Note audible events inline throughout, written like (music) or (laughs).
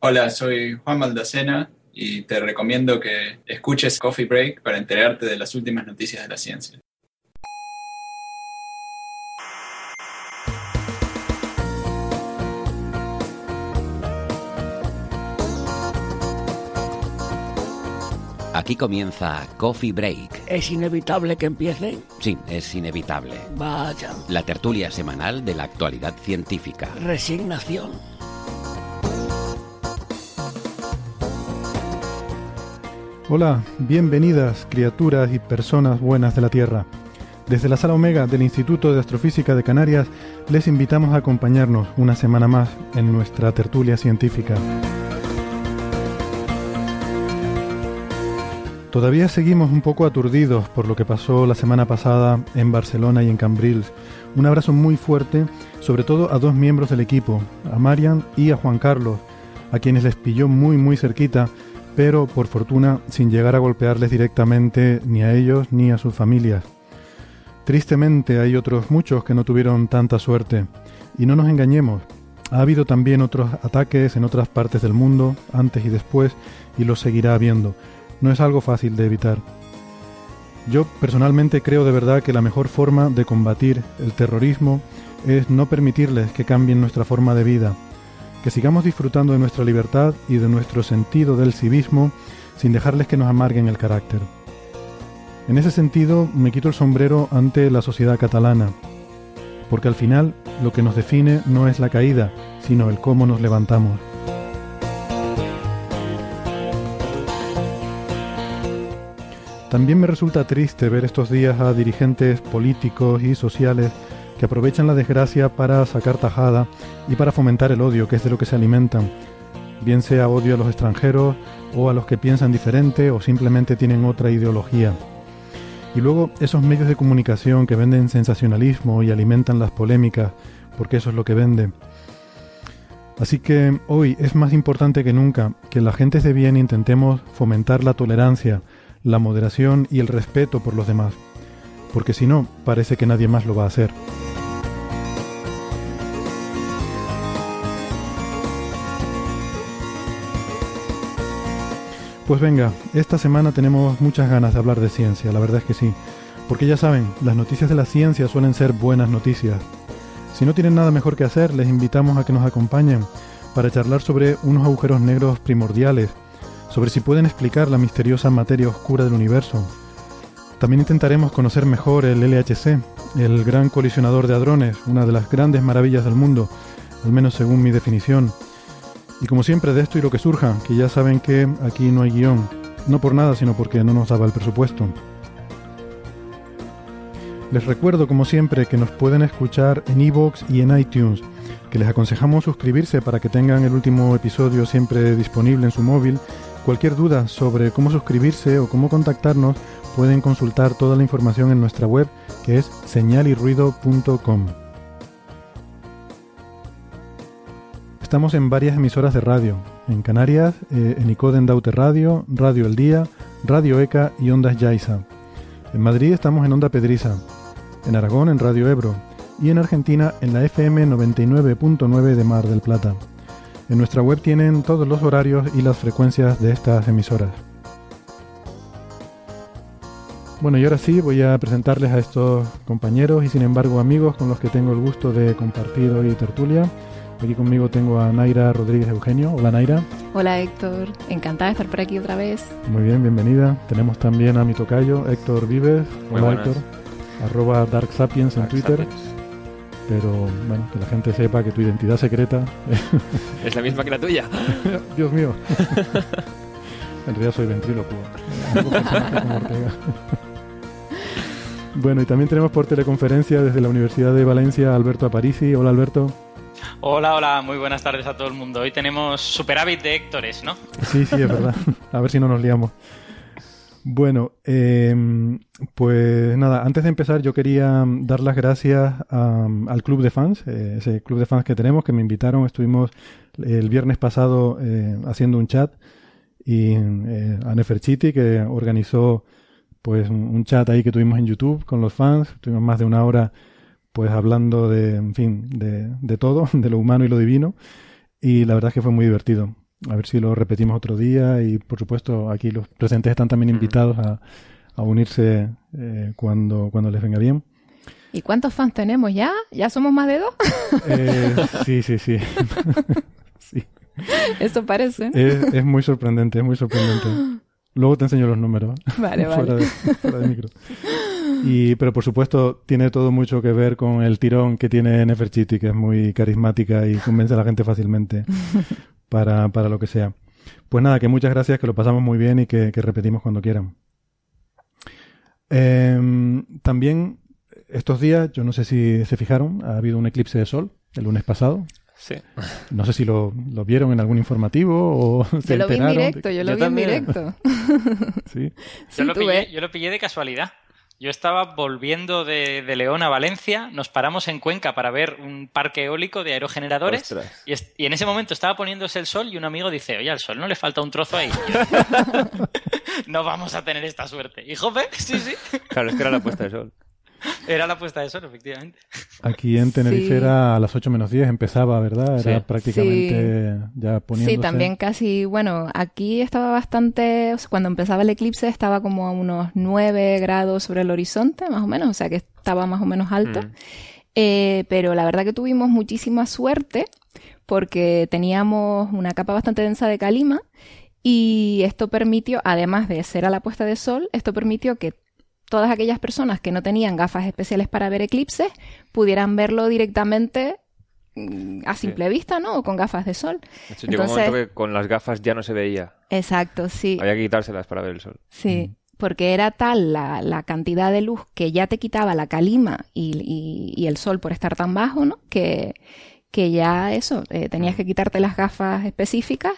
Hola, soy Juan Maldacena y te recomiendo que escuches Coffee Break para enterarte de las últimas noticias de la ciencia. Aquí comienza Coffee Break. ¿Es inevitable que empiece? Sí, es inevitable. Vaya. La tertulia semanal de la actualidad científica. Resignación. Hola, bienvenidas criaturas y personas buenas de la Tierra. Desde la sala Omega del Instituto de Astrofísica de Canarias les invitamos a acompañarnos una semana más en nuestra tertulia científica. Todavía seguimos un poco aturdidos por lo que pasó la semana pasada en Barcelona y en Cambrils. Un abrazo muy fuerte, sobre todo a dos miembros del equipo, a Marian y a Juan Carlos, a quienes les pilló muy muy cerquita, pero por fortuna sin llegar a golpearles directamente ni a ellos ni a sus familias. Tristemente hay otros muchos que no tuvieron tanta suerte. Y no nos engañemos, ha habido también otros ataques en otras partes del mundo, antes y después, y los seguirá habiendo no es algo fácil de evitar. Yo personalmente creo de verdad que la mejor forma de combatir el terrorismo es no permitirles que cambien nuestra forma de vida, que sigamos disfrutando de nuestra libertad y de nuestro sentido del civismo sin dejarles que nos amarguen el carácter. En ese sentido, me quito el sombrero ante la sociedad catalana, porque al final lo que nos define no es la caída, sino el cómo nos levantamos. También me resulta triste ver estos días a dirigentes políticos y sociales que aprovechan la desgracia para sacar tajada y para fomentar el odio, que es de lo que se alimentan, bien sea odio a los extranjeros o a los que piensan diferente o simplemente tienen otra ideología. Y luego esos medios de comunicación que venden sensacionalismo y alimentan las polémicas, porque eso es lo que vende. Así que hoy es más importante que nunca que la gente de bien intentemos fomentar la tolerancia, la moderación y el respeto por los demás, porque si no, parece que nadie más lo va a hacer. Pues venga, esta semana tenemos muchas ganas de hablar de ciencia, la verdad es que sí, porque ya saben, las noticias de la ciencia suelen ser buenas noticias. Si no tienen nada mejor que hacer, les invitamos a que nos acompañen para charlar sobre unos agujeros negros primordiales sobre si pueden explicar la misteriosa materia oscura del universo. También intentaremos conocer mejor el LHC, el gran colisionador de hadrones, una de las grandes maravillas del mundo, al menos según mi definición. Y como siempre de esto y lo que surja, que ya saben que aquí no hay guion, no por nada, sino porque no nos daba el presupuesto. Les recuerdo, como siempre, que nos pueden escuchar en iVoox y en iTunes, que les aconsejamos suscribirse para que tengan el último episodio siempre disponible en su móvil Cualquier duda sobre cómo suscribirse o cómo contactarnos pueden consultar toda la información en nuestra web que es señalirruido.com. Estamos en varias emisoras de radio. En Canarias, eh, en Icoden Daute Radio, Radio El Día, Radio ECA y Ondas Yaiza. En Madrid estamos en Onda Pedriza. En Aragón en Radio Ebro. Y en Argentina en la FM 99.9 de Mar del Plata. En nuestra web tienen todos los horarios y las frecuencias de estas emisoras. Bueno, y ahora sí voy a presentarles a estos compañeros y sin embargo amigos con los que tengo el gusto de compartir hoy tertulia. Aquí conmigo tengo a Naira Rodríguez Eugenio. Hola Naira. Hola Héctor, encantada de estar por aquí otra vez. Muy bien, bienvenida. Tenemos también a mi tocayo Héctor Vives. Hola Héctor. Arroba Dark Sapiens en Twitter. Pero bueno, que la gente sepa que tu identidad secreta, Es la misma que la tuya. (laughs) Dios mío, en realidad soy ventrílocuo. Bueno, y también tenemos por teleconferencia desde la Universidad de Valencia a Alberto Aparici. Hola Alberto. Hola, hola, muy buenas tardes a todo el mundo. Hoy tenemos superávit de Héctores, ¿no? Sí, sí, es verdad. A ver si no nos liamos. Bueno, eh, pues nada, antes de empezar yo quería dar las gracias a- al club de fans, eh, ese club de fans que tenemos, que me invitaron, estuvimos el viernes pasado eh, haciendo un chat y eh, a Neferchiti que organizó pues un un chat ahí que tuvimos en YouTube con los fans, tuvimos más de una hora pues hablando de, en fin, de, de todo, (laughs) de lo humano y lo divino. Y la verdad es que fue muy divertido. A ver si lo repetimos otro día y por supuesto aquí los presentes están también invitados a, a unirse eh, cuando, cuando les venga bien. ¿Y cuántos fans tenemos ya? ¿Ya somos más de dos? Eh, sí, sí, sí. (laughs) sí. Eso parece. Es, es muy sorprendente, es muy sorprendente. Luego te enseño los números. Vale, fuera, vale. de, fuera de micro. Y, pero por supuesto tiene todo mucho que ver con el tirón que tiene Neferchiti, que es muy carismática y convence a la gente fácilmente para, para lo que sea. Pues nada, que muchas gracias, que lo pasamos muy bien y que, que repetimos cuando quieran. Em, también estos días, yo no sé si se fijaron, ha habido un eclipse de sol el lunes pasado. Sí. No sé si lo, lo vieron en algún informativo o (laughs) se Yo lo vi en enteraron. directo, yo lo Yo vi en directo. Sí. (laughs) Sí, Yo, lo tú pillé, yo lo pillé de casualidad. Yo estaba volviendo de, de León a Valencia, nos paramos en Cuenca para ver un parque eólico de aerogeneradores y, es- y en ese momento estaba poniéndose el sol y un amigo dice, oye, al sol no le falta un trozo ahí. (laughs) (laughs) No vamos a tener esta suerte. Y jope, sí, sí, Claro, es que era la puesta de sol. (laughs) era la puesta de sol, efectivamente. Aquí en Tenerife Sí. era a las 8 menos 10, empezaba, ¿verdad? Era Sí. prácticamente ya poniéndose. Sí, también casi, bueno, aquí estaba bastante, o sea, cuando empezaba el eclipse estaba como a unos 9 grados sobre el horizonte, más o menos, o sea que estaba más o menos alto. Mm. Eh, pero la verdad que tuvimos muchísima suerte porque teníamos una capa bastante densa de calima y esto permitió, además de ser a la puesta de sol, esto permitió que todas aquellas personas que no tenían gafas especiales para ver eclipses pudieran verlo directamente mm, a simple vista, ¿no? O con gafas de sol. De hecho, llegó un Entonces- momento que con las gafas ya no se veía. Exacto, sí. Había que quitárselas para ver el sol. Sí, porque era tal la, la cantidad de luz que ya te quitaba la calima y, y- y el sol por estar tan bajo, ¿no? Que, que ya eso, eh, tenías que quitarte las gafas específicas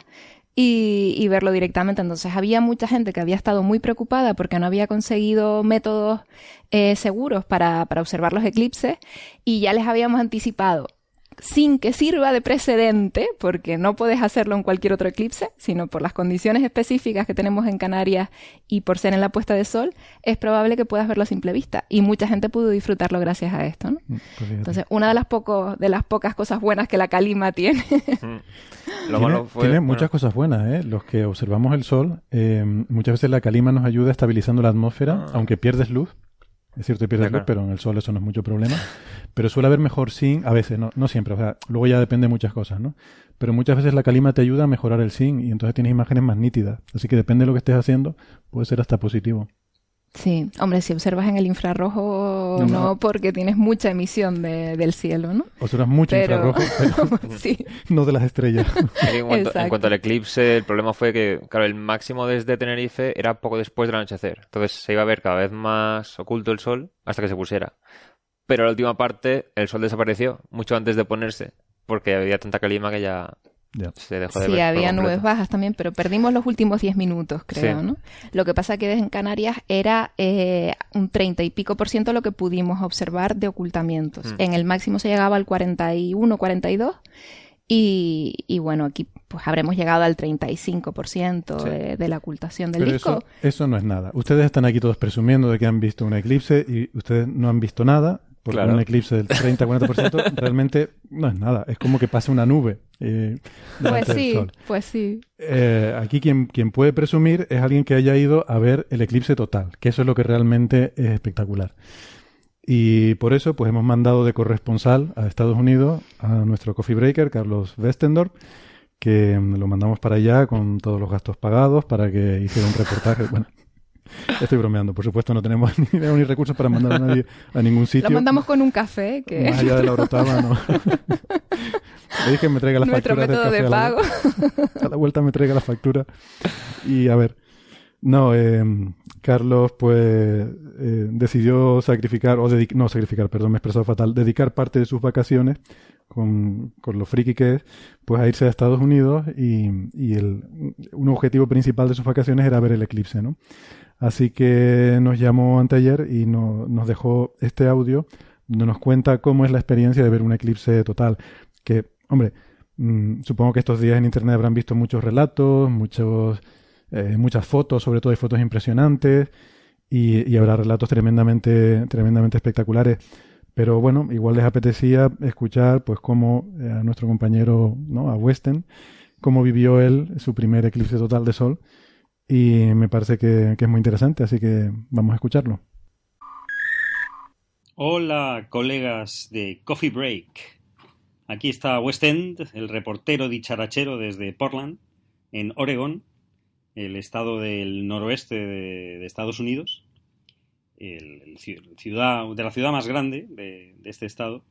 y, y verlo directamente. Entonces había mucha gente que había estado muy preocupada porque no había conseguido métodos eh, seguros para, para observar los eclipses y ya les habíamos anticipado sin que sirva de precedente, porque no puedes hacerlo en cualquier otro eclipse, sino por las condiciones específicas que tenemos en Canarias y por ser en la puesta de sol, es probable que puedas verlo a simple vista. Y mucha gente pudo disfrutarlo gracias a esto, ¿no? Mm, pues. Entonces, una de las, pocos, de las pocas cosas buenas que la calima tiene. (laughs) Mm. Lo tiene, malo fue. tiene bueno, muchas cosas buenas, ¿eh? Los que observamos el sol, eh, muchas veces la calima nos ayuda estabilizando la atmósfera, Ah. aunque pierdes luz. Es cierto luz, pero en el sol eso no es mucho problema. Pero suele haber mejor sin, a veces, no, no siempre, o sea, luego ya depende de muchas cosas, ¿no? Pero muchas veces la calima te ayuda a mejorar el sin y entonces tienes imágenes más nítidas. Así que depende de lo que estés haciendo, puede ser hasta positivo. Sí, hombre, si observas en el infrarrojo, No, no, no. porque tienes mucha emisión de- del cielo, ¿no? Observas mucho Pero- infrarrojo, (laughs) pero sí, no de las estrellas. (laughs) en, cuanto, en cuanto al eclipse, el problema fue que, claro, el máximo desde Tenerife era poco después del anochecer. Entonces se iba a ver cada vez más oculto el sol hasta que se pusiera. Pero la última parte, el sol desapareció mucho antes de ponerse, porque había tanta calima que ya Ya. se dejó de. Sí, había nubes bajas también, pero perdimos los últimos 10 minutos, creo, Sí. ¿no? Lo que pasa que en Canarias era eh, un 30 y pico por ciento lo que pudimos observar de ocultamientos. Mm. En el máximo se llegaba al 41, 42 y, y bueno, aquí pues habremos llegado al 35% Sí. de, de la ocultación del Pero disco. eso, eso no es nada. Ustedes están aquí todos presumiendo de que han visto un eclipse y ustedes no han visto nada, porque Claro. un eclipse del 30-40% (laughs) realmente no es nada. Es como que pase una nube eh, Pues sí, sol. pues sí. Eh, aquí quien, quien puede presumir es alguien que haya ido a ver el eclipse total, que eso es lo que realmente es espectacular. Y por eso, pues hemos mandado de corresponsal a Estados Unidos a nuestro coffee breaker, Carlos Westendorf, que lo mandamos para allá con todos los gastos pagados para que hiciera un reportaje. Bueno, Estoy bromeando, por supuesto no tenemos (laughs) ni ni recursos para mandar a nadie a ningún sitio. Lo mandamos con un café, que Más allá de la orotava, no. (laughs) Le dije que me traiga las nuestro facturas del café de a la- pago. (laughs) a la vuelta me traiga la factura. Y a ver, no, eh, Carlos pues eh, decidió sacrificar, o no sacrificar, perdón, me he expresado fatal, dedicar parte de sus vacaciones, con, con lo friki que es, pues a irse a Estados Unidos y, y el, un objetivo principal de sus vacaciones era ver el eclipse, ¿no? Así que nos llamó anteayer y no- nos dejó este audio donde nos cuenta cómo es la experiencia de ver un eclipse total. Que, hombre, mm, supongo que estos días en Internet habrán visto muchos relatos, muchos, eh, muchas fotos, sobre todo hay fotos impresionantes y, y habrá relatos tremendamente, tremendamente espectaculares. Pero bueno, igual les apetecía escuchar pues cómo eh, a nuestro compañero, ¿no? a Weston, cómo vivió él su primer eclipse total de sol. Y me parece que, que es muy interesante, así que vamos a escucharlo. Hola, colegas de Coffee Break. Aquí está West End, el reportero dicharachero desde Portland, en Oregon, el estado del noroeste de, Estados Unidos, el, el ci- ciudad, de la ciudad más grande de, de este estado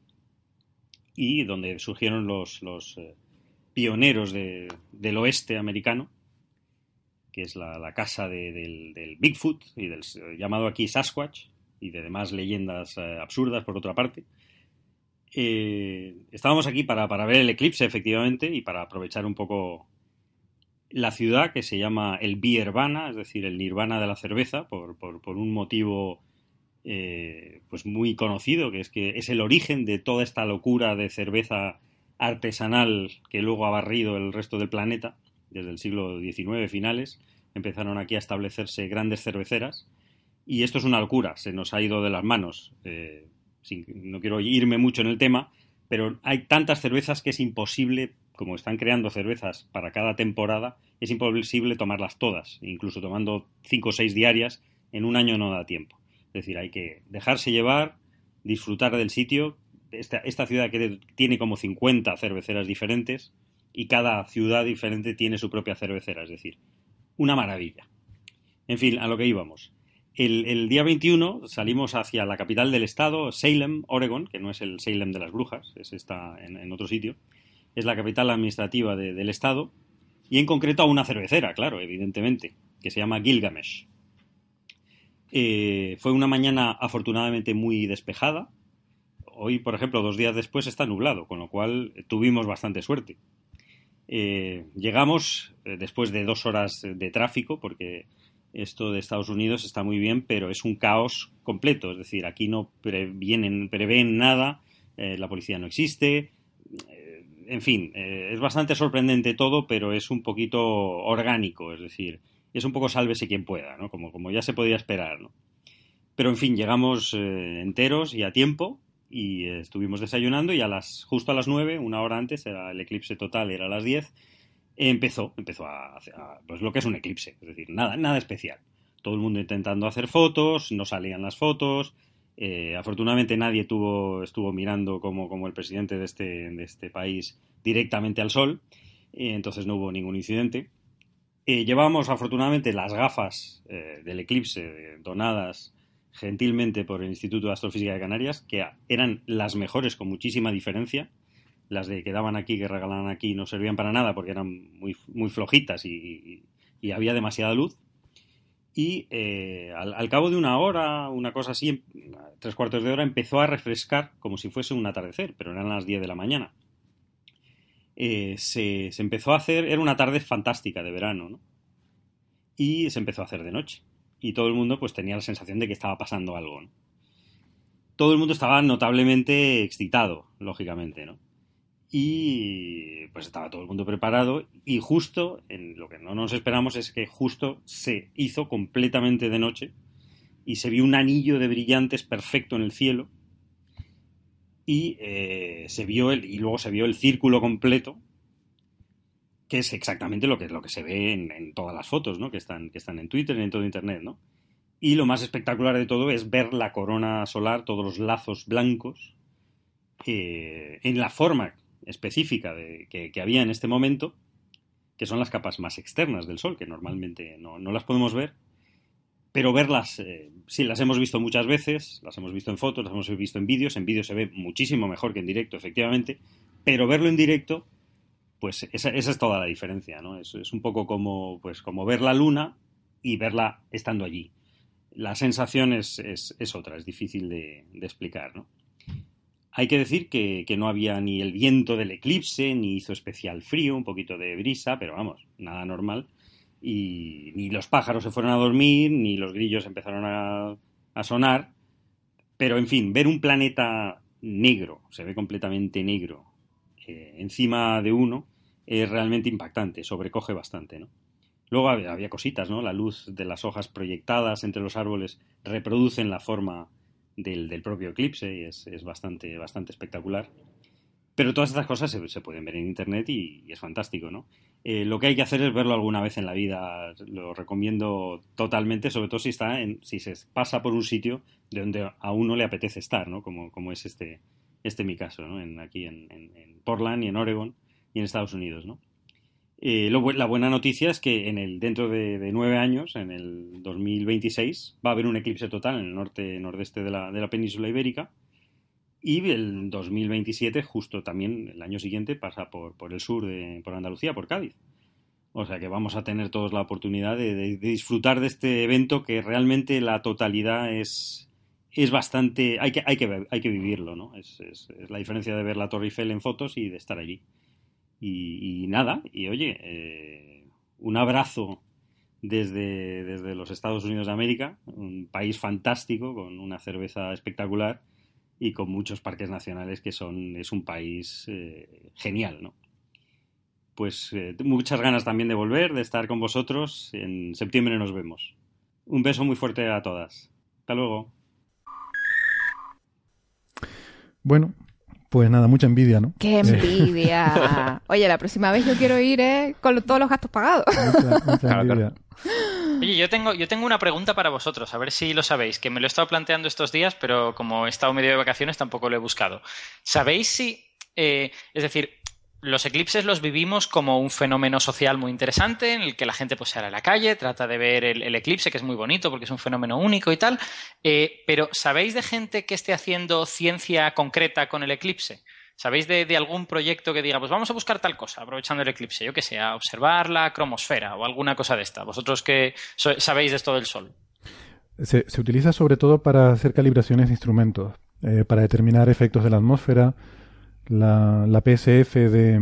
y donde surgieron los, los eh, pioneros de- del oeste americano, que es la, casa de- del, Bigfoot y del llamado aquí Sasquatch y de demás leyendas eh, absurdas por otra parte. Eh, estábamos aquí para, para ver el eclipse, efectivamente, y para aprovechar un poco la ciudad que se llama el Biervana, es decir, el nirvana de la cerveza, por, por- por un motivo eh, pues muy conocido, que es que es el origen de toda esta locura de cerveza artesanal que luego ha barrido el resto del planeta, desde el siglo XIX finales, empezaron aquí a establecerse grandes cerveceras, y esto es una locura, se nos ha ido de las manos. eh, no quiero irme mucho en el tema, pero hay tantas cervezas que es imposible, como están creando cervezas para cada temporada, es imposible tomarlas todas, incluso tomando cinco o seis diarias, en un año no da tiempo. Es decir, hay que dejarse llevar, disfrutar del sitio. Esta, esta ciudad que tiene como 50 cerveceras diferentes y cada ciudad diferente tiene su propia cervecera, es decir, una maravilla. En fin, a lo que íbamos. El, día 21 salimos hacia la capital del estado, Salem, Oregon, que no es el Salem de las brujas, es está en, otro sitio. Es la capital administrativa de- del estado y en concreto a una cervecera, claro, evidentemente, que se llama Gilgamesh. Eh, fue una mañana afortunadamente muy despejada. Hoy, por ejemplo, dos días después está nublado, con lo cual tuvimos bastante suerte. Eh, llegamos eh, después de dos horas de tráfico, porque esto de Estados Unidos está muy bien, pero es un caos completo. Es decir, aquí no previenen, prevén nada, eh, la policía no existe. en fin, es bastante sorprendente todo, pero es un poquito orgánico. Es decir, es un poco sálvese quien pueda, ¿no? Como, como ya se podía esperar, ¿no? Pero en fin, llegamos enteros y a tiempo y estuvimos desayunando y a las justo a las 9, una hora antes, era el eclipse total, era a las 10, empezó, empezó a, a- pues lo que es un eclipse, es decir, nada, nada especial. Todo el mundo intentando hacer fotos, no salían las fotos. eh, afortunadamente nadie tuvo, estuvo mirando como, como el presidente de este, de este país directamente al sol, eh, entonces no hubo ningún incidente. Eh, llevábamos afortunadamente las gafas del eclipse donadas gentilmente por el Instituto de Astrofísica de Canarias, que eran las mejores con muchísima diferencia. Las de que daban aquí, que regalaban aquí, no servían para nada porque eran muy, muy flojitas y, y- había demasiada luz. Y eh, al, al cabo de una hora, una cosa así, em- tres cuartos de hora, empezó a refrescar como si fuese un atardecer, pero eran las 10 de la mañana. Eh, se, se empezó a hacer, era una tarde fantástica de verano, ¿no? Y se empezó a hacer de noche. Y todo el mundo pues tenía la sensación de que estaba pasando algo, ¿no? Todo el mundo estaba notablemente excitado, lógicamente, ¿no? Y pues estaba todo el mundo preparado y justo, en lo que no nos esperamos es que justo se hizo completamente de noche y se vio un anillo de brillantes perfecto en el cielo y eh, se vio el, y luego se vio el círculo completo que es exactamente lo que, lo que se ve en, todas las fotos ¿no? que, están, que están en Twitter y en todo Internet. ¿no? Y lo más espectacular de todo es ver la corona solar, todos los lazos blancos, eh, en la forma específica de, que, que había en este momento, que son las capas más externas del Sol, que normalmente no, no las podemos ver, pero verlas, eh, sí, las hemos visto muchas veces, las hemos visto en fotos, las hemos visto en vídeos, en vídeo se ve muchísimo mejor que en directo, efectivamente, pero verlo en directo, pues esa, esa es toda la diferencia, ¿no? Es, un poco como, pues, como ver la luna y verla estando allí. La sensación es, es, es otra, es difícil de, explicar, ¿no? Hay que decir que, que, no había ni el viento del eclipse, ni hizo especial frío, un poquito de brisa, pero vamos, nada normal. Y ni los pájaros se fueron a dormir, ni los grillos empezaron a sonar. Pero, en fin, ver un planeta negro, se ve completamente negro, eh, encima de uno, es realmente impactante, sobrecoge bastante, ¿no? Luego había, cositas, ¿no? La luz de las hojas proyectadas entre los árboles reproducen la forma del, del propio eclipse y es, es, bastante, bastante espectacular. Pero todas estas cosas se, se pueden ver en internet y, es fantástico, ¿no? Eh, lo que hay que hacer es verlo alguna vez en la vida. Lo recomiendo totalmente, sobre todo si está en, si se pasa por un sitio de donde a uno le apetece estar, ¿no? Como, como es este, este mi caso, ¿no? En, aquí en, Portland y en Oregon y en Estados Unidos, ¿no? Eh, la buena noticia es que en el, dentro de, nueve años, en el 2026, va a haber un eclipse total en el norte nordeste de la, de la península ibérica. Y el 2027, justo también el año siguiente, pasa por, por el sur, de, por Andalucía, por Cádiz. O sea que vamos a tener todos la oportunidad de disfrutar de este evento que realmente la totalidad es, es bastante. Hay que, hay que, hay que vivirlo, ¿no? Es, es, la diferencia de ver la Torre Eiffel en fotos y de estar allí. Y, y nada, y oye, eh, un abrazo desde, desde los Estados Unidos de América, un país fantástico, con una cerveza espectacular y con muchos parques nacionales que son. Es un país eh, genial, ¿no? Pues eh, muchas ganas también de volver, de estar con vosotros. En septiembre nos vemos. Un beso muy fuerte a todas. Hasta luego. Bueno, pues nada, mucha envidia, ¿no? ¡Qué envidia! (laughs) Oye, la próxima vez yo quiero ir ¿eh? con todos los gastos pagados. Mucha, mucha (laughs) envidia. Oye, yo tengo, yo tengo una pregunta para vosotros, a ver si lo sabéis, que me lo he estado planteando estos días, pero como he estado medio de vacaciones tampoco lo he buscado. ¿Sabéis si, eh, es decir, los eclipses los vivimos como un fenómeno social muy interesante, en el que la gente pues sale a la calle, trata de ver el, eclipse, que es muy bonito porque es un fenómeno único y tal, eh, pero ¿sabéis de gente que esté haciendo ciencia concreta con el eclipse? ¿Sabéis de, algún proyecto que diga, pues vamos a buscar tal cosa, aprovechando el eclipse? Yo que sé, a observar la cromosfera o alguna cosa de esta. Vosotros que sabéis de esto del Sol. Se, se, utiliza sobre todo para hacer calibraciones de instrumentos, eh, para determinar efectos de la atmósfera, la, la PSF de,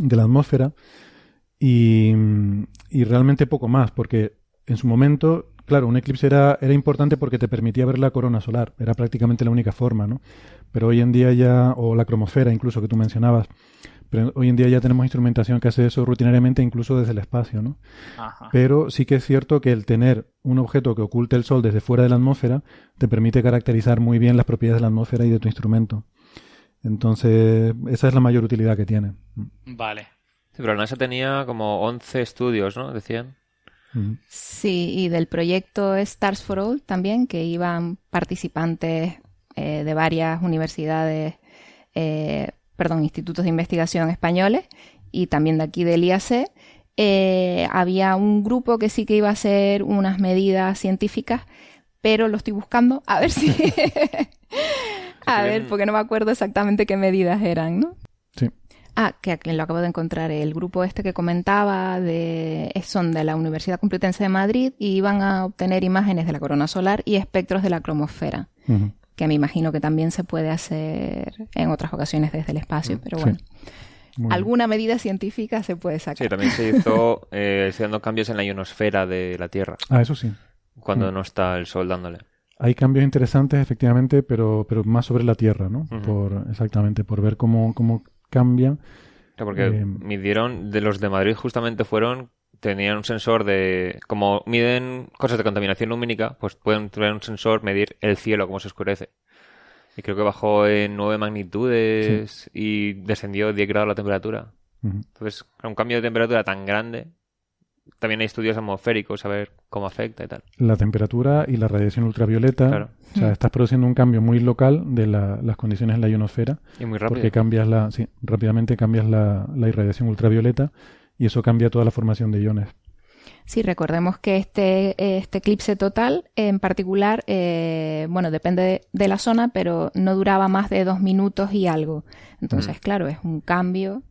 de, la atmósfera y, y, realmente poco más, porque en su momento, claro, un eclipse era, era importante porque te permitía ver la corona solar, era prácticamente la única forma, ¿no? Pero hoy en día ya, o la cromosfera incluso que tú mencionabas, pero hoy en día ya tenemos instrumentación que hace eso rutinariamente incluso desde el espacio, ¿no? Ajá. Pero sí que es cierto que el tener un objeto que oculte el Sol desde fuera de la atmósfera te permite caracterizar muy bien las propiedades de la atmósfera y de tu instrumento. Entonces, esa es la mayor utilidad que tiene. Vale. Sí, pero la NASA tenía como 11 estudios, ¿no? Decían. Sí, y del proyecto Stars for All también, que iban participantes eh, de varias universidades, eh, perdón, institutos de investigación españoles y también de aquí del IAC. Eh, había un grupo que sí que iba a hacer unas medidas científicas, pero lo estoy buscando a ver si. (laughs) (laughs) a ver, porque no me acuerdo exactamente qué medidas eran, ¿no? Sí. Ah, que lo acabo de encontrar. El grupo este que comentaba de, son de la Universidad Complutense de Madrid y iban a obtener imágenes de la corona solar y espectros de la cromosfera. Uh -huh que me imagino que también se puede hacer en otras ocasiones desde el espacio, pero bueno. Sí. Alguna medida científica se puede sacar. Sí, también se hizo eh, haciendo cambios en la ionosfera de la Tierra. Ah, eso sí. Cuando mm. no está el Sol dándole. Hay cambios interesantes, efectivamente, pero, pero más sobre la Tierra, ¿no? Uh -huh. Por, exactamente, por ver cómo, cómo cambia. Porque eh, midieron, de los de Madrid justamente fueron tenían un sensor de... Como miden cosas de contaminación lumínica, pues pueden tener un sensor medir el cielo, cómo se oscurece. Y creo que bajó en nueve magnitudes sí. y descendió 10 grados la temperatura. Uh -huh. Entonces, un cambio de temperatura tan grande, también hay estudios atmosféricos a ver cómo afecta y tal. La temperatura y la radiación ultravioleta. Claro. O sea, estás produciendo un cambio muy local de la, las condiciones en la ionosfera. Y muy rápido. Porque cambias la... Sí, rápidamente cambias la, la irradiación ultravioleta y eso cambia toda la formación de iones. Sí, recordemos que este, este eclipse total en particular, eh, bueno, depende de, de, la zona, pero no duraba más de dos minutos y algo. Entonces, mm. claro, es un cambio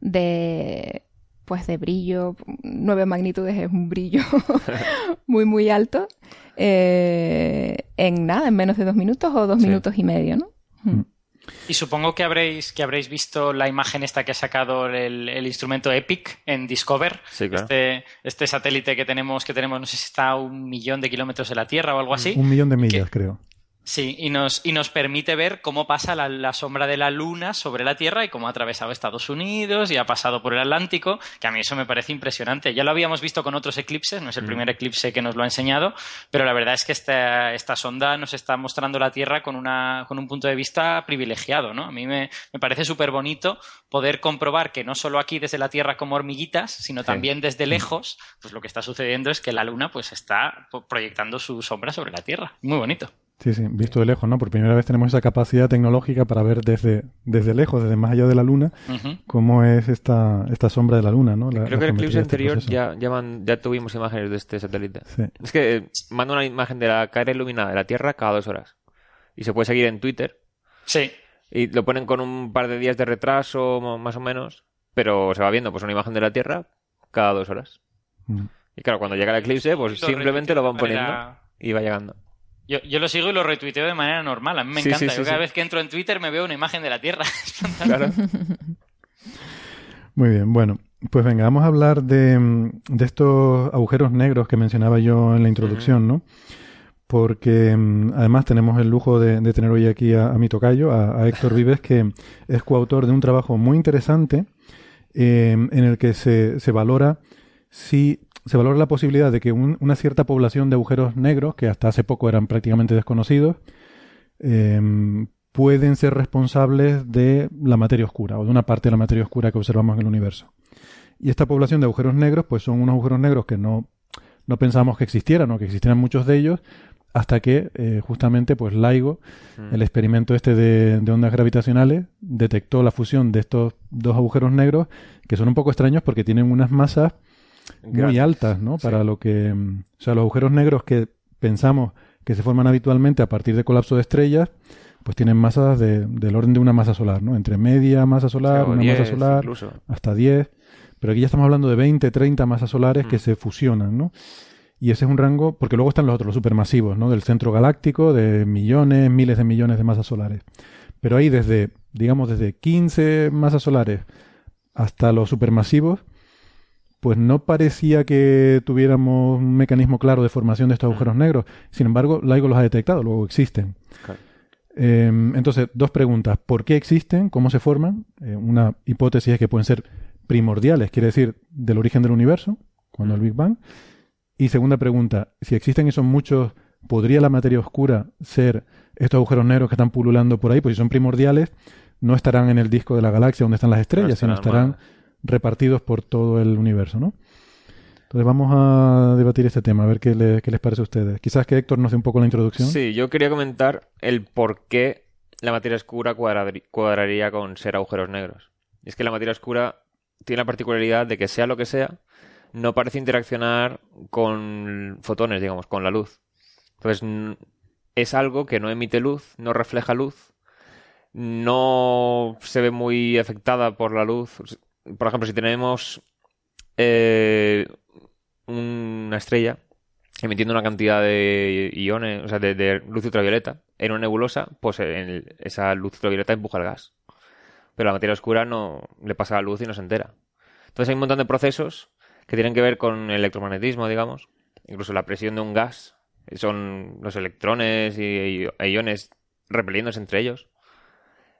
de pues de brillo, nueve magnitudes es un brillo (laughs) (laughs) muy muy alto, eh, en nada, en menos de dos minutos o dos minutos y medio, ¿no? Mm. Y supongo que habréis, que habréis visto la imagen esta que ha sacado el, el instrumento EPIC en Discover. Sí, claro. este, este, satélite que tenemos, que tenemos, no sé si está a un millón de kilómetros de la Tierra o algo así. Un millón de millas, que, creo. Sí, y nos, y nos permite ver cómo pasa la, la, sombra de la Luna sobre la Tierra y cómo ha atravesado Estados Unidos y ha pasado por el Atlántico, que a mí eso me parece impresionante. Ya lo habíamos visto con otros eclipses, no es el mm. primer eclipse que nos lo ha enseñado, pero la verdad es que esta, esta sonda nos está mostrando la Tierra con, una, con un punto de vista privilegiado. ¿no? A mí me, me parece súper bonito poder comprobar que no solo aquí desde la Tierra como hormiguitas, sino sí. también desde lejos, pues lo que está sucediendo es que la Luna pues está proyectando su sombra sobre la Tierra. Muy bonito. Sí, sí, visto de lejos, ¿no? Por primera vez tenemos esa capacidad tecnológica para ver desde, desde lejos, desde más allá de la Luna, uh -huh. cómo es esta, esta sombra de la Luna, ¿no? La, Creo que en el eclipse anterior ya, ya, man, ya, tuvimos imágenes de este satélite. Sí. Es que eh, manda una imagen de la cara iluminada de la Tierra cada dos horas. Y se puede seguir en Twitter. Sí. Y lo ponen con un par de días de retraso, más o menos. Pero se va viendo pues una imagen de la Tierra cada dos horas. Mm. Y claro, cuando llega el eclipse, pues simplemente lo van poniendo manera... y va llegando. Yo, yo, lo sigo y lo retuiteo de manera normal. A mí me sí, encanta. Sí, yo sí, cada vez que entro en Twitter me veo una imagen de la Tierra. (laughs) claro. Muy bien, bueno, pues venga, vamos a hablar de, de, estos agujeros negros que mencionaba yo en la introducción, ¿no? Porque además tenemos el lujo de, de tener hoy aquí a, a mi tocayo, a, a, Héctor Vives, que es coautor de un trabajo muy interesante eh, en el que se, se valora si se valora la posibilidad de que un, una cierta población de agujeros negros, que hasta hace poco eran prácticamente desconocidos, eh, pueden ser responsables de la materia oscura o de una parte de la materia oscura que observamos en el universo. Y esta población de agujeros negros, pues son unos agujeros negros que no, no pensamos que existieran o que existieran muchos de ellos, hasta que eh, justamente pues LIGO, mm. el experimento este de, de, ondas gravitacionales, detectó la fusión de estos dos agujeros negros, que son un poco extraños porque tienen unas masas muy altas, ¿no? Para sí. lo que... O sea, los agujeros negros que pensamos que se forman habitualmente a partir de colapso de estrellas, pues tienen masas de, del orden de una masa solar, ¿no? Entre media masa solar, una 10, masa solar, incluso. hasta 10. Pero aquí ya estamos hablando de 20, 30 masas solares mm. que se fusionan, ¿no? Y ese es un rango, porque luego están los otros, los supermasivos, ¿no? Del centro galáctico, de millones, miles de millones de masas solares. Pero ahí desde, digamos, desde 15 masas solares hasta los supermasivos, pues no parecía que tuviéramos un mecanismo claro de formación de estos agujeros negros. Sin embargo, LIGO los ha detectado, luego existen. Eh, entonces, dos preguntas. ¿Por qué existen? ¿Cómo se forman? Eh, una hipótesis es que pueden ser primordiales, quiere decir, del origen del universo, cuando el Big Bang. Y segunda pregunta, si existen y son muchos, ¿podría la materia oscura ser estos agujeros negros que están pululando por ahí? Pues si son primordiales, no estarán en el disco de la galaxia donde están las estrellas, no sino estarán mal repartidos por todo el universo, ¿no? Entonces vamos a debatir este tema, a ver qué, le, qué, les parece a ustedes. Quizás que Héctor nos dé un poco la introducción. Sí, yo quería comentar el por qué la materia oscura cuadraría con ser agujeros negros. Y es que la materia oscura tiene la particularidad de que sea lo que sea, no parece interaccionar con fotones, digamos, con la luz. Entonces es algo que no emite luz, no refleja luz, no se ve muy afectada por la luz por ejemplo, si tenemos eh, una estrella emitiendo una cantidad de iones, o sea, de, luz ultravioleta en una nebulosa, pues esa luz ultravioleta empuja el gas. Pero la materia oscura no le pasa la luz y no se entera. Entonces hay un montón de procesos que tienen que ver con el electromagnetismo, digamos, incluso la presión de un gas, son los electrones y, y iones repeliéndose entre ellos.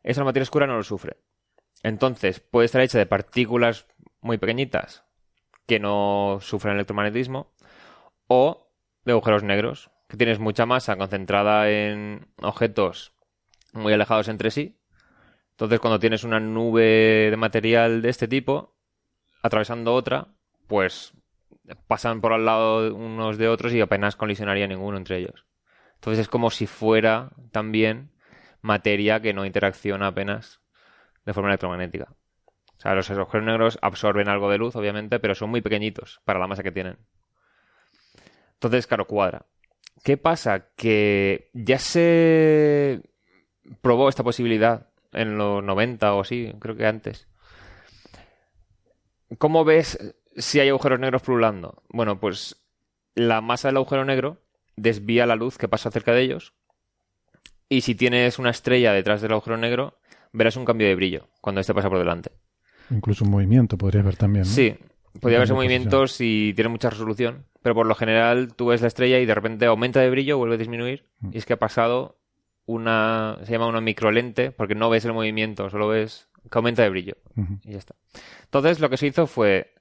Esa materia oscura no lo sufre. Entonces, puede estar hecha de partículas muy pequeñitas que no sufren electromagnetismo o de agujeros negros, que tienes mucha masa concentrada en objetos muy alejados entre sí. Entonces, cuando tienes una nube de material de este tipo, atravesando otra, pues pasan por al lado unos de otros y apenas colisionaría ninguno entre ellos. Entonces es como si fuera también materia que no interacciona apenas de forma electromagnética. O sea, los agujeros negros absorben algo de luz, obviamente, pero son muy pequeñitos para la masa que tienen. Entonces, claro, cuadra. ¿Qué pasa? Que ya se probó esta posibilidad en los 90 o así, creo que antes. ¿Cómo ves si hay agujeros negros pululando? Bueno, pues la masa del agujero negro desvía la luz que pasa cerca de ellos. Y si tienes una estrella detrás del agujero negro, verás un cambio de brillo cuando este pasa por delante. Incluso un movimiento podrías ver también. ¿no? Sí, podría haberse movimientos si tiene mucha resolución, pero por lo general tú ves la estrella y de repente aumenta de brillo, vuelve a disminuir, y es que ha pasado una, se llama una microlente, porque no ves el movimiento, solo ves que aumenta de brillo, y ya está. Entonces lo que se hizo fue,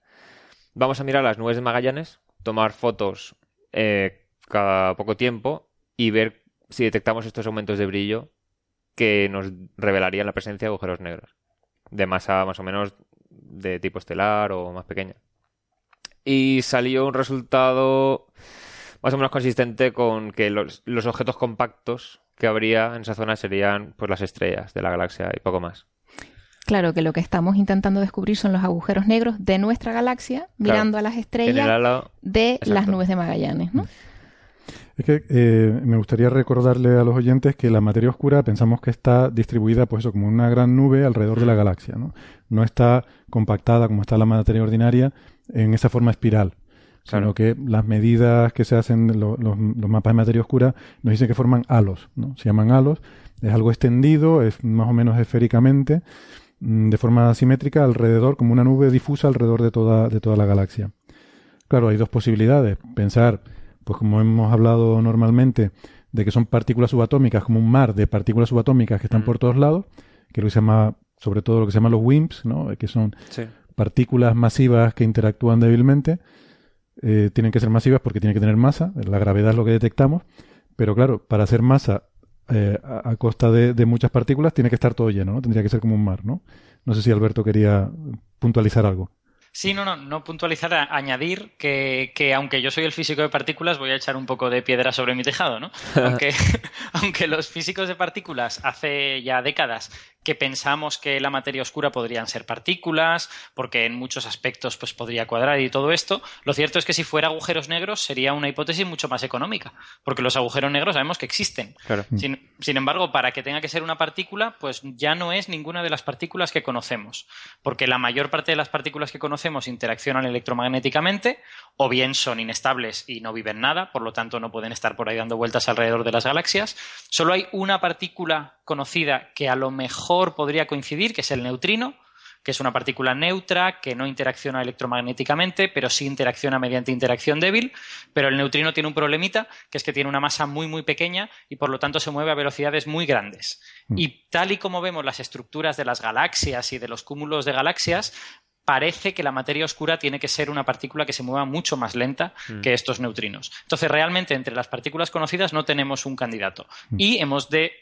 vamos a mirar las nubes de Magallanes, tomar fotos eh, cada poco tiempo y ver si detectamos estos aumentos de brillo que nos revelarían la presencia de agujeros negros, de masa más o menos de tipo estelar o más pequeña. Y salió un resultado más o menos consistente con que los, los objetos compactos que habría en esa zona serían pues las estrellas de la galaxia y poco más. Claro que lo que estamos intentando descubrir son los agujeros negros de nuestra galaxia, mirando a las estrellas de exacto. las nubes de Magallanes, ¿no? Es que eh, me gustaría recordarle a los oyentes que la materia oscura pensamos que está distribuida, pues eso, como una gran nube alrededor de la galaxia, ¿no? No está compactada como está la materia ordinaria en esa forma espiral, sino Claro. que las medidas que se hacen, lo- los, los mapas de materia oscura, nos dicen que forman halos, ¿no? Se llaman halos, es algo extendido, es más o menos esféricamente, mm, de forma simétrica alrededor, como una nube difusa alrededor de toda, de toda la galaxia. Claro, hay dos posibilidades. Pensar, pues como hemos hablado normalmente, de que son partículas subatómicas, como un mar de partículas subatómicas que están Mm. por todos lados, que lo que se llama, sobre todo lo que se llaman los WIMPs, ¿no? que son sí. partículas masivas que interactúan débilmente. Eh, tienen que ser masivas porque tienen que tener masa, la gravedad es lo que detectamos, pero claro, para hacer masa eh, a, a costa de, de muchas partículas tiene que estar todo lleno, ¿no? Tendría que ser como un mar, ¿no? No sé si Alberto quería puntualizar algo. Sí, no, no, no puntualizar, a- añadir que, que aunque yo soy el físico de partículas, voy a echar un poco de piedra sobre mi tejado, ¿no? (laughs) Aunque, (laughs) aunque los físicos de partículas hace ya décadas que pensamos que la materia oscura podrían ser partículas, porque en muchos aspectos pues podría cuadrar y todo esto, lo cierto es que si fuera agujeros negros sería una hipótesis mucho más económica, porque los agujeros negros sabemos que existen. Claro. Sin, sin embargo, para que tenga que ser una partícula, pues ya no es ninguna de las partículas que conocemos, porque la mayor parte de las partículas que conocemos interaccionan electromagnéticamente, o bien son inestables y no viven nada, por lo tanto no pueden estar por ahí dando vueltas alrededor de las galaxias. Solo hay una partícula conocida que a lo mejor podría coincidir, que es el neutrino, que es una partícula neutra que no interacciona electromagnéticamente, pero sí interacciona mediante interacción débil. Pero el neutrino tiene un problemita, que es que tiene una masa muy, muy pequeña y por lo tanto se mueve a velocidades muy grandes. Y tal y como vemos las estructuras de las galaxias y de los cúmulos de galaxias, parece que la materia oscura tiene que ser una partícula que se mueva mucho más lenta que estos neutrinos. Entonces, realmente, entre las partículas conocidas no tenemos un candidato. Y hemos de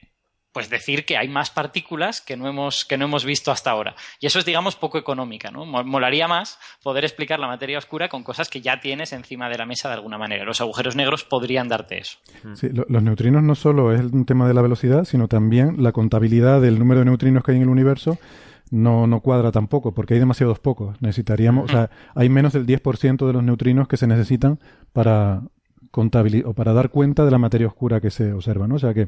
pues decir que hay más partículas que no hemos que no hemos visto hasta ahora. Y eso es digamos poco económica no Mo- molaría más poder explicar la materia oscura con cosas que ya tienes encima de la mesa de alguna manera. Los agujeros negros podrían darte eso. Sí, lo- los neutrinos no solo es un tema de la velocidad, sino también la contabilidad del número de neutrinos que hay en el universo no, no cuadra tampoco, porque hay demasiados pocos. Necesitaríamos, o sea, hay menos del 10% de los neutrinos que se necesitan para contabili- o para dar cuenta de la materia oscura que se observa, ¿no? O sea que,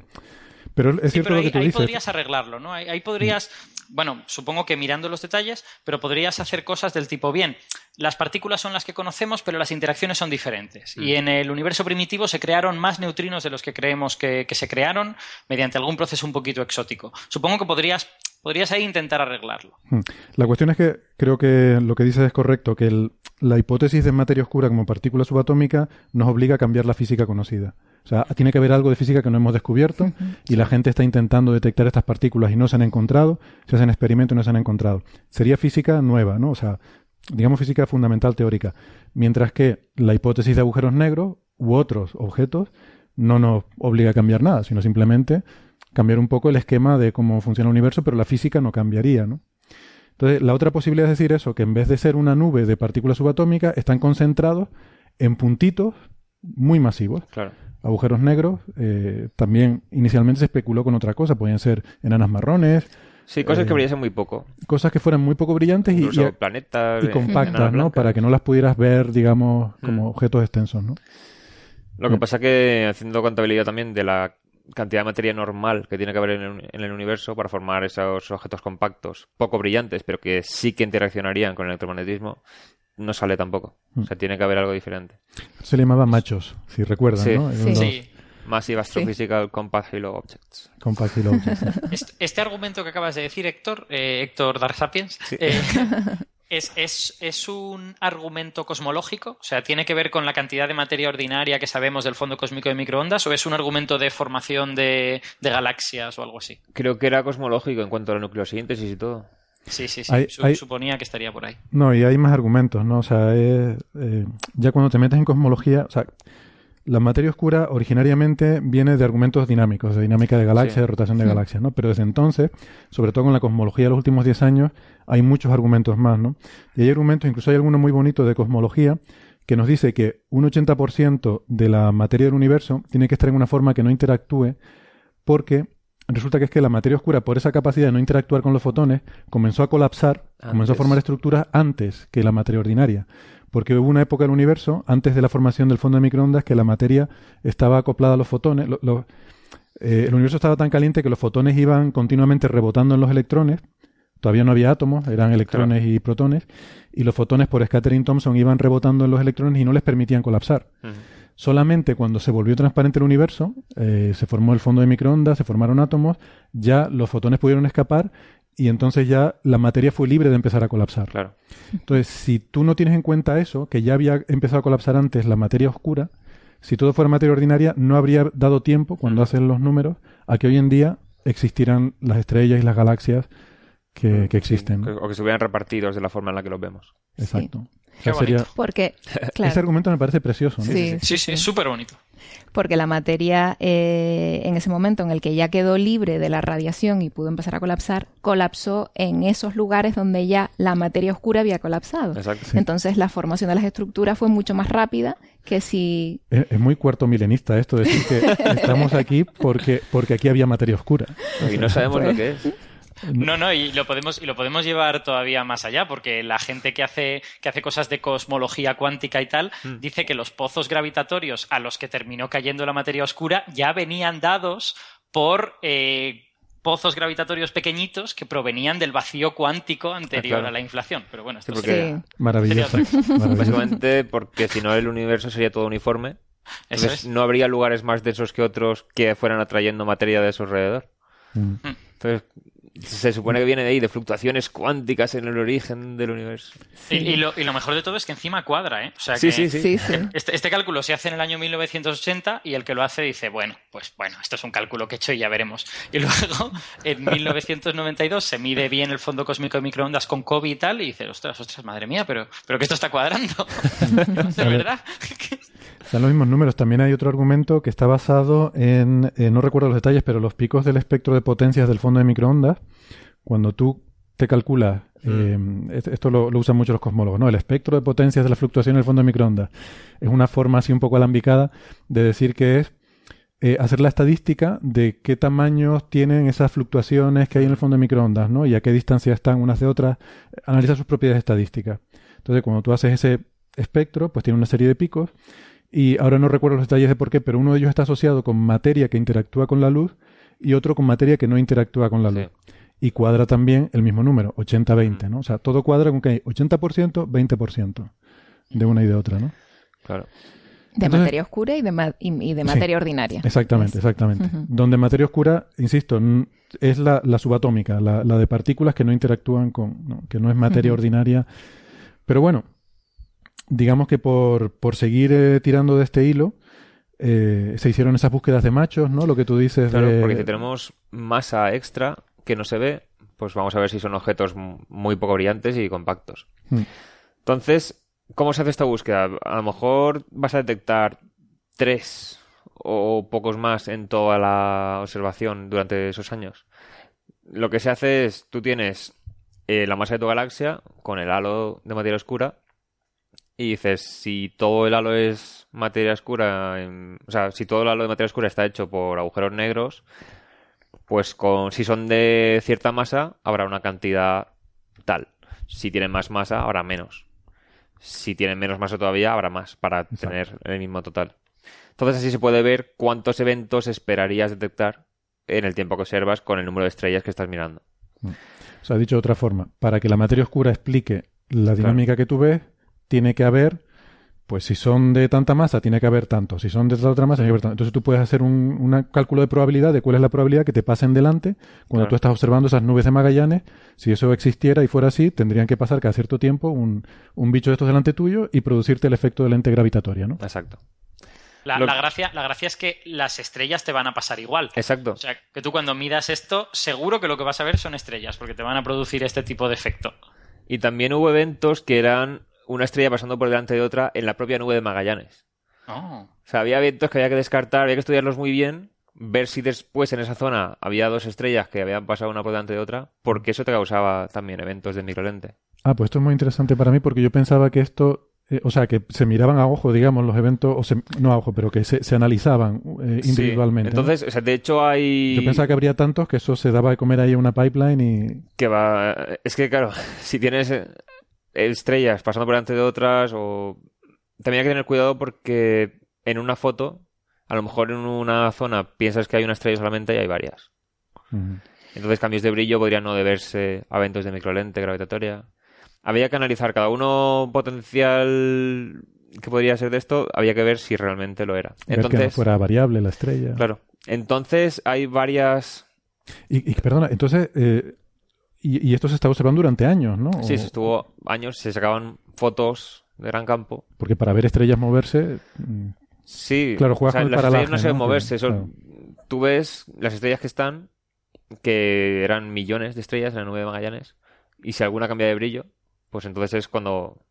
pero es Sí, cierto pero lo ahí, que tú ahí dices. podrías arreglarlo, ¿no? Ahí, ahí podrías, bueno, supongo que mirando los detalles, pero podrías hacer cosas del tipo, bien, las partículas son las que conocemos, pero las interacciones son diferentes. Mm. Y en el universo primitivo se crearon más neutrinos de los que creemos que, que se crearon mediante algún proceso un poquito exótico. Supongo que podrías, podrías ahí intentar arreglarlo. Hmm. La cuestión es que creo que lo que dices es correcto, que el- la hipótesis de materia oscura como partícula subatómica nos obliga a cambiar la física conocida. O sea, tiene que haber algo de física que no hemos descubierto y la gente está intentando detectar estas partículas y no se han encontrado, se hacen experimentos y no se han encontrado. Sería física nueva, ¿no? O sea, digamos física fundamental teórica. Mientras que la hipótesis de agujeros negros u otros objetos no nos obliga a cambiar nada, sino simplemente cambiar un poco el esquema de cómo funciona el universo, pero la física no cambiaría, ¿no? Entonces, la otra posibilidad es decir eso, que en vez de ser una nube de partículas subatómicas, están concentrados en puntitos muy masivos. Claro. Agujeros negros, eh, también inicialmente se especuló con otra cosa, podían ser enanas marrones, Sí, cosas Eh, que brillasen muy poco. cosas que fueran muy poco brillantes y, planetas. y eh, compactas, ¿no? Para que no las pudieras ver, digamos, como Mm. objetos extensos, ¿no? Lo que pasa que haciendo contabilidad también de la cantidad de materia normal que tiene que haber en el, en el universo para formar esos objetos compactos, poco brillantes, pero que sí que interaccionarían con el electromagnetismo, no sale tampoco. Mm. O sea, tiene que haber algo diferente. Se le llamaba machos, si recuerdan, Sí. ¿no? Sí. los Sí. Massive Astrophysical Compact Halo Objects. Compact Halo Objects. (laughs) Este, este argumento que acabas de decir, Héctor, eh, Héctor Dark Sapiens, eh, (laughs) es, es- es un argumento cosmológico? O sea, ¿tiene que ver con la cantidad de materia ordinaria que sabemos del fondo cósmico de microondas o es un argumento de formación de, de galaxias o algo así? Creo que era cosmológico en cuanto a la nucleosíntesis y todo. Sí, sí, sí. Hay- Su- hay- Suponía que estaría por ahí. No, y hay más argumentos, ¿no? O sea, es, eh, ya cuando te metes en cosmología, o sea, la materia oscura originariamente viene de argumentos dinámicos, de dinámica de galaxias, Sí. de rotación de galaxias, ¿no? Pero desde entonces, sobre todo con la cosmología de los últimos 10 años, hay muchos argumentos más, ¿no? Y hay argumentos, incluso hay alguno muy bonito de cosmología, que nos dice que un 80% de la materia del universo tiene que estar en una forma que no interactúe, porque resulta que es que la materia oscura, por esa capacidad de no interactuar con los fotones, comenzó a colapsar, comenzó a formar estructuras antes que la materia ordinaria. Porque hubo una época del universo, antes de la formación del fondo de microondas, que la materia estaba acoplada a los fotones. Lo- lo- eh, el universo estaba tan caliente que los fotones iban continuamente rebotando en los electrones. Todavía no había átomos, eran electrones y protones. Y los fotones por scattering Thomson iban rebotando en los electrones y no les permitían colapsar. Solamente cuando se volvió transparente el universo, eh, se formó el fondo de microondas, se formaron átomos, ya los fotones pudieron escapar y entonces ya la materia fue libre de empezar a colapsar. Claro. Entonces, si tú no tienes en cuenta eso, que ya había empezado a colapsar antes la materia oscura, si todo fuera materia ordinaria, no habría dado tiempo, cuando hacen los números, a que hoy en día existieran las estrellas y las galaxias que, que existen. O que estuvieran repartidos de la forma en la que los vemos. Exacto. Qué sería- Porque, (laughs) Ese argumento me parece precioso. ¿no? Sí. Sí, sí, es súper bonito. porque la materia, eh, en ese momento en el que ya quedó libre de la radiación y pudo empezar a colapsar, colapsó en esos lugares donde ya la materia oscura había colapsado. Exacto. Sí. Entonces la formación de las estructuras fue mucho más rápida que si... Es, es muy cuarto milenista esto, decir que (laughs) estamos aquí porque, porque aquí había materia oscura. Y no sabemos Pues- lo que es. (laughs) No, no, y lo podemos, y lo podemos llevar todavía más allá, porque la gente que hace, que hace cosas de cosmología cuántica y tal, dice que los pozos gravitatorios a los que terminó cayendo la materia oscura ya venían dados por eh, pozos gravitatorios pequeñitos que provenían del vacío cuántico anterior Ah, claro. a la inflación. Pero bueno, esto Sí, porque- sería-. Maravilloso. maravilloso. Básicamente porque si no el universo sería todo uniforme. Eso Entonces es. no habría lugares más densos que otros que fueran atrayendo materia de su alrededor. Mm. Entonces se supone que viene de ahí, de fluctuaciones cuánticas en el origen del universo. Y, y lo, y lo mejor de todo es que encima cuadra, ¿eh? O sea Sí, que sí, sí. Sí, sí. Este, este cálculo se hace en el año 1980 y el que lo hace dice, bueno, pues bueno, esto es un cálculo que he hecho y ya veremos. Y (laughs) luego, en 1992 se mide bien el fondo cósmico de microondas con COVID y tal y dice, ostras, ostras, madre mía, pero, pero que esto está cuadrando. (laughs) ¿De verdad? (laughs) Están los mismos números. También hay otro argumento que está basado en, eh, no recuerdo los detalles, pero los picos del espectro de potencias del fondo de microondas, cuando tú te calculas, eh, es- esto lo, lo usan mucho los cosmólogos, ¿no? El espectro de potencias de la fluctuación del fondo de microondas es una forma así un poco alambicada de decir que es eh, hacer la estadística de qué tamaños tienen esas fluctuaciones que hay en el fondo de microondas, ¿no? Y a qué distancia están unas de otras, analiza sus propiedades estadísticas. Entonces, cuando tú haces ese espectro, pues tiene una serie de picos y ahora no recuerdo los detalles de por qué, pero uno de ellos está asociado con materia que interactúa con la luz y otro con materia que no interactúa con la luz. Y cuadra también el mismo número, 80-20, ¿no? O sea, todo cuadra con que hay 80%, 20% de una y de otra, ¿no? Claro. De Entonces- materia oscura y de, ma- y, y de Sí, materia ordinaria. Exactamente, Es- exactamente. Donde materia oscura, insisto, n- es la, la subatómica, la, la de partículas que no interactúan con, ¿no? que no es materia ordinaria. Pero bueno, digamos que por, por seguir eh, tirando de este hilo, eh, se hicieron esas búsquedas de machos, ¿no? Lo que tú dices Claro, de... porque si tenemos masa extra que no se ve, pues vamos a ver si son objetos muy poco brillantes y compactos. Mm. Entonces, ¿cómo se hace esta búsqueda? A lo mejor vas a detectar tres o pocos más en toda la observación durante esos años. Lo que se hace es, tú tienes eh, la masa de tu galaxia con el halo de materia oscura y dices, si todo el halo es materia oscura, en- o sea, si todo el halo de materia oscura está hecho por agujeros negros, pues con, si son de cierta masa, habrá una cantidad tal. Si tienen más masa, habrá menos. Si tienen menos masa todavía, habrá más para Exacto. tener el mismo total. Entonces así se puede ver cuántos eventos esperarías detectar en el tiempo que observas con el número de estrellas que estás mirando. O sea, dicho de otra forma, para que la materia oscura explique la dinámica que tú ves, tiene que haber, pues si son de tanta masa, tiene que haber tanto. Si son de esta otra masa, tiene que haber tanto. Entonces tú puedes hacer un, un cálculo de probabilidad de cuál es la probabilidad que te pasen delante cuando Claro. tú estás observando esas nubes de Magallanes. Si eso existiera y fuera así, tendrían que pasar cada cierto tiempo un, un bicho de estos delante tuyo y producirte el efecto de lente gravitatoria, ¿no? Exacto. La, Lo- la gracia, la gracia es que las estrellas te van a pasar igual. Exacto. O sea, que tú cuando midas esto, seguro que lo que vas a ver son estrellas, porque te van a producir este tipo de efecto. Y también hubo eventos que eran una estrella pasando por delante de otra en la propia nube de Magallanes. Oh. O sea, había eventos que había que descartar, había que estudiarlos muy bien, ver si después en esa zona había dos estrellas que habían pasado una por delante de otra, porque eso te causaba también eventos de microlente. Ah, pues esto es muy interesante para mí porque yo pensaba que esto, eh, o sea, que se miraban a ojo, digamos, los eventos, o se- no a ojo, pero que se, se analizaban eh, Sí. individualmente. ¿no? Entonces, o sea, de hecho hay... Yo pensaba que habría tantos que eso se daba de comer ahí a una pipeline y... que va... Es que, claro, (laughs) si tienes eh, estrellas pasando por delante de otras o... También hay que tener cuidado porque en una foto, a lo mejor en una zona piensas que hay una estrella solamente y hay varias. Entonces cambios de brillo podrían no deberse a eventos de microlente gravitatoria. Había que analizar cada uno potencial que podría ser de esto, había que ver si realmente lo era. Ver que no Entonces, fuera variable la estrella. claro. Entonces hay varias... Y, y, perdona, entonces, eh, y, y esto se está observando durante años, ¿no? Sí, se estuvo años, se sacaban fotos de gran campo. Porque para ver estrellas moverse, mm, Sí, Claro, juegas o sea, con el las estrellas no se ven ¿no? moverse, Claro. tú ves las estrellas que están, que eran millones de estrellas en la nube de Magallanes, y si alguna cambia de brillo, pues entonces es cuando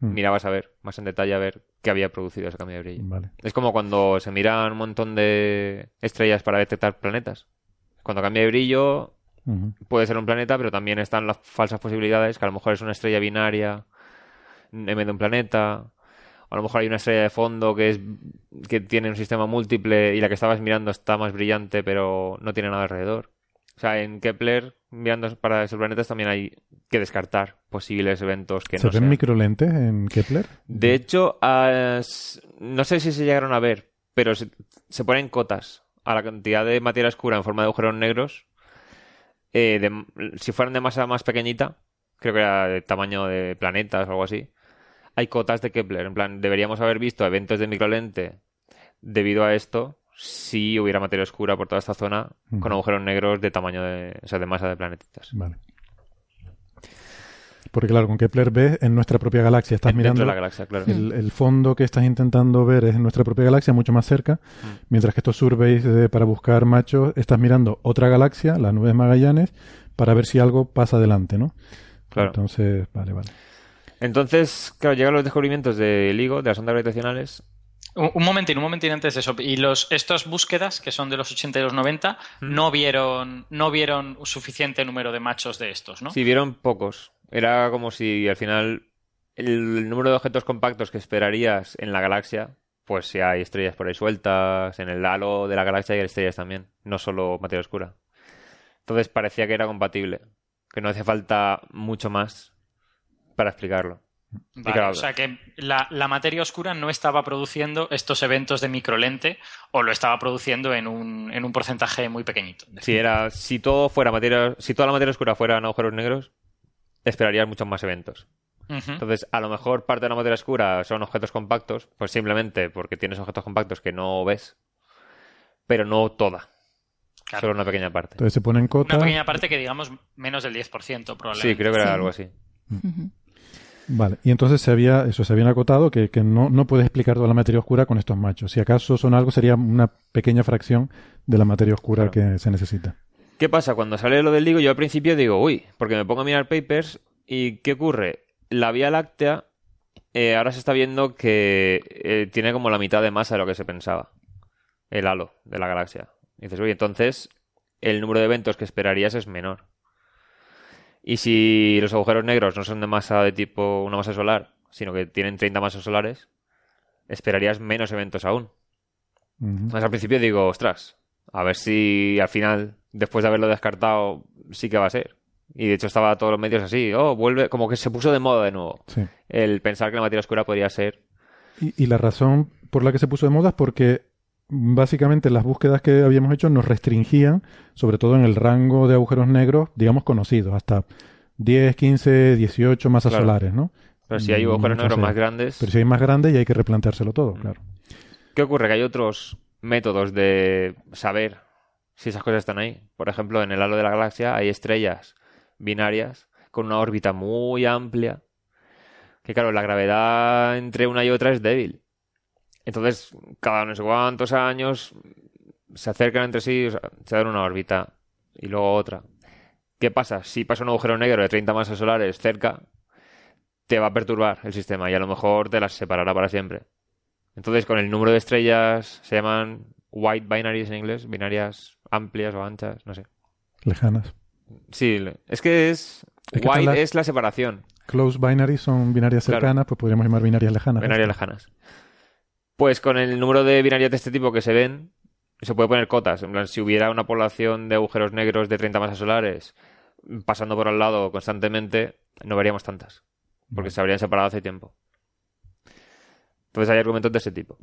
Mm. mirabas a ver, más en detalle a ver qué había producido ese cambio de brillo. vale. Es como cuando se miran un montón de estrellas para detectar planetas. Cuando cambia de brillo, Puede ser un planeta, pero también están las falsas posibilidades, que a lo mejor es una estrella binaria en vez de un planeta. O a lo mejor hay una estrella de fondo que es que tiene un sistema múltiple y la que estabas mirando está más brillante, pero no tiene nada alrededor. O sea, en Kepler, mirando para esos planetas, también hay que descartar posibles eventos que ¿Se no ven sean. microlentes en Kepler? De hecho, no sé si se llegaron a ver, pero se, se ponen cotas a la cantidad de materia oscura en forma de agujeros negros. Eh, de- si fueran de masa más pequeñita, creo que era de tamaño de planetas o algo así, hay cotas de Kepler. En plan, deberíamos haber visto eventos de microlente debido a esto si hubiera materia oscura por toda esta zona con agujeros negros de tamaño de, o sea, de masa de planetitas. Vale. Porque claro, con Kepler ves en nuestra propia galaxia. Estás Dentro mirando de la galaxia, claro. el, el fondo que estás intentando ver es en nuestra propia galaxia, mucho más cerca. Mm. Mientras que estos surveys de- para buscar machos, estás mirando otra galaxia, la nube de Magallanes, para ver si algo pasa adelante, ¿no? Claro. Entonces, vale, vale. Entonces, claro, llegan los descubrimientos de LIGO, de las ondas gravitacionales, Un, un momentín, un momentín antes de eso. Y los, estas búsquedas, que son de los 80 y los 90, no vieron, no vieron suficiente número de machos de estos, ¿no? Sí, vieron pocos. Era como si al final el número de objetos compactos que esperarías en la galaxia, pues si hay estrellas por ahí sueltas, en el halo de la galaxia hay estrellas también, no solo materia oscura. Entonces parecía que era compatible, que no hacía falta mucho más para explicarlo. Vale, claro, o sea que la, la materia oscura no estaba produciendo estos eventos de microlente o lo estaba produciendo en un, en un porcentaje muy pequeñito. Si era, si todo fuera materia, si toda la materia oscura fueran agujeros negros, esperarías muchos más eventos. Entonces, a lo mejor parte de la materia oscura son objetos compactos, pues simplemente porque tienes objetos compactos que no ves, pero no toda, Claro. solo una pequeña parte. Entonces se ponen cotas. Una pequeña parte que digamos menos del 10% probablemente. Sí, creo que era Sí. algo así. Vale, y entonces se había, eso se habían acotado que, que no, no puedes explicar toda la materia oscura con estos machos. Si acaso son algo, sería una pequeña fracción de la materia oscura Claro. que se necesita. ¿Qué pasa? Cuando sale lo del LIGO, yo al principio digo, uy, porque me pongo a mirar papers y ¿qué ocurre? La Vía Láctea eh, ahora se está viendo que eh, tiene como la mitad de masa de lo que se pensaba, el halo de la galaxia. Y dices, uy, entonces el número de eventos que esperarías es menor. Y si los agujeros negros no son de masa de tipo una masa solar, sino que tienen 30 masas solares, esperarías menos eventos aún. Entonces al principio digo, ostras, a ver si al final, después de haberlo descartado, sí que va a ser. Y de hecho estaba todos los medios así, oh, vuelve, como que se puso de moda de nuevo. Sí. El pensar que la materia oscura podría ser. Y, y la razón por la que se puso de moda es porque básicamente las búsquedas que habíamos hecho nos restringían, sobre todo en el rango de agujeros negros, digamos, conocidos, hasta 10, 15, 18 masas Claro. solares, ¿no? Pero si hay agujeros Mm, negros más grandes, Pero si hay más grandes ya hay que replanteárselo todo, claro. ¿qué ocurre? Que hay otros métodos de saber si esas cosas están ahí. Por ejemplo, en el halo de la galaxia hay estrellas binarias con una órbita muy amplia. Que claro, la gravedad entre una y otra es débil. Entonces, cada no sé cuántos años se acercan entre sí, o se dan una órbita y luego otra. ¿Qué pasa? Si pasa un agujero negro de 30 masas solares cerca, te va a perturbar el sistema y a lo mejor te las separará para siempre. Entonces, con el número de estrellas se llaman white binaries en inglés, binarias amplias o anchas, no sé. Lejanas. Sí, es que es, Es que white es la separación, Close binaries son binarias Claro. cercanas, pues podríamos llamar binarias lejanas. binarias lejanas. Pues con el número de binarias de este tipo que se ven, se puede poner cotas. En plan, si hubiera una población de agujeros negros de 30 masas solares pasando por al lado constantemente, no veríamos tantas, porque se habrían separado hace tiempo. Entonces hay argumentos de ese tipo.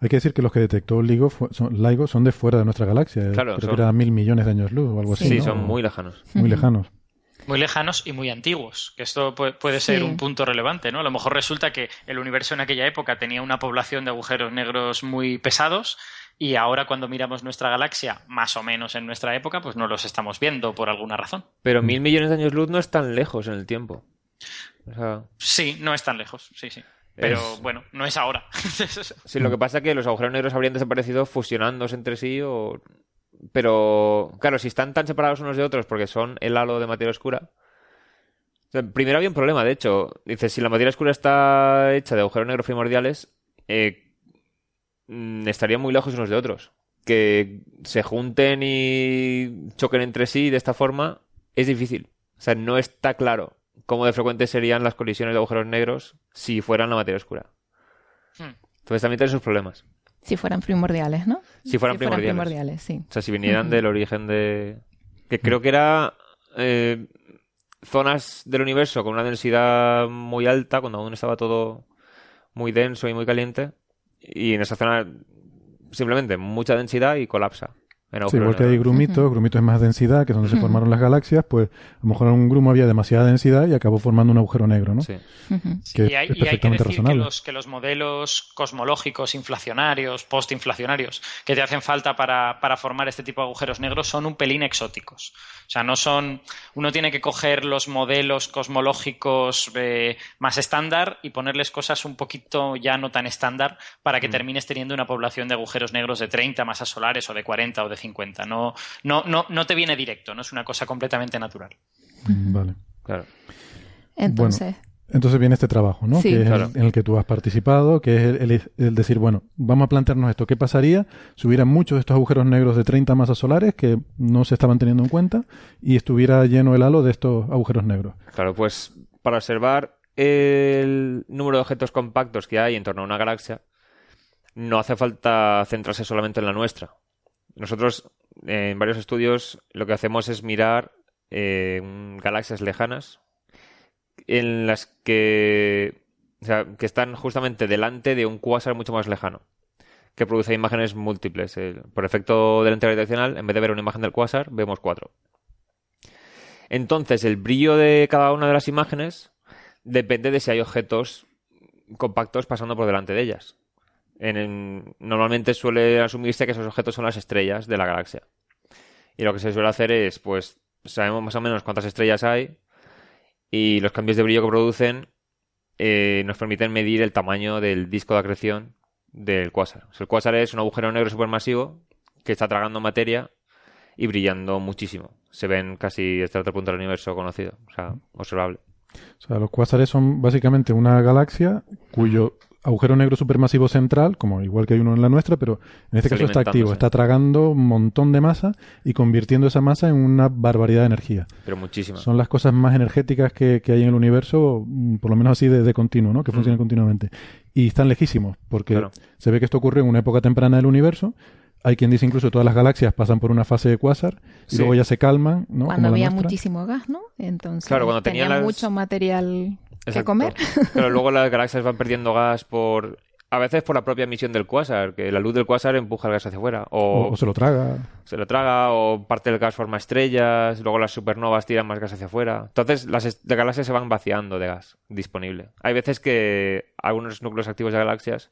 Hay que decir que los que detectó LIGO son, LIGO son de fuera de nuestra galaxia. Claro, Creo son- que era mil millones de años luz o algo así. Sí, ¿no? son muy lejanos. Muy lejanos. Muy lejanos y muy antiguos, que esto puede, puede ser Sí. un punto relevante, ¿no? A lo mejor resulta que el universo en aquella época tenía una población de agujeros negros muy pesados y ahora cuando miramos nuestra galaxia, más o menos en nuestra época, pues no los estamos viendo por alguna razón. Pero mil millones de años luz no es tan lejos en el tiempo. O sea, Sí, no es tan lejos, sí, sí. Pero Es- bueno, no es ahora. (laughs) sí, lo que pasa es que los agujeros negros habrían desaparecido fusionándose entre sí o... Pero, claro, si están tan separados unos de otros porque son el halo de materia oscura... o sea, primero había un problema, de hecho. Dice, si la materia oscura está hecha de agujeros negros primordiales, eh, mm, estarían muy lejos unos de otros. Que se junten y choquen entre sí de esta forma es difícil. O sea, no está claro cómo de frecuentes serían las colisiones de agujeros negros si fueran la materia oscura. Hmm. Entonces también tiene sus problemas. Si fueran primordiales, ¿no? Si fueran primordiales. sí. O sea, si vinieran del origen de... Que creo que era eh, zonas del universo con una densidad muy alta, cuando aún estaba todo muy denso y muy caliente. Y en esa zona simplemente mucha densidad y colapsa. Sí, igual que hay grumitos, grumitos es más densidad, que es donde se formaron las galaxias, pues a lo mejor en un grumo había demasiada densidad y acabó formando un agujero negro, ¿no? Sí. Que y, hay, es y hay que perfectamente decir que los, que los modelos cosmológicos inflacionarios, postinflacionarios, que te hacen falta para, para formar este tipo de agujeros negros son un pelín exóticos. O sea, no son. Uno tiene que coger los modelos cosmológicos eh, más estándar y ponerles cosas un poquito ya no tan estándar para Mm. que termines teniendo una población de agujeros negros de 30 masas solares o de 40 o de 50. No, no, no, no te viene directo, no es una cosa completamente natural. Vale. Claro. Entonces, Entonces viene este trabajo, ¿no? Sí. que es Claro. el, en el que tú has participado, que es el, el- el decir, bueno, vamos a plantearnos esto. ¿Qué pasaría si hubiera muchos de estos agujeros negros de 30 masas solares que no se estaban teniendo en cuenta y estuviera lleno el halo de estos agujeros negros? Claro, pues para observar el número de objetos compactos que hay en torno a una galaxia, no hace falta centrarse solamente en la nuestra. Nosotros, en varios estudios, lo que hacemos es mirar eh, galaxias lejanas en las que, o sea, que están justamente delante de un cuásar mucho más lejano, que produce imágenes múltiples. Por efecto del lente gravitacional, en vez de ver una imagen del cuásar, vemos cuatro. Entonces, el brillo de cada una de las imágenes depende de si hay objetos compactos pasando por delante de ellas. En- en- normalmente suele asumirse que esos objetos son las estrellas de la galaxia. Y lo que se suele hacer es, pues, sabemos más o menos cuántas estrellas hay y los cambios de brillo que producen eh, nos permiten medir el tamaño del disco de acreción del cuásar. El cuásar es un agujero negro supermasivo que está tragando materia y brillando muchísimo. Se ven casi hasta otro punto del universo conocido, o sea, observable. O sea, los cuásares son básicamente una galaxia cuyo agujero negro supermasivo central, como igual que hay uno en la nuestra, pero en este caso está activo, está tragando un montón de masa y convirtiendo esa masa en una barbaridad de energía. Pero muchísimo. Son las cosas más energéticas que, que hay en el universo, mm, por lo menos así de, de continuo, ¿no? Que funcionan Mm. continuamente. Y están lejísimos, porque Claro. se ve que esto ocurre en una época temprana del universo. Hay quien dice incluso todas las galaxias pasan por una fase de cuásar y Sí. luego ya se calman, ¿no? cuando Como había muchísimo gas, ¿no? Entonces, Claro, cuando tenía las- mucho material que Exacto. comer. (laughs) Pero luego las galaxias van perdiendo gas por a veces por la propia emisión del cuásar, que la luz del cuásar empuja el gas hacia afuera. O, O, se lo traga. se lo traga, o parte del gas forma estrellas, luego las supernovas tiran más gas hacia afuera. Entonces las galaxias se van vaciando de gas disponible. Hay veces que algunos núcleos activos de galaxias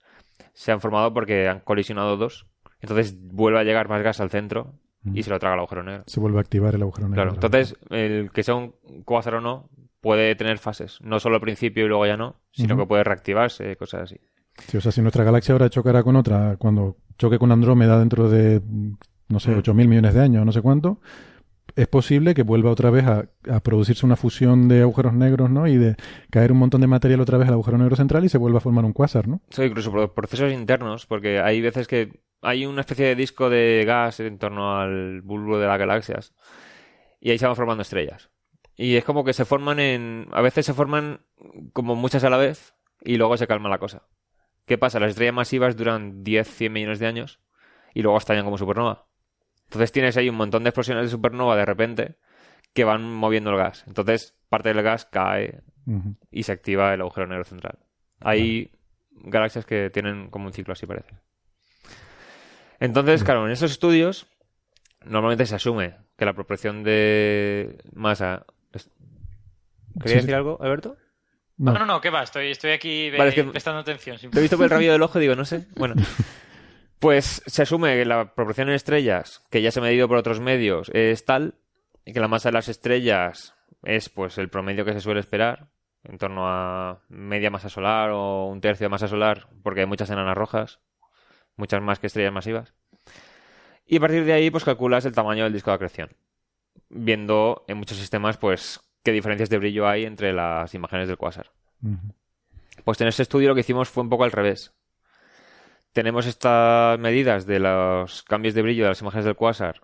se han formado porque han colisionado dos. Entonces vuelve a llegar más gas al centro y se lo traga el agujero negro. Se vuelve a activar el agujero negro. Claro, entonces el que sea un cuásar o no puede tener fases. No solo al principio y luego ya no, sino que puede reactivarse, cosas así. Sí, o sea, si nuestra galaxia ahora chocará con otra, cuando choque con Andrómeda dentro de, mm, no sé, Mm. 8 mil millones de años, no sé cuánto, es posible que vuelva otra vez a, a producirse una fusión de agujeros negros, ¿no? Y de caer un montón de material otra vez al agujero negro central y se vuelva a formar un cuásar, ¿no? Sí, incluso por procesos internos, porque hay veces que hay una especie de disco de gas en torno al bulbo de las galaxias y ahí se van formando estrellas. Y es como que se forman en... A veces se forman como muchas a la vez y luego se calma la cosa. ¿Qué pasa? Las estrellas masivas duran 10, 100 millones de años y luego estallan como supernova. Entonces tienes ahí un montón de explosiones de supernova de repente que van moviendo el gas. Entonces parte del gas cae y se activa el agujero negro central. Hay galaxias que tienen como un ciclo así parece. Entonces, claro, en esos estudios normalmente se asume que la proporción de masa... ¿Querías sí. decir algo, Alberto? No. No, no, no, ¿qué va? Estoy, estoy aquí de- Vale, es que- prestando atención. Te he visto por el rabillo del ojo y digo, no sé. (laughs) Bueno, pues se asume que la proporción en estrellas, que ya se ha medido por otros medios, es tal y que la masa de las estrellas es pues el promedio que se suele esperar, en torno a media masa solar o un tercio de masa solar, porque hay muchas enanas rojas, muchas más que estrellas masivas. Y a partir de ahí, pues calculas el tamaño del disco de acreción, viendo en muchos sistemas, pues, qué diferencias de brillo hay entre las imágenes del cuásar. Ujú. Pues en este estudio lo que hicimos fue un poco al revés. Tenemos estas medidas de los cambios de brillo de las imágenes del cuásar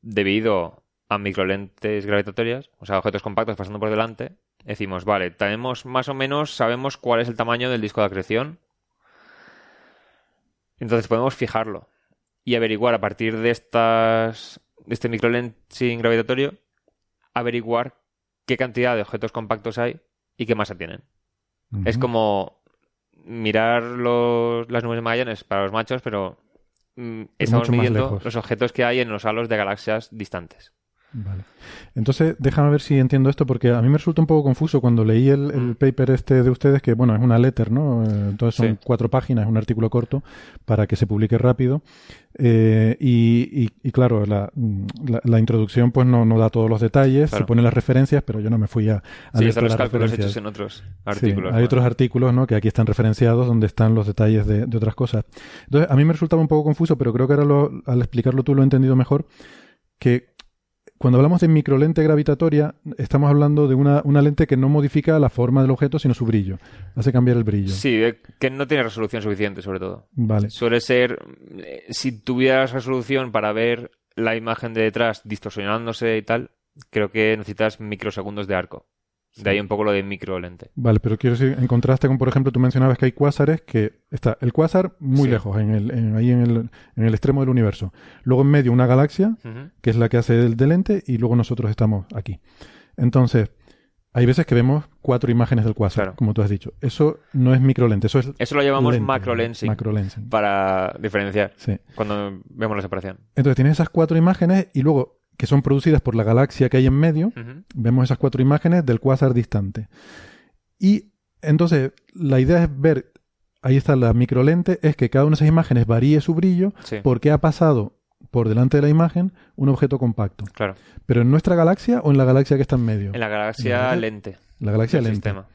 debido a microlentes gravitatorias, o sea, objetos compactos pasando por delante. Decimos, vale, tenemos más o menos, sabemos cuál es el tamaño del disco de acreción. Entonces podemos fijarlo y averiguar a partir de estas este microlensing gravitatorio, averiguar qué cantidad de objetos compactos hay y qué masa tienen. Es como mirar los- las nubes de Magallanes para los machos, pero mm, estamos midiendo los objetos que hay en los halos de galaxias distantes. Vale. Entonces, déjame ver si entiendo esto, porque a mí me resulta un poco confuso cuando leí el, el Mm. paper este de ustedes, que bueno, es una letter, ¿no? Eh, Entonces son Sí. cuatro páginas, es un artículo corto para que se publique rápido. Eh, y, y- y claro, la, mm, la- la introducción pues no, no da todos los detalles, Claro. se ponen las referencias, pero yo no me fui a, a Sí, están los cálculos referencias. hechos en otros Sí, artículos. hay bueno. otros artículos ¿no? que aquí están referenciados donde están los detalles de, de otras cosas. Entonces, a mí me resultaba un poco confuso, pero creo que ahora lo- al explicarlo tú lo he entendido mejor, que cuando hablamos de microlente gravitatoria, estamos hablando de una, una lente que no modifica la forma del objeto, sino su brillo. Hace cambiar el brillo. Sí, eh, que no tiene resolución suficiente, sobre todo. Vale. Suele ser, eh, si tuvieras resolución para ver la imagen de detrás distorsionándose y tal, creo que necesitas microsegundos de arco. De ahí un poco lo de microlente. Vale, pero quiero decir, en contraste con, por ejemplo, tú mencionabas que hay cuásares que está el cuásar muy Sí. lejos, en el, en- ahí en el, en el extremo del universo. Luego en medio una galaxia, que es la que hace el de lente, y luego nosotros estamos aquí. Entonces, hay veces que vemos cuatro imágenes del cuásar, Claro. como tú has dicho. Eso no es microlente, eso es Eso lo llamamos lente, macrolensing, macrolensing. para diferenciar Sí. cuando vemos la separación. Entonces tienes esas cuatro imágenes y luego, que son producidas por la galaxia que hay en medio, vemos esas cuatro imágenes del cuásar distante. Y entonces, la idea es ver, ahí está la microlente, es que cada una de esas imágenes varíe su brillo Sí, porque ha pasado por delante de la imagen un objeto compacto. claro. Pero en nuestra galaxia o en la galaxia que está en medio. En la galaxia Entonces, lente La galaxia del lente. sistema.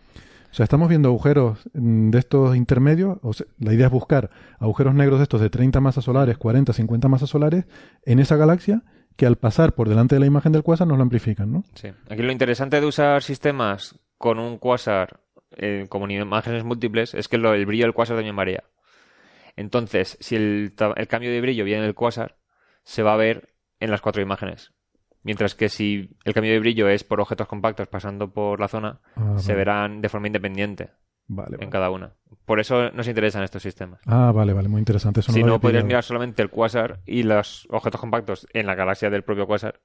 O sea, estamos viendo agujeros mm, de estos intermedios. O sea, la idea es buscar agujeros negros de estos de 30 masas solares, 40, 50 masas solares en esa galaxia que al pasar por delante de la imagen del cuásar nos lo amplifican, ¿no? Sí. Aquí lo interesante de usar sistemas con un cuásar eh, como imágenes múltiples es que lo- el brillo del cuásar también varía. Entonces, si el, el cambio de brillo viene del cuásar, se va a ver en las cuatro imágenes. Mientras que si el cambio de brillo es por objetos compactos pasando por la zona, Ah, se verán de forma independiente Vale, en vale. cada una. Por eso nos interesan estos sistemas. Ah, vale, vale, muy interesante. Eso si no, podrías mirar solamente el cuásar y los objetos compactos en la galaxia del propio cuásar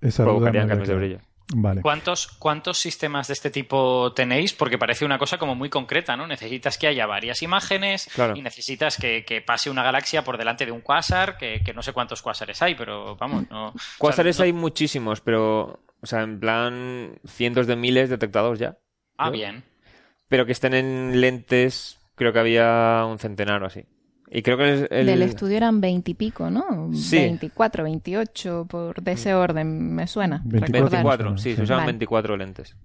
Esa provocarían cambios de brillo. Vale. ¿Cuántos, ¿Cuántos sistemas de este tipo tenéis? Porque parece una cosa como muy concreta, ¿no? Necesitas que haya varias imágenes Claro. y necesitas que, que pase una galaxia por delante de un quasar, que, que no sé cuántos quasares hay, pero vamos, no... o sea, Quasares no- hay muchísimos, pero, o sea, en plan cientos de miles detectados ya. Ah, ¿no? bien. Pero que estén en lentes, creo que había un centenar o así. Y creo que el, el- Del estudio eran veintipico, ¿no? Sí. 24, 28, por de ese orden, me suena. 24, recordar. 24, sí, se usaban Vale. 24 lentes.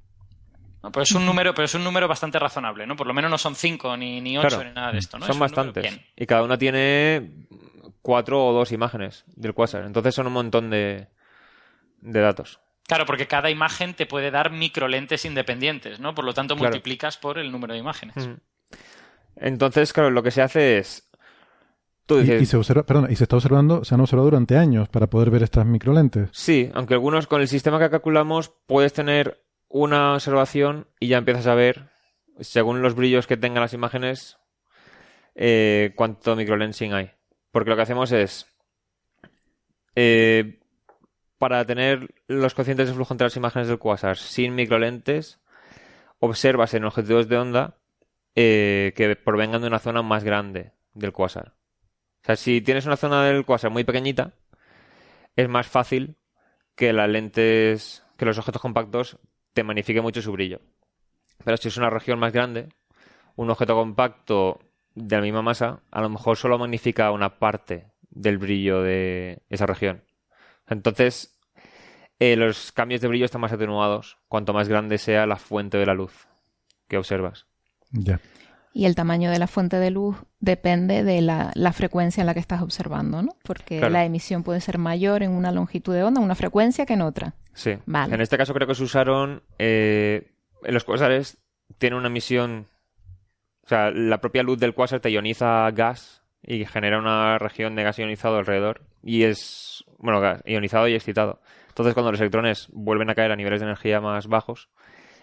No, pero es un número, pero es un número bastante razonable, ¿no? Por lo menos no son cinco ni, ni Claro. ni nada de esto, ¿no? Son Es bastantes. bien. Y cada una tiene cuatro o dos imágenes del quasar. Entonces son un montón de, de datos. Claro, porque cada imagen te puede dar microlentes independientes, ¿no? Por lo tanto, Claro. multiplicas por el número de imágenes. Mm. Entonces, claro, lo que se hace es... Tú Y, dices... y se observa, perdona, y se está observando, se han observado durante años para poder ver estas microlentes. Sí, aunque algunos con el sistema que calculamos puedes tener una observación y ya empiezas a ver, según los brillos que tengan las imágenes, eh, cuánto microlensing hay. Porque lo que hacemos es, eh, para tener los cocientes de flujo entre las imágenes del quasar sin microlentes, observas en objetivos de onda eh, que provengan de una zona más grande del quasar. O sea, si tienes una zona del quasar muy pequeñita, es más fácil que las lentes, que los objetos compactos te magnifiquen mucho su brillo. Pero si es una región más grande, un objeto compacto de la misma masa, a lo mejor solo magnifica una parte del brillo de esa región. Entonces, eh, los cambios de brillo están más atenuados cuanto más grande sea la fuente de la luz que observas. Ya. Y el tamaño de la fuente de luz depende de la, la frecuencia en la que estás observando, ¿no? Porque Claro. la emisión puede ser mayor en una longitud de onda, una frecuencia que en otra. Sí. Vale. En este caso creo que se usaron. eh, en los quasares tiene una emisión. O sea, la propia luz del quasar te ioniza gas y genera una región de gas ionizado alrededor. Y es. Bueno, gas, ionizado y excitado. Entonces, cuando los electrones vuelven a caer a niveles de energía más bajos,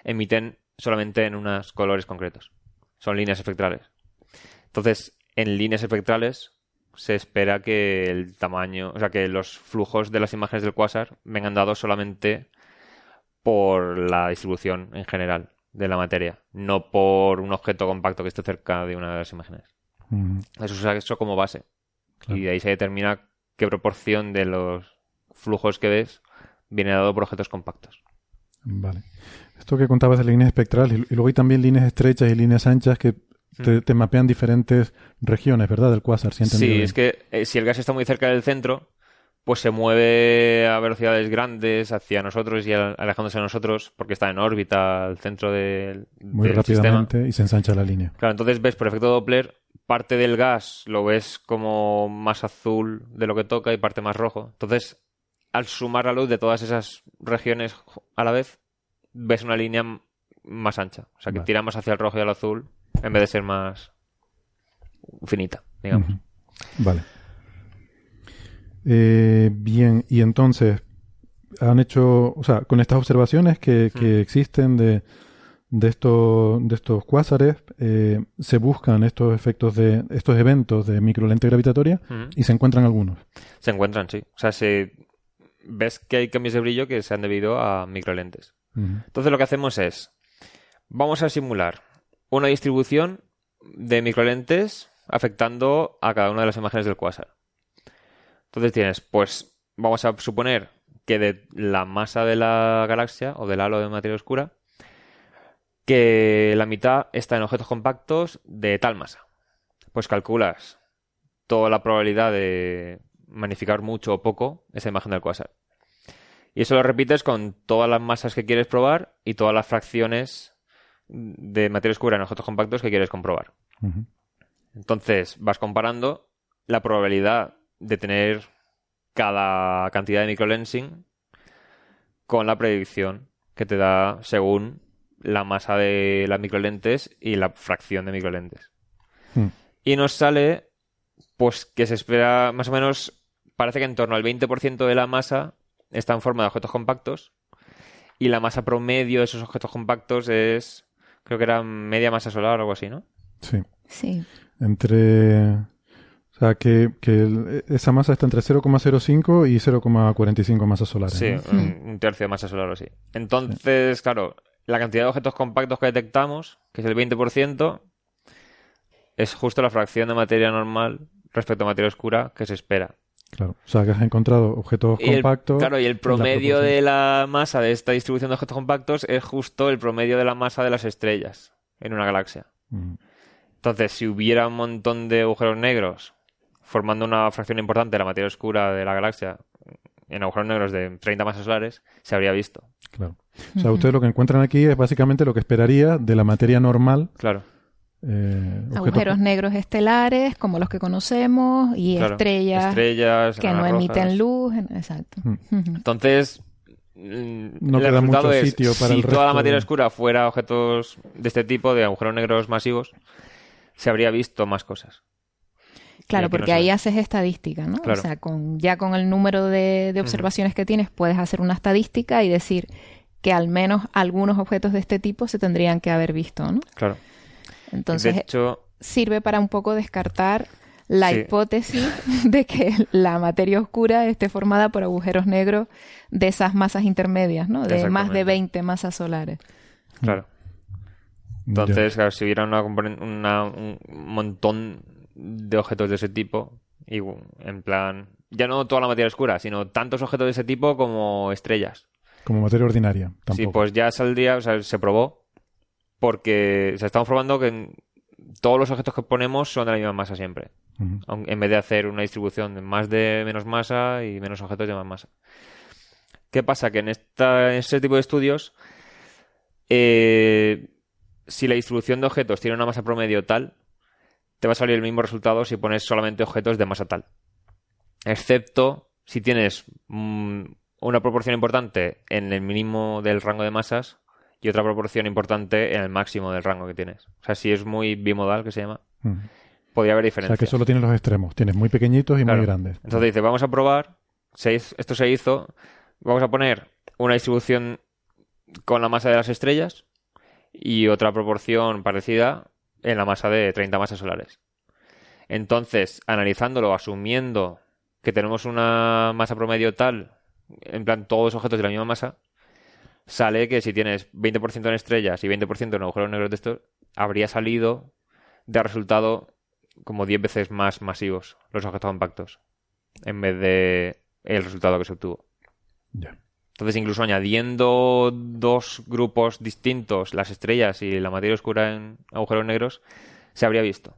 emiten solamente en unos colores concretos. Son líneas espectrales. Entonces, en líneas espectrales se espera que el tamaño, o sea, que los flujos de las imágenes del quasar vengan dados solamente por la distribución en general de la materia, no por un objeto compacto que esté cerca de una de las imágenes. Mm, Eso se usa eso como base. Claro. Y de ahí se determina qué proporción de los flujos que ves viene dado por objetos compactos. Vale. Esto que contabas de líneas espectrales, y luego hay también líneas estrechas y líneas anchas que te, te mapean diferentes regiones, ¿verdad? Del si entendido Sí, bien. es que eh, si el gas está muy cerca del centro, pues se mueve a velocidades grandes hacia nosotros y al- alejándose de nosotros porque está en órbita al centro del, Muy del sistema. rápidamente y se ensancha la línea. Claro, entonces ves por efecto Doppler parte del gas lo ves como más azul de lo que toca y parte más rojo. Entonces, al sumar la luz de todas esas regiones a la vez, ves una línea más ancha. O sea, que Vale. tira más hacia el rojo y al azul en vez de ser más finita, digamos. Vale. Eh, bien, y entonces, han hecho, o sea, con estas observaciones que, que existen de, de, estos, de estos cuásares, eh, se buscan estos efectos de, estos eventos de microlente gravitatoria y se encuentran algunos. Se encuentran, sí. O sea, se... ves que hay cambios de brillo que se han debido a microlentes. Ujú. Entonces lo que hacemos es, vamos a simular una distribución de microlentes afectando a cada una de las imágenes del quasar. Entonces tienes, pues vamos a suponer que de la masa de la galaxia o del halo de materia oscura, que la mitad está en objetos compactos de tal masa. Pues calculas toda la probabilidad de magnificar mucho o poco esa imagen del quasar. Y eso lo repites con todas las masas que quieres probar y todas las fracciones de materia oscura en objetos compactos que quieres comprobar. Entonces vas comparando la probabilidad de tener cada cantidad de microlensing con la predicción que te da según la masa de las microlentes y la fracción de microlentes. Hmm. Y nos sale pues que se espera más o menos, parece que en torno al 20% de la masa está en forma de objetos compactos y la masa promedio de esos objetos compactos es, creo que era media masa solar o algo así, ¿no? Sí. Sí. Entre. O sea, que, que el- esa masa está entre 0,05 y 0,45 masas solares. Sí, ¿no? un, un tercio de masa solar o así. Entonces, claro, la cantidad de objetos compactos que detectamos, que es el 20%, es justo la fracción de materia normal respecto a materia oscura que se espera. Claro. O sea, que has encontrado objetos Y el- compactos. claro, y el la promedio de la masa de esta distribución de objetos compactos es justo el promedio de la masa de las estrellas en una galaxia. Mm. Entonces, si hubiera un montón de agujeros negros formando una fracción importante de la materia oscura de la galaxia en agujeros negros de 30 masas solares, se habría visto. Claro. O sea, ustedes lo que encuentran aquí es básicamente lo que esperaría de la materia normal. Claro. eh, Agujeros negros estelares, como los que conocemos, y Claro. estrellas Estrellas, que no emiten luz. en- Exacto. Mm. Entonces, No el queda resultado mucho es, sitio para si el toda la materia de- oscura fuera objetos de este tipo, de agujeros negros masivos, se habría visto más cosas. Claro, no porque ahí haces estadística, ¿no? Claro. O sea, con, ya con el número de, de observaciones que tienes, puedes hacer una estadística y decir que al menos algunos objetos de este tipo se tendrían que haber visto, ¿no? Claro. Entonces, de hecho, sirve para un poco descartar la Sí. hipótesis (laughs) de que la materia oscura esté formada por agujeros negros de esas masas intermedias, ¿no? De más de Exactamente. 20 masas solares. claro. Entonces, claro, si hubiera una, una- un montón de objetos de ese tipo, y en plan, ya no toda la materia oscura, sino tantos objetos de ese tipo como estrellas. Como materia ordinaria. Tampoco. Sí, pues ya saldría, o sea, se probó, porque se estamos probando que todos los objetos que ponemos son de la misma masa siempre, en vez de hacer una distribución de más de menos masa y menos objetos de más masa. ¿Qué pasa? Que en, esta, en este tipo de estudios, eh, si la distribución de objetos tiene una masa promedio tal, te va a salir el mismo resultado si pones solamente objetos de masa tal. Excepto si tienes mm, una proporción importante en el mínimo del rango de masas y otra proporción importante en el máximo del rango que tienes. O sea, si es muy bimodal, que se llama, Ujú. podría haber O diferencias. sea, que solo tienes los extremos. Tienes muy pequeñitos y Claro. muy grandes. Entonces dice, vamos a probar, se hizo- esto se hizo, vamos a poner una distribución con la masa de las estrellas y otra proporción parecida en la masa de 30 masas solares. Entonces, analizándolo, asumiendo que tenemos una masa promedio tal, en plan todos los objetos de la misma masa, sale que si tienes 20% en estrellas y 20% en agujeros negros de estos, habría salido de resultado como 10 veces más masivos los objetos compactos en vez de el resultado que se obtuvo. Ya. Entonces, incluso añadiendo dos grupos distintos, las estrellas y la materia oscura en agujeros negros, se habría visto.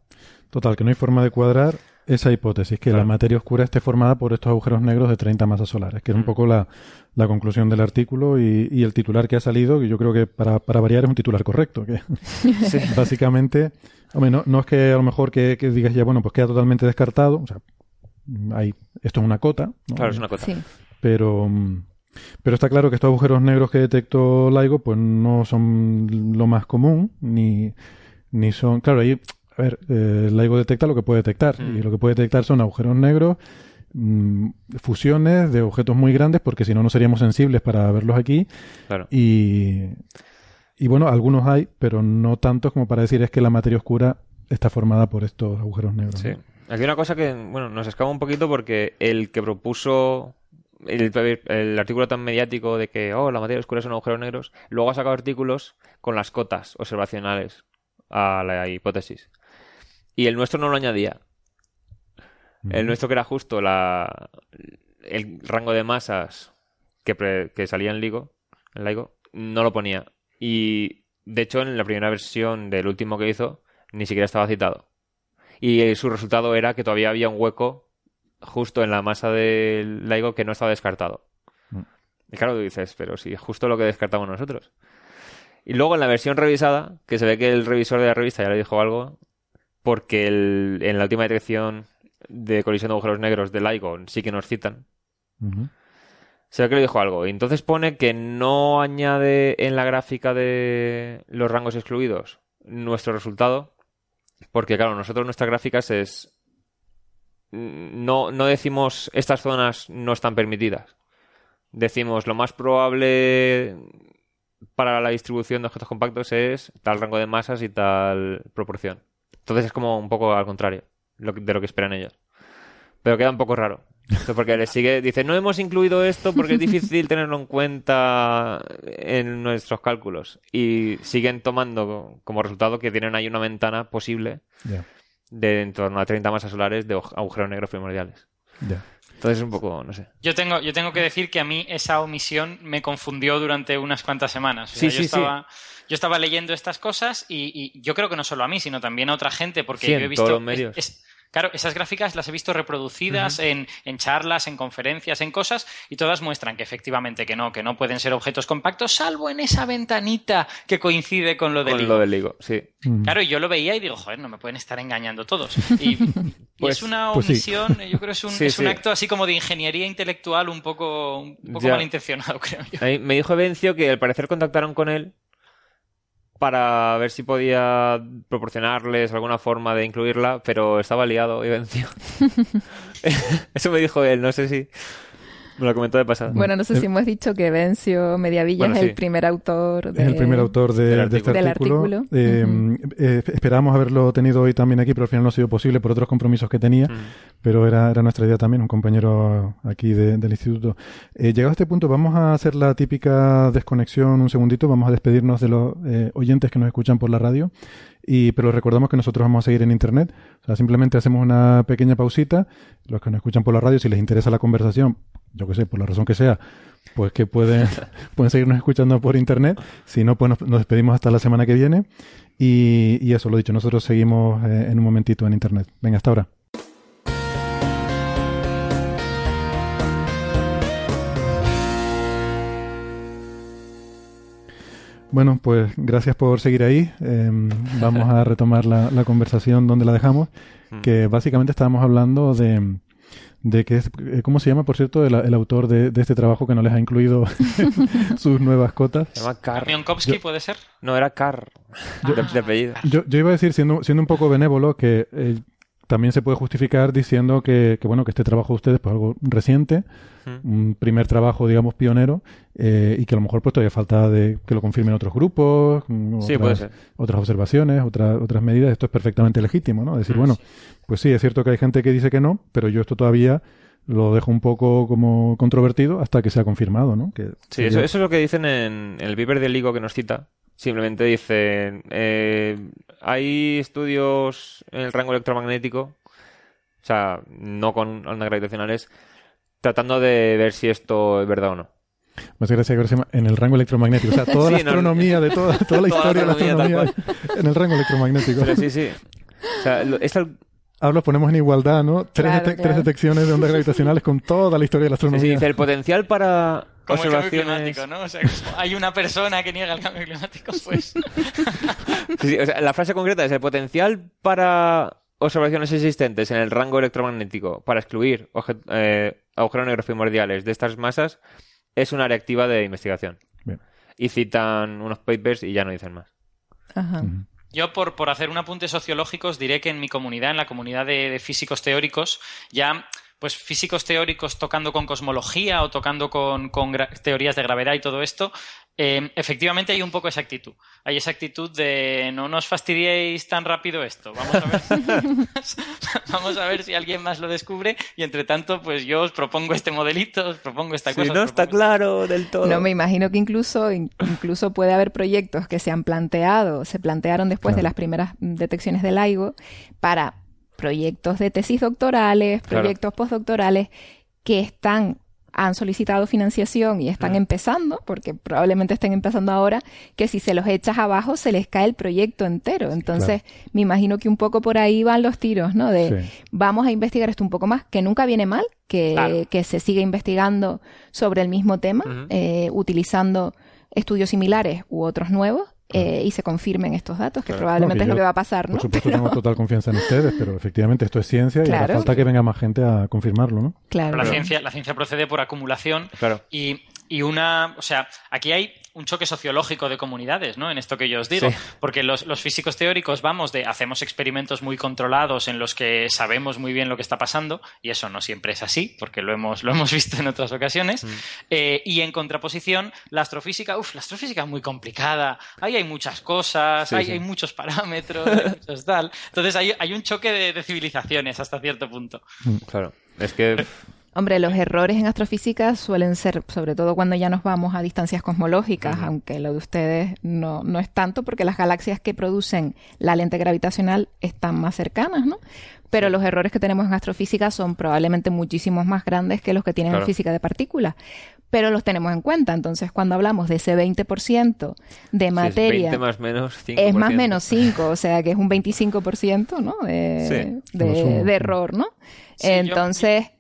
Total, que no hay forma de cuadrar esa hipótesis, que Claro. la materia oscura esté formada por estos agujeros negros de 30 masas solares, que es un Mm. poco la, la conclusión del artículo y, y el titular que ha salido, que yo creo que para, para variar es un titular correcto, que (laughs) básicamente, hombre, no, no es que a lo mejor que, que digas ya, bueno, pues queda totalmente descartado, o sea, hay, esto es una cota, ¿no? Claro, es una cosa. Sí. pero pero está claro que estos agujeros negros que detectó LIGO pues no son lo más común ni, ni son claro ahí a ver eh, LIGO detecta lo que puede detectar Mm. y lo que puede detectar son agujeros negros mm, fusiones de objetos muy grandes porque si no no seríamos sensibles para verlos aquí Claro. y y bueno algunos hay pero no tantos como para decir es que la materia oscura está formada por estos agujeros negros Sí. Aquí hay una cosa que, bueno, nos escapa un poquito porque el que propuso el, el artículo tan mediático de que, oh, la materia oscura son agujeros negros, luego ha sacado artículos con las cotas observacionales a la hipótesis. Y el nuestro no lo añadía. El nuestro que era justo la, el rango de masas que, pre- que salía en LIGO, en LIGO, no lo ponía. Y de hecho en la primera versión del último que hizo ni siquiera estaba citado. Y su resultado era que todavía había un hueco justo en la masa del LIGO que no estaba descartado. Mm. Y claro, tú dices, pero si es justo lo que descartamos nosotros. Y luego en la versión revisada, que se ve que el revisor de la revista ya le dijo algo, porque el- en la última detección de colisión de agujeros negros de LIGO sí que nos citan, se ve que le dijo algo. Y entonces pone que no añade en la gráfica de los rangos excluidos nuestro resultado. Porque, claro, nosotros nuestras gráficas es. No, no decimos estas zonas no están permitidas. Decimos lo más probable para la distribución de objetos compactos es tal rango de masas y tal proporción. Entonces es como un poco al contrario lo que- de lo que esperan ellos. Pero queda un poco raro. Esto Porque le sigue, dice, no hemos incluido esto porque es difícil (laughs) tenerlo en cuenta en nuestros cálculos. Y siguen tomando como resultado que tienen ahí una ventana posible de en torno a 30 masas solares de agujeros negros primordiales. Entonces es un poco, no sé. Yo tengo, yo tengo que decir que a mí esa omisión me confundió durante unas cuantas semanas. O sea, Sí, yo, sí, sí. estaba, yo estaba leyendo estas cosas y, y yo creo que no solo a mí, sino también a otra gente, porque Sí, yo he visto. todos los medios. es- es- claro, esas gráficas las he visto reproducidas en, en charlas, en conferencias, en cosas, y todas muestran que efectivamente que no, que no pueden ser objetos compactos, salvo en esa ventanita que coincide con lo del Con higo. lo del higo, sí. Claro, y yo lo veía y digo, joder, no me pueden estar engañando todos. (laughs) Y, y Pues- es una pues sí. omisión, yo creo que es un, Sí, es un sí. acto así como de ingeniería intelectual un poco, un poco Ya. malintencionado, (laughs) creo yo. Ahí me dijo Evencio que al parecer contactaron con él para ver si podía proporcionarles alguna forma de incluirla, pero estaba liado Evencio. (laughs) (laughs) Eso me dijo él, no sé si me lo comentó de pasada. Bueno, no sé el- si hemos dicho que Vencio Mediavilla Bueno, es sí. el primer autor de... Es el primer autor de, Del de este Del artículo. artículo. Eh, eh, esperábamos haberlo tenido hoy también aquí, pero al final no ha sido posible por otros compromisos que tenía. Pero era, era nuestra idea también, un compañero aquí de- del instituto. Eh, llegado a este punto, vamos a hacer la típica desconexión un segundito, vamos a despedirnos de los eh, oyentes que nos escuchan por la radio, y, pero recordamos que nosotros vamos a seguir en Internet, o sea, simplemente hacemos una pequeña pausita, los que nos escuchan por la radio, si les interesa la conversación, yo que sé, por la razón que sea, pues que pueden, (laughs) pueden seguirnos escuchando por Internet, si no, pues nos, nos despedimos hasta la semana que viene, y, y eso, lo dicho, nosotros seguimos eh, en un momentito en Internet. Venga, hasta ahora. Bueno, pues gracias por seguir ahí. Eh, vamos a retomar la, la conversación donde la dejamos, (laughs) Mm. que básicamente estábamos hablando de, de que es, eh, ¿cómo se llama, por cierto, el, el autor de, de este trabajo que no les ha incluido (laughs) sus nuevas cotas? Se llama Carr. Yo- puede ser. No, era Carr. De, de apellido. Yo, yo iba a decir, siendo, siendo un poco benévolo, que eh, también se puede justificar diciendo que, que, bueno, que este trabajo de ustedes pues algo reciente, un primer trabajo, digamos, pionero, eh, y que a lo mejor pues todavía falta de que lo confirmen otros grupos, mm, Sí, otras, puede ser. otras observaciones, otras, otras medidas. Esto es perfectamente legítimo, ¿no? Decir, Mm. bueno, pues sí, es cierto que hay gente que dice que no, pero yo esto todavía lo dejo un poco como controvertido hasta que sea confirmado, ¿no? Que Sí, eso, eso es lo que dicen en, en el paper del LIGO que nos cita. Simplemente dicen, eh, hay estudios en el rango electromagnético, o sea, no con ondas gravitacionales, tratando de ver si esto es verdad o no. Más gracia en el rango electromagnético. O sea, toda (laughs) la Sí, no, astronomía de toda, (laughs) toda la Toda la historia de la astronomía, en el rango electromagnético. Pero sí, sí. O sea, lo- es al- Ahora los ponemos en igualdad, ¿no? Tres, Claro, dete- claro. tres detecciones de ondas gravitacionales con toda la historia de la sí, astronomía. dice, el potencial para Como el cambio observaciones... climático, ¿no? O sea, como hay una persona que niega el cambio climático, pues. (laughs) Sí, sí, o sea, la frase concreta es el potencial para observaciones existentes en el rango electromagnético para excluir eh, agujeros negros primordiales de estas masas es una área activa de investigación. Bien. Y citan unos papers y ya no dicen más. Ajá. Yo, por, por hacer un apunte sociológico, os diré que en mi comunidad, en la comunidad de, de físicos teóricos, ya pues físicos teóricos tocando con cosmología o tocando con, teorías de gravedad y todo esto, eh, efectivamente hay un poco esa actitud. Hay esa actitud de no nos fastidiéis tan rápido esto. Vamos a ver, (laughs) vamos a ver si alguien más lo descubre y entre tanto, pues yo os propongo este modelito, os propongo esta cosa. os propongo- claro del todo. No, me imagino que incluso, in- incluso puede haber proyectos que se han planteado, se plantearon después de las primeras detecciones del LIGO para proyectos de tesis doctorales, Claro. proyectos postdoctorales que están han solicitado financiación y están empezando, porque probablemente estén empezando ahora, que si se los echas abajo se les cae el proyecto entero. Entonces, me imagino que un poco por ahí van los tiros, ¿no? De Sí. vamos a investigar esto un poco más, que nunca viene mal, que, Claro. que se siga investigando sobre el mismo tema, eh, utilizando estudios similares u otros nuevos, eh, y se confirmen estos datos, que Claro. probablemente No, que es lo que va a pasar, ¿no? Por supuesto, Pero- tengo total confianza en ustedes, pero efectivamente esto es ciencia y hará Claro. falta que venga más gente a confirmarlo, ¿no? claro. La ciencia, la ciencia procede por acumulación Claro. y, y una, o sea, aquí hay, un choque sociológico de comunidades, ¿no? En esto que yo os digo. Sí. Porque los, los físicos teóricos vamos de hacemos experimentos muy controlados en los que sabemos muy bien lo que está pasando, y eso no siempre es así, porque lo hemos, lo hemos (laughs) visto en otras ocasiones. Eh, y en contraposición, la astrofísica, uff, la astrofísica es muy complicada, ahí hay muchas cosas, Sí, hay, sí. hay muchos parámetros, hay muchos tal. Entonces hay, hay un choque de, de civilizaciones hasta cierto punto. Claro. Es que. (laughs) Hombre, los errores en astrofísica suelen ser, sobre todo cuando ya nos vamos a distancias cosmológicas, aunque lo de ustedes no, no es tanto, porque las galaxias que producen la lente gravitacional están más cercanas, ¿no? Pero los errores que tenemos en astrofísica son probablemente muchísimos más grandes que los que tienen Claro. en física de partículas. Pero los tenemos en cuenta. Entonces, cuando hablamos de ese 20% de si es materia 20 más menos 5%. es más menos 5, o sea que es un 25%, ¿no? De, Sí. de- Lo sumo. de error, ¿no? Sí, Entonces, Yo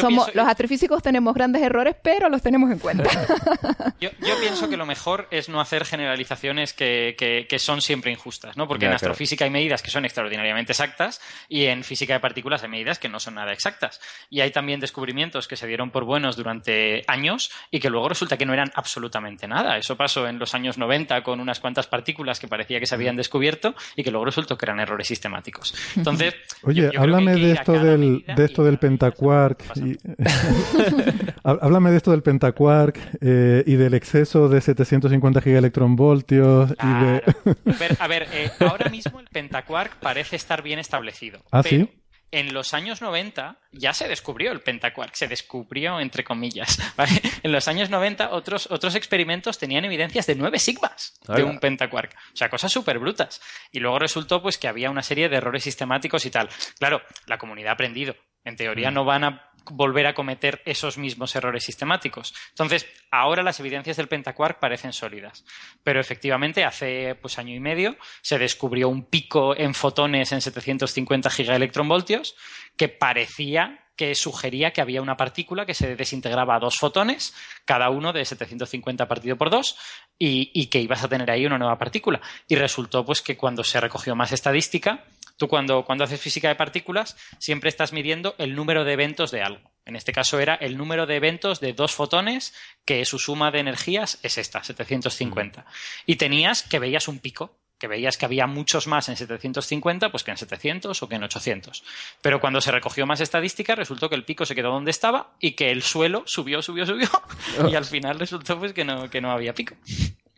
somos, pienso- los astrofísicos tenemos grandes errores, pero los tenemos en cuenta. (laughs) Yo, yo pienso que lo mejor es no hacer generalizaciones que, que- que son siempre injustas, ¿no? Porque Ya, en claro. astrofísica hay medidas que son extraordinariamente exactas y en física de partículas hay medidas que no son nada exactas. Y hay también descubrimientos que se dieron por buenos durante años y que luego resulta que no eran absolutamente nada. Eso pasó en los años 90 con unas cuantas partículas que parecía que se habían descubrado y que luego resultó que eran errores sistemáticos. (laughs) Entonces, Oye, yo- yo háblame de esto del, de esto y del pentaquark. Y- (laughs) háblame de esto del pentaquark eh, y del exceso de 750 gigaelectronvoltios y de... Claro. (laughs) A ver, a ver, eh, ahora mismo el pentaquark parece estar bien establecido. ¿Ah, pero sí? En los años 90 ya se descubrió el pentaquark, se descubrió entre comillas. (laughs) ¿vale? En los años 90 otros, otros experimentos tenían evidencias de 9 sigmas de un pentaquark. O sea, cosas súper brutas. Y luego resultó pues que había una serie de errores sistemáticos y tal. Claro, la comunidad ha aprendido. En teoría Mm. no van a volver a cometer esos mismos errores sistemáticos. Entonces, ahora las evidencias del pentaquark parecen sólidas. Pero efectivamente, hace pues año y medio se descubrió un pico en fotones en 750 gigaelectronvoltios que parecía que sugería que había una partícula que se desintegraba a dos fotones, cada uno de 750 partido por dos, y, y que ibas a tener ahí una nueva partícula. Y resultó pues que cuando se recogió más estadística, tú cuando, cuando haces física de partículas siempre estás midiendo el número de eventos de algo. En este caso era el número de eventos de dos fotones que su suma de energías es esta, 750. Y tenías que veías un pico, que veías que había muchos más en 750 pues que en 700 o que en 800. Pero cuando se recogió más estadística resultó que el pico se quedó donde estaba y que el suelo subió, subió, subió (laughs) y al final resultó pues que no, que no había pico.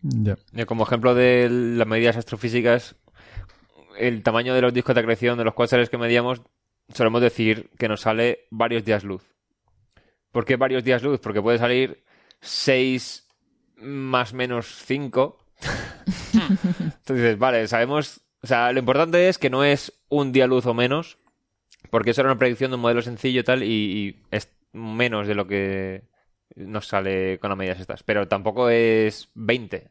Ya. Yo, Como ejemplo de las medidas astrofísicas, el tamaño de los discos de acreción de los cuásares que medíamos, solemos decir que nos sale varios días luz. ¿Por qué varios días luz? Porque puede salir 6 más menos 5. (laughs) Entonces vale, sabemos... O sea, lo importante es que no es un día luz o menos, porque eso era una predicción de un modelo sencillo y tal, y, y es menos de lo que nos sale con las medidas estas. Pero tampoco es 20.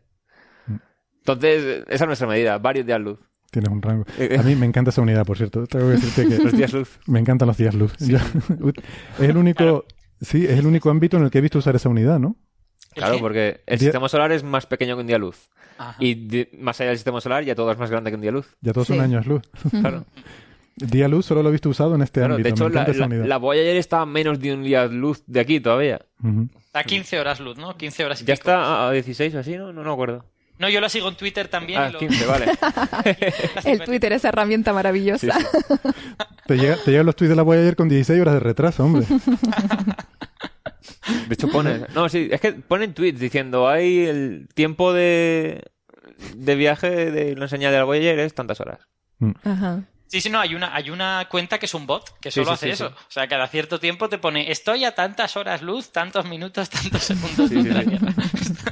Entonces, esa es nuestra medida, varios días luz. Tienes un rango. A mí me encanta esa unidad, por cierto. Tengo que decirte que Los días luz. me encantan los días luz. Yo- (laughs) es el único, sí, es el único ámbito en el que he visto usar esa unidad, ¿no? Claro, porque el Día- sistema solar es más pequeño que un día luz. Ajá. Y de- más allá del sistema solar ya todo es más grande que un día luz. Ya todos son Sí. años luz. (laughs) Claro. (laughs) Día luz solo lo he visto usado en este Claro, ámbito. de hecho, la, la, la Voyager está a menos de un día luz de aquí todavía. Ujú. A 15 horas luz, ¿no? 15 horas y Ya pico. está a 16 o así, ¿no? No, no me acuerdo. No, yo la sigo en Twitter también. Ah, y lo- 15, vale. (laughs) El Twitter, esa herramienta maravillosa. Sí, sí. Te, llega- te llegan los tweets de la Voyager con 16 horas de retraso, hombre. De hecho, pone. No, sí, es que ponen tweets diciendo hay el tiempo de, de viaje de la señal de la Voyager es tantas horas. Ajá. Sí, sí, no, hay una, hay una cuenta que es un bot que solo sí, hace sí, eso. O sea, cada cierto tiempo te pone estoy a tantas horas luz, tantos minutos, tantos segundos Sí, luz sí, de la sí. Tierra.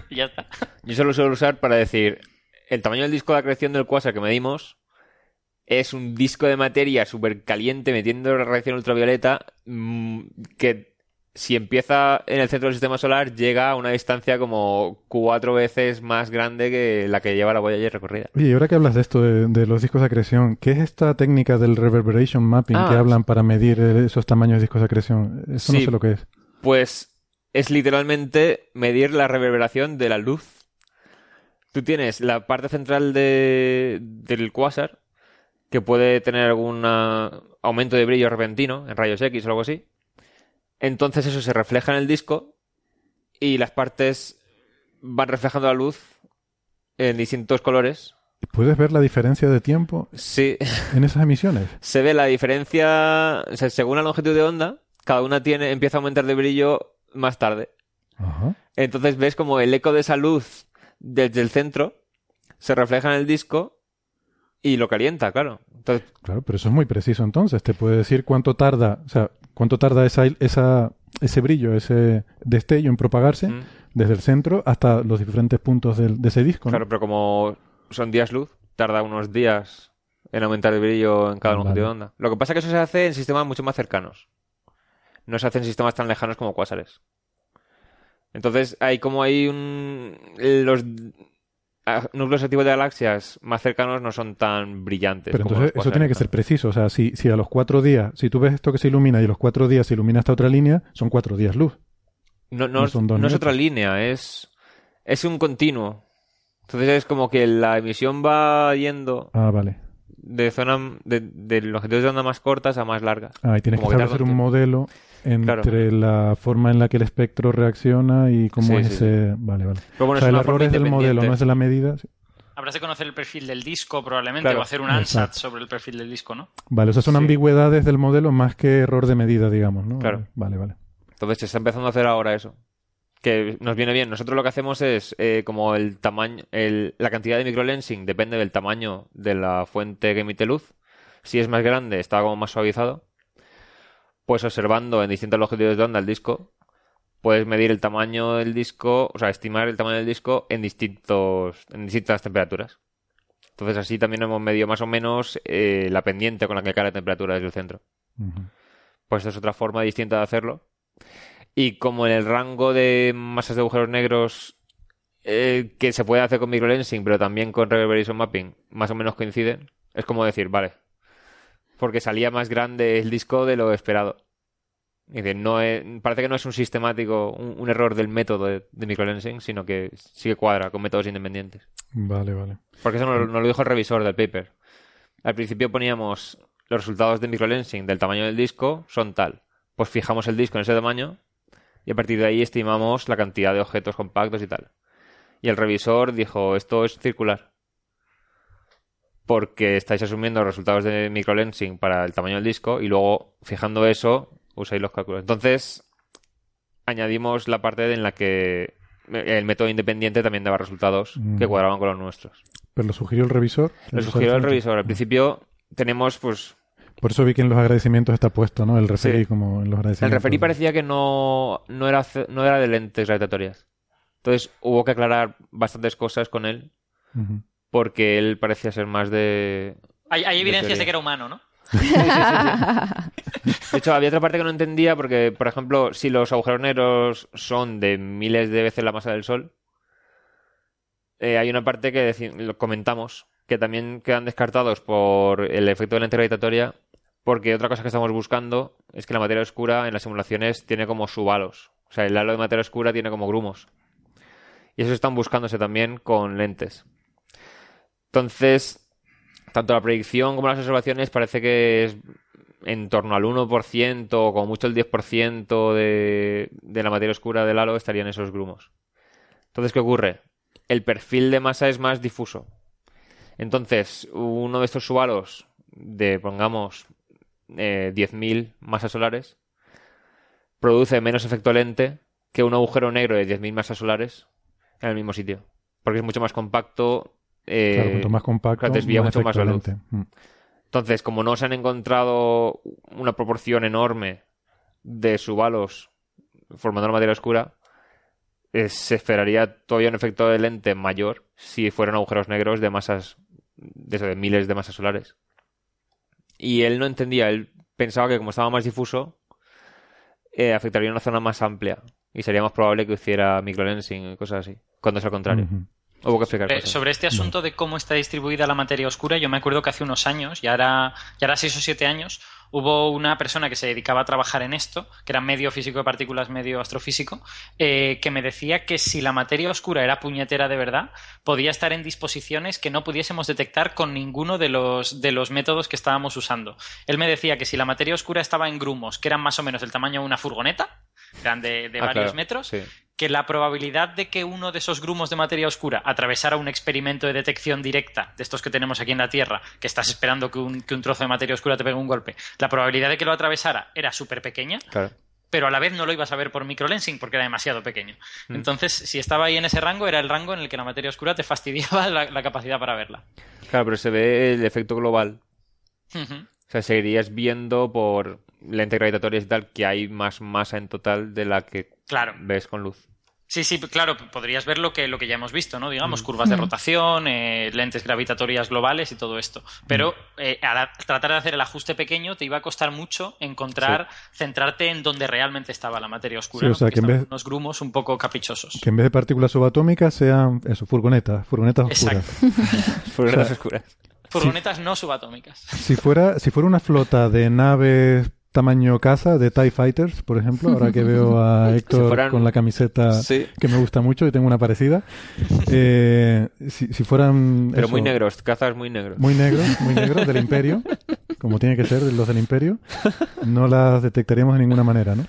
y ya está. Yo solo suelo usar para decir el tamaño del disco de acreción del cuásar que medimos es un disco de materia súper caliente metiendo radiación ultravioleta mm, que si empieza en el centro del sistema solar llega a una distancia como cuatro veces más grande que la que lleva la Voyager recorrida. Oye, y ahora que hablas de esto, de, de los discos de acreción, ¿qué es esta técnica del reverberation mapping Ah. que hablan para medir esos tamaños de discos de acreción? Eso no sé lo que es. Pues es literalmente medir la reverberación de la luz. Tú tienes la parte central de, del cuásar, que puede tener algún ah, aumento de brillo repentino en rayos X o algo así. Entonces eso se refleja en el disco y las partes van reflejando la luz en distintos colores. ¿Puedes ver la diferencia de tiempo Sí, en esas emisiones? (laughs) se ve la diferencia, o sea, según la longitud de onda, cada una tiene, empieza a aumentar de brillo más tarde. Ajá. Entonces ves como el eco de esa luz desde el centro se refleja en el disco y lo calienta, claro. Entonces, Claro, pero eso es muy preciso entonces. Te puede decir cuánto tarda, o sea, cuánto tarda esa, esa, ese brillo, ese destello en propagarse mm, desde el centro hasta los diferentes puntos del- de ese disco. ¿no? claro, pero como son días luz, tarda unos días en aumentar el brillo en cada Vale. longitud de onda. Lo que pasa es que eso se hace en sistemas mucho más cercanos. No se hace en sistemas tan lejanos como cuásares. Entonces, hay como hay un... Los núcleos activos de galaxias más cercanos no son tan brillantes. Pero entonces eso tiene que ser preciso. O sea, si, si a los cuatro días, si tú ves esto que se ilumina y a los cuatro días se ilumina esta otra línea, son cuatro días luz. No, no, No son no es otra línea, es, es un continuo. Entonces es como que la emisión va yendo Ah, vale. de zona de, de longitudes de onda más cortas a más largas. Ah, y tienes que Como que tarda establecer un modelo entre la forma en la que el espectro reacciona y cómo Sí, es sí, ese... Vale, vale. Pero bueno, o sea, es el error es del modelo, no es de la medida. Habrás de conocer el perfil del disco probablemente Claro. o hacer un Exacto. ansatz sobre el perfil del disco, ¿no? Vale, o sea, son Sí. ambigüedades del modelo más que error de medida, digamos, ¿no? Claro. Vale, vale. Entonces se está empezando a hacer ahora eso. Que nos viene bien. Nosotros lo que hacemos es eh, como el tamaño, el- la cantidad de microlensing depende del tamaño de la fuente que emite luz. Si es más grande, está como más suavizado. Pues observando en distintas longitudes de onda el disco, puedes medir el tamaño del disco, o sea, estimar el tamaño del disco en distintos, en distintas temperaturas. Entonces así también hemos medido más o menos eh, la pendiente con la que cae la temperatura desde el centro. Pues es otra forma distinta de hacerlo. Y como en el rango de masas de agujeros negros eh, que se puede hacer con microlensing, pero también con reverberation mapping, más o menos coinciden, es como decir, vale, porque salía más grande el disco de lo esperado. Dice, no es- parece que no es un sistemático, un, un error del método de, de microlensing, sino que sí que cuadra con métodos independientes. Vale, vale. Porque eso nos, nos lo dijo el revisor del paper. Al principio poníamos los resultados de microlensing del tamaño del disco son tal. Pues fijamos el disco en ese tamaño y a partir de ahí estimamos la cantidad de objetos compactos y tal. Y el revisor dijo, esto es circular. Porque estáis asumiendo resultados de microlensing para el tamaño del disco y luego fijando eso usáis los cálculos. Entonces añadimos la parte en la que el método independiente también daba resultados que Mm. cuadraban con los nuestros. Pero lo sugirió el revisor. Lo el sugirió el revisor. Al principio tenemos, pues, Por eso vi que en los agradecimientos está puesto, ¿no? El referí Sí. como en los el agradecimientos. referí parecía que no, no, era, no era de lentes gravitatorias. Entonces hubo que aclarar bastantes cosas con él Ujú. Porque él parecía ser más de... Hay, hay De evidencias de que era humano, ¿no? (laughs) De hecho, había otra parte que no entendía porque, por ejemplo, si los agujeros negros son de miles de veces la masa del Sol, eh, hay una parte que lo comentamos que también quedan descartados por el efecto de lente gravitatoria porque otra cosa que estamos buscando es que la materia oscura en las simulaciones tiene como subhalos. O sea, el halo de materia oscura tiene como grumos. Y eso están buscándose también con lentes. Entonces, tanto la predicción como las observaciones parece que es en torno al 1% o como mucho el 10% de, de la materia oscura del halo estarían esos grumos. Entonces, ¿qué ocurre? El perfil de masa es más difuso. Entonces, uno de estos subhalos de, pongamos, eh, 10.000 masas solares produce menos efecto lente que un agujero negro de 10.000 masas solares en el mismo sitio. Porque es mucho más compacto. Eh, Claro, cuanto más compacto, desvía más mucho más la luz. Mm. Entonces, como no se han encontrado una proporción enorme de subhalos formando la materia oscura, eh, se esperaría todavía un efecto de lente mayor si fueran agujeros negros de masas, de, eso, de miles de masas solares. Y él no entendía, él pensaba que como estaba más difuso, eh, afectaría una zona más amplia y sería más probable que hiciera microlensing y cosas así, cuando es al contrario. Hubo que explicar Eh, cosas. sobre este asunto de cómo está distribuida la materia oscura, yo me acuerdo que hace unos años, ya era, ya era seis o siete años, hubo una persona que se dedicaba a trabajar en esto, que era medio físico de partículas, medio astrofísico, eh, que me decía que si la materia oscura era puñetera de verdad, podía estar en disposiciones que no pudiésemos detectar con ninguno de los, de los métodos que estábamos usando. Él me decía que si la materia oscura estaba en grumos, que eran más o menos del tamaño de una furgoneta, eran de, de Ah, varios claro, metros, sí. que la probabilidad de que uno de esos grumos de materia oscura atravesara un experimento de detección directa de estos que tenemos aquí en la Tierra, que estás esperando que un, que un trozo de materia oscura te pegue un golpe, la probabilidad de que lo atravesara era súper pequeña, Claro. pero a la vez no lo ibas a ver por microlensing porque era demasiado pequeño. Mm. Entonces, si estaba ahí en ese rango, era el rango en el que la materia oscura te fastidiaba (laughs) la, la capacidad para verla. Claro, pero se ve el efecto global. O sea, seguirías viendo por lentes gravitatorias y tal que hay más masa en total de la que Claro. ves con luz. Sí, sí, claro, podrías ver lo que, lo que ya hemos visto, ¿no? Digamos, Mm. curvas de Mm. rotación, eh, lentes gravitatorias globales y todo esto. Pero Mm. eh, al tratar de hacer el ajuste pequeño te iba a costar mucho encontrar, centrarte en donde realmente estaba la materia oscura. Sí, o sea, que en vez- unos grumos un poco caprichosos. Que en vez de partículas subatómicas sean, eso, furgonetas, furgonetas oscuras. (laughs) Furgonetas oscuras. Furgonetas no subatómicas. Si fuera, si fuera una flota de naves tamaño casa, de TIE Fighters, por ejemplo, ahora que veo a (laughs) Héctor fueran- con la camiseta Sí. que me gusta mucho y tengo una parecida, (laughs) eh, si, si fueran... Pero eso, muy negros, cazas muy negros. Muy negros, muy negros, del (laughs) Imperio, como tiene que ser los del Imperio, no las detectaríamos de ninguna manera, ¿no?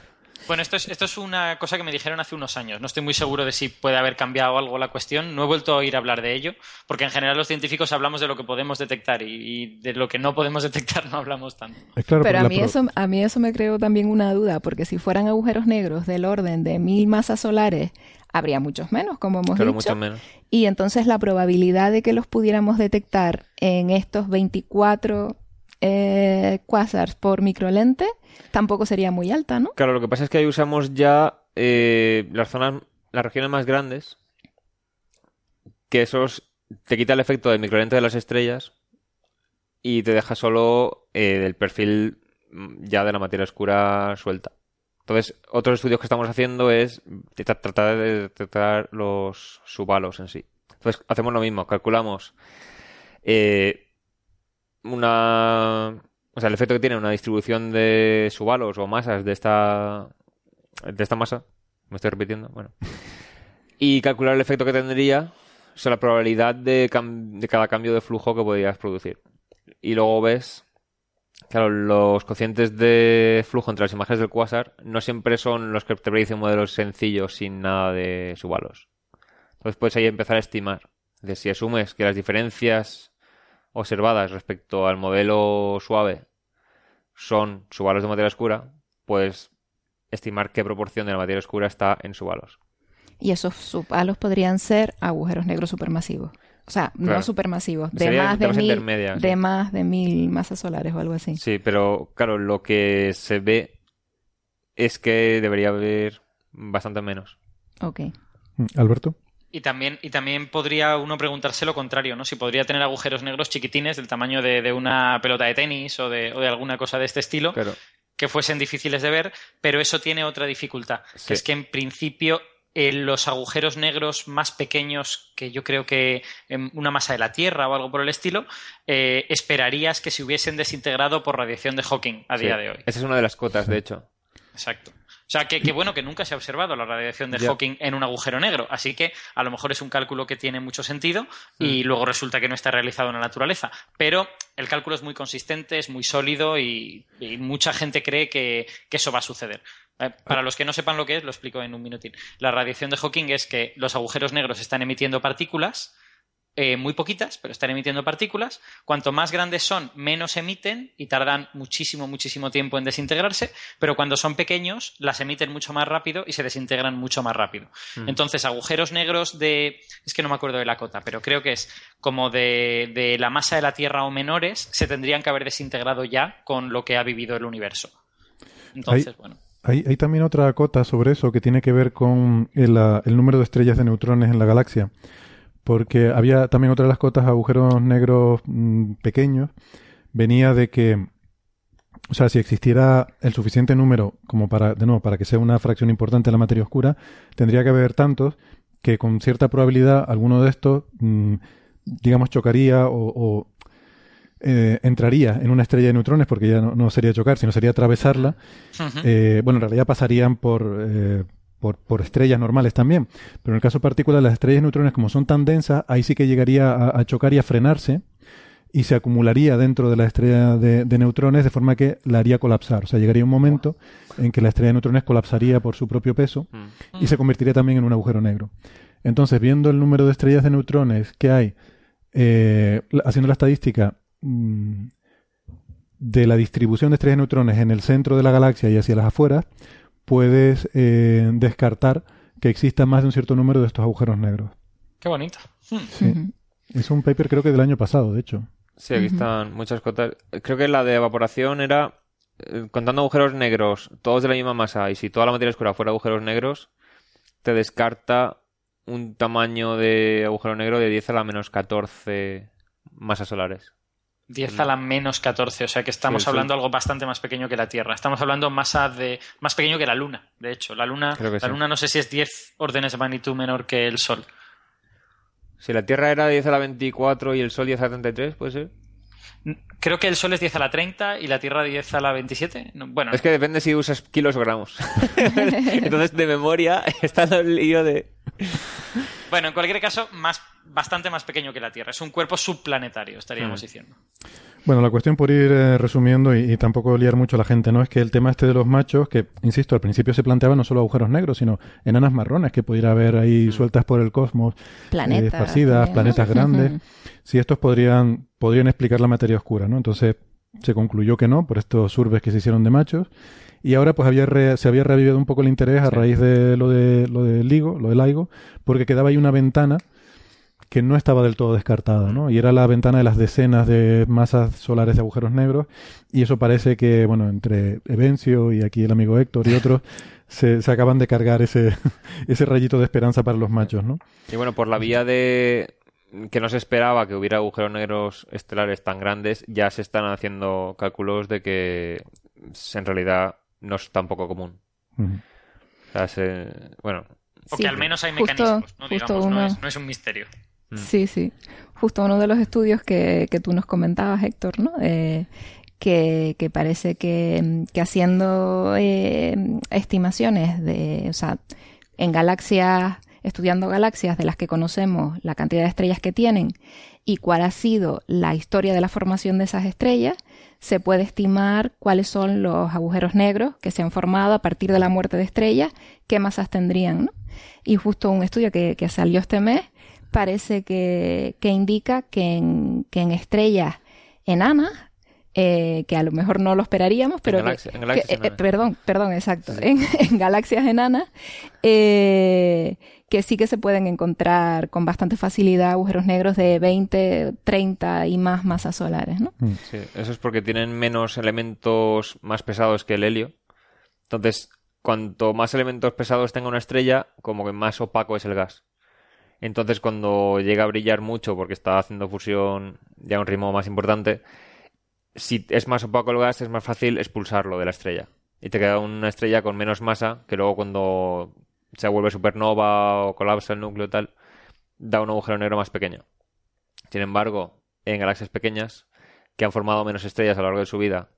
Bueno, esto es, esto es una cosa que me dijeron hace unos años. No estoy muy seguro de si puede haber cambiado algo la cuestión. No he vuelto a oír hablar de ello, porque en general los científicos hablamos de lo que podemos detectar y, y de lo que no podemos (laughs) detectar no hablamos tanto. Es claro, Pero a mí, pro- eso, a mí eso me creó también una duda, porque si fueran agujeros negros del orden de mil masas solares, habría muchos menos, como hemos Pero dicho. menos. Y entonces la probabilidad de que los pudiéramos detectar en estos 24 eh, quasars por microlente tampoco sería muy alta, ¿no? Claro, lo que pasa es que ahí usamos ya eh, las zonas, las regiones más grandes, que esos te quita el efecto del microlente de las estrellas y te deja solo eh, del perfil mm, ya de la materia oscura suelta. Entonces, otros estudios que estamos haciendo es tra- tratar de detectar los subhalos en sí. Entonces, hacemos lo mismo, calculamos eh, una... O sea, el efecto que tiene una distribución de subhalos o masas de esta... De esta masa. Me estoy repitiendo, bueno. (laughs) Y calcular el efecto que tendría, o sea, la probabilidad de, cam- de cada cambio de flujo que podrías producir. Y luego ves, claro, los cocientes de flujo entre las imágenes del quasar no siempre son los que te predicen modelos sencillos sin nada de subhalos. Entonces puedes ahí empezar a estimar. De si asumes que las diferencias observadas respecto al modelo suave son subhalos de materia oscura, pues estimar qué proporción de la materia oscura está en subhalos. Y esos subhalos podrían ser agujeros negros supermasivos. O sea, no supermasivos, de más de, mil, sí. de más de mil masas solares o algo así. Sí, pero claro, lo que se ve es que debería haber bastante menos. Ok. Mm, Alberto. Y también, y también podría uno preguntarse lo contrario, ¿no? Si podría tener agujeros negros chiquitines del tamaño de, de una pelota de tenis o de, o de alguna cosa de este estilo, Claro. que fuesen difíciles de ver, pero eso tiene otra dificultad, Sí. que es que en principio eh, los agujeros negros más pequeños que yo creo que en una masa de la Tierra o algo por el estilo, eh, esperarías que se hubiesen desintegrado por radiación de Hawking a Sí. día de hoy. Esa es una de las cotas, de hecho. Exacto. O sea, que, que bueno que nunca se ha observado la radiación de. Hawking en un agujero negro, así que a lo mejor es un cálculo que tiene mucho sentido y luego resulta que no está realizado en la naturaleza. Pero el cálculo es muy consistente, es muy sólido y, y mucha gente cree que, que eso va a suceder. Eh, Para los que no sepan lo que es, lo explico en un minutín. La radiación de Hawking es que los agujeros negros están emitiendo partículas eh, muy poquitas, pero están emitiendo partículas. Cuanto más grandes son, menos emiten y tardan muchísimo, muchísimo tiempo en desintegrarse, pero cuando son pequeños, las emiten mucho más rápido y se desintegran mucho más rápido. Mm. Entonces, agujeros negros de. Es que no me acuerdo de la cota, pero creo que es como de, de la masa de la Tierra o menores, se tendrían que haber desintegrado ya con lo que ha vivido el universo. Entonces, Hay- bueno. Hay, hay también otra cota sobre eso que tiene que ver con el, ah, el número de estrellas de neutrones en la galaxia. Porque había también otra de las cotas, agujeros negros mm, pequeños, venía de que, o sea, si existiera el suficiente número como para, de nuevo, para que sea una fracción importante de la materia oscura, tendría que haber tantos que con cierta probabilidad alguno de estos, mm, digamos, chocaría o, o, eh, entraría en una estrella de neutrones, porque ya no, no sería chocar, sino sería atravesarla. Eh, bueno, en realidad pasarían por, eh, por, por estrellas normales también, pero en el caso particular las estrellas de neutrones como son tan densas, ahí sí que llegaría a, a chocar y a frenarse y se acumularía dentro de la estrella de, de neutrones de forma que la haría colapsar. O sea, llegaría un momento en que la estrella de neutrones colapsaría por su propio peso Mm. y se convertiría también en un agujero negro. Entonces, viendo el número de estrellas de neutrones que hay, eh, haciendo la estadística mm, de la distribución de estrellas de neutrones en el centro de la galaxia y hacia las afueras, puedes eh, descartar que exista más de un cierto número de estos agujeros negros. Qué bonito. Hmm. Sí. Es un paper creo que del año pasado, de hecho. Sí, aquí están muchas cotas. Creo que la de evaporación era eh, contando agujeros negros, todos de la misma masa, y si toda la materia oscura fuera agujeros negros, te descarta un tamaño de agujero negro de 10 a la menos 14 masas solares. 10 a la menos 14, o sea que estamos Sí, hablando de algo bastante más pequeño que la Tierra. Estamos hablando masa de más pequeño que la Luna, de hecho. La Luna, la sí. Luna no sé si es 10 órdenes de magnitud menor que el Sol. Si la Tierra era 10 a la 24 y el Sol 10 a la 33, puede ser. Creo que el Sol es 10 a la 30 y la Tierra 10 a la 27. No, bueno, Es que depende si usas kilos o gramos. (laughs) Entonces, de memoria, (laughs) está el lío de. (laughs) bueno, en cualquier caso, más, bastante más pequeño que la Tierra. Es un cuerpo subplanetario, estaríamos Mm. diciendo. Bueno, la cuestión por ir eh, resumiendo y, y tampoco liar mucho a la gente, ¿no? Es que el tema este de los machos, que, insisto, al principio se planteaba no solo agujeros negros, sino enanas marrones que pudiera haber ahí sueltas por el cosmos, eh, Planetas. esparcidas, planetas grandes. si estos podrían, podrían explicar la materia oscura, ¿no? Entonces se concluyó que no, por estos surbes que se hicieron de machos. Y ahora pues había re- se había revivido un poco el interés a Sí. raíz de lo de lo de LIGO, lo del LIGO, porque quedaba ahí una ventana que no estaba del todo descartada, ¿no? Y era la ventana de las decenas de masas solares de agujeros negros, y eso parece que, bueno, entre Evencio y aquí el amigo Héctor y (laughs) otros, se, se acaban de cargar ese, (laughs) ese rayito de esperanza para los machos, ¿no? Y bueno, por la vía de que no se esperaba que hubiera agujeros negros estelares tan grandes, ya se están haciendo cálculos de que en realidad no es tan poco común. O sea, se- bueno, O Sí, que al menos hay justo- mecanismos, ¿no? justo Digamos, no, es, no es un misterio. Mm. Sí, sí. Justo uno de los estudios que, que tú nos comentabas, Héctor, ¿no? Eh, que, que parece que, que haciendo eh, estimaciones de, o sea, en galaxias, estudiando galaxias de las que conocemos, la cantidad de estrellas que tienen y cuál ha sido la historia de la formación de esas estrellas, se puede estimar cuáles son los agujeros negros que se han formado a partir de la muerte de estrellas, qué masas tendrían, ¿no? Y justo un estudio que, que salió este mes parece que, que indica que en, que en estrellas enanas, eh, que a lo mejor no lo esperaríamos, pero galaxia- en galaxias que- eh, perdón, perdón, exacto, en, (laughs) en galaxias enanas, eh, que sí que se pueden encontrar con bastante facilidad agujeros negros de 20, 30 y más masas solares, ¿no? sí, eso es porque tienen menos elementos más pesados que el helio. Entonces, cuanto más elementos pesados tenga una estrella, como que más opaco es el gas. Entonces, cuando llega a brillar mucho porque está haciendo fusión ya a un ritmo más importante, si es más opaco el gas, es más fácil expulsarlo de la estrella. Y te queda una estrella con menos masa que luego cuando se vuelve supernova o colapsa el núcleo tal, da un agujero negro más pequeño. Sin embargo, en galaxias pequeñas, que han formado menos estrellas a lo largo de su vida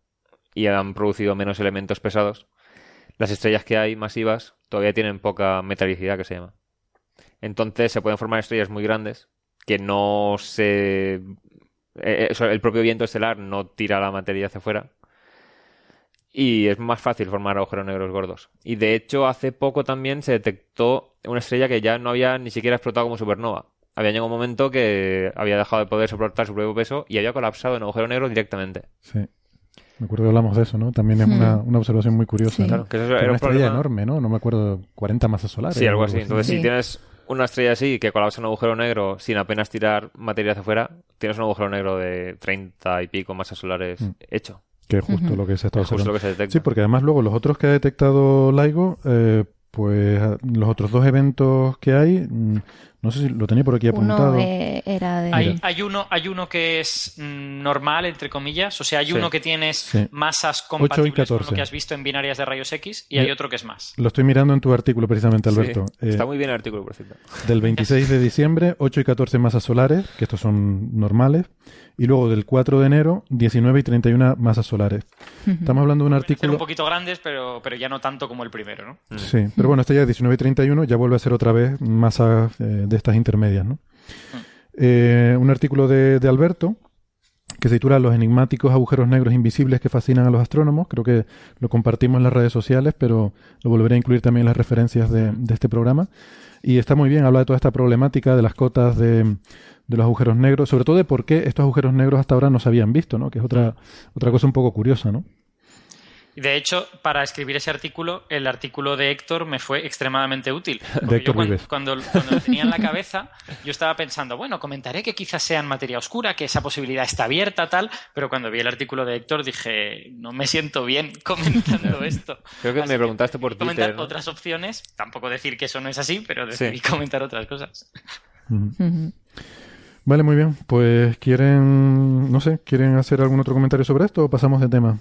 y han producido menos elementos pesados, las estrellas que hay masivas todavía tienen poca metalicidad, que se llama. Entonces se pueden formar estrellas muy grandes que no se... eh, eso, el propio viento estelar no tira la materia hacia afuera y es más fácil formar agujeros negros gordos. Y de hecho, hace poco también se detectó una estrella que ya no había ni siquiera explotado como supernova. Había llegado un momento que había dejado de poder soportar su propio peso y había colapsado en agujero negro directamente. Sí. Me acuerdo que hablamos de eso, ¿no? También es Hmm. una, una observación muy curiosa. Sí. ¿no? Claro, que eso Era era una un estrella problema. enorme, ¿no? No me acuerdo, 40 masas solares. Sí, algo así. Entonces, Sí. si tienes una estrella así que colapsa en un agujero negro sin apenas tirar materia hacia afuera, tienes un agujero negro de 30 y pico masas solares Mm. hecho. Que es justo lo que se está justo observando. lo que se detecta. Sí, porque además luego los otros que ha detectado LIGO, eh, pues a- los otros dos eventos que hay, mm, no sé si lo tenía por aquí apuntado. Uno eh, era de... Hay, hay uno, hay uno que es mm, normal, entre comillas, o sea, hay Sí. uno que tienes Sí. masas compatibles con 14. lo que has visto en binarias de rayos X y hay otro que es más. Lo estoy mirando en tu artículo precisamente, Sí, Alberto. Eh, Está muy bien el artículo, por cierto. Del 26 de diciembre, 8 y 14 masas solares, que estos son normales. Y luego del 4 de enero, 19 y 31 masas solares. Ujú. Estamos hablando de un Pueden ser un artículo... poquito grandes, pero, pero ya no tanto como el primero, ¿no? Mm. Sí, pero bueno, este ya es 19 y 31, ya vuelve a ser otra vez masas eh, de estas intermedias, ¿no? Eh, un artículo de, de Alberto que se titula Los enigmáticos agujeros negros invisibles que fascinan a los astrónomos. Creo que lo compartimos en las redes sociales, pero lo volveré a incluir también en las referencias de, de este programa. Y está muy bien, habla de toda esta problemática de las cotas de, de los agujeros negros, sobre todo de por qué estos agujeros negros hasta ahora no se habían visto, ¿no? Que es otra, otra cosa un poco curiosa, ¿no? De hecho, para escribir ese artículo, el artículo de Héctor me fue extremadamente útil. (laughs) De Porque yo Héctor cuando, cuando, cuando lo tenía en la (laughs) cabeza, yo estaba pensando, bueno, comentaré que quizás sea en materia oscura, que esa posibilidad está abierta, tal, pero cuando vi el artículo de Héctor dije, no me siento bien (laughs) comentando esto. Creo que Así me preguntaste por comentar Twitter. ¿no? otras opciones, tampoco decir que eso no es así, pero decidí Sí. comentar otras cosas. Vale, muy bien. Pues quieren, no sé, ¿quieren hacer algún otro comentario sobre esto o pasamos de tema?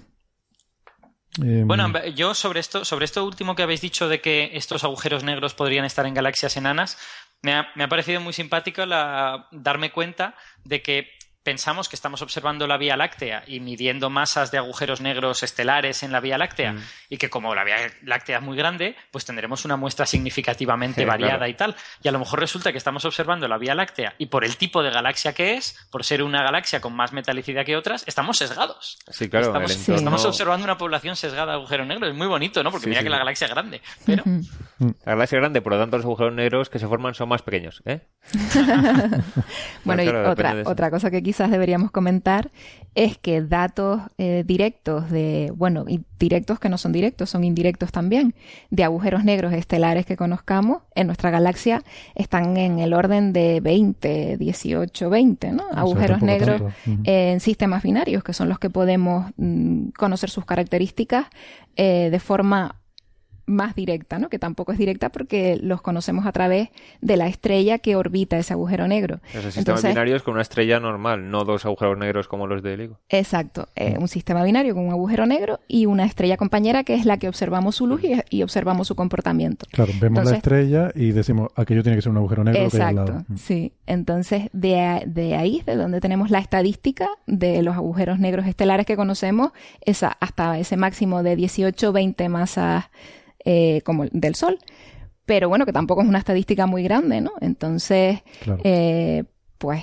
Eh, Bueno, yo sobre esto, sobre esto último que habéis dicho de que estos agujeros negros podrían estar en galaxias enanas, me ha, me ha parecido muy simpático la- darme cuenta de que pensamos que estamos observando la Vía Láctea y midiendo masas de agujeros negros estelares en la Vía Láctea Mm. y que como la Vía Láctea es muy grande, pues tendremos una muestra significativamente Sí, variada claro. y tal. Y a lo mejor resulta que estamos observando la Vía Láctea y por el tipo de galaxia que es, por ser una galaxia con más metalicidad que otras, estamos sesgados. Sí, claro, Estamos, el entorno- estamos observando una población sesgada de agujeros negros. Es muy bonito, ¿no? Porque Sí, mira sí. que la galaxia es grande. Pero Ujú. La galaxia es grande, por lo tanto los agujeros negros que se forman son más pequeños, ¿eh? (laughs) (laughs) Bueno, claro, y depende otra, otra cosa que quizás deberíamos comentar es que datos eh, directos de, bueno, y directos que no son directos, son indirectos también, de agujeros negros estelares que conozcamos en nuestra galaxia están en el orden de 20, 18, 20, ¿no? Agujeros negros en sistemas binarios, que son los que podemos mm, conocer sus características eh, de forma más directa, ¿no? Que tampoco es directa porque los conocemos a través de la estrella que orbita ese agujero negro. Esos sistemas Entonces- binarios con una estrella normal, no dos agujeros negros como los de LIGO. Exacto, eh, un sistema binario con un agujero negro y una estrella compañera que es la que observamos su luz y, y observamos su comportamiento. Claro, vemos la estrella y decimos, aquello tiene que ser un agujero negro que hay al Exacto, lado. Mm. sí. Entonces, de, a- de ahí es de donde tenemos la estadística de los agujeros negros estelares que conocemos, esa, hasta ese máximo de 18 20 masas eh, como el del Sol. Pero bueno, que tampoco es una estadística muy grande, ¿no? Entonces, Claro. eh, pues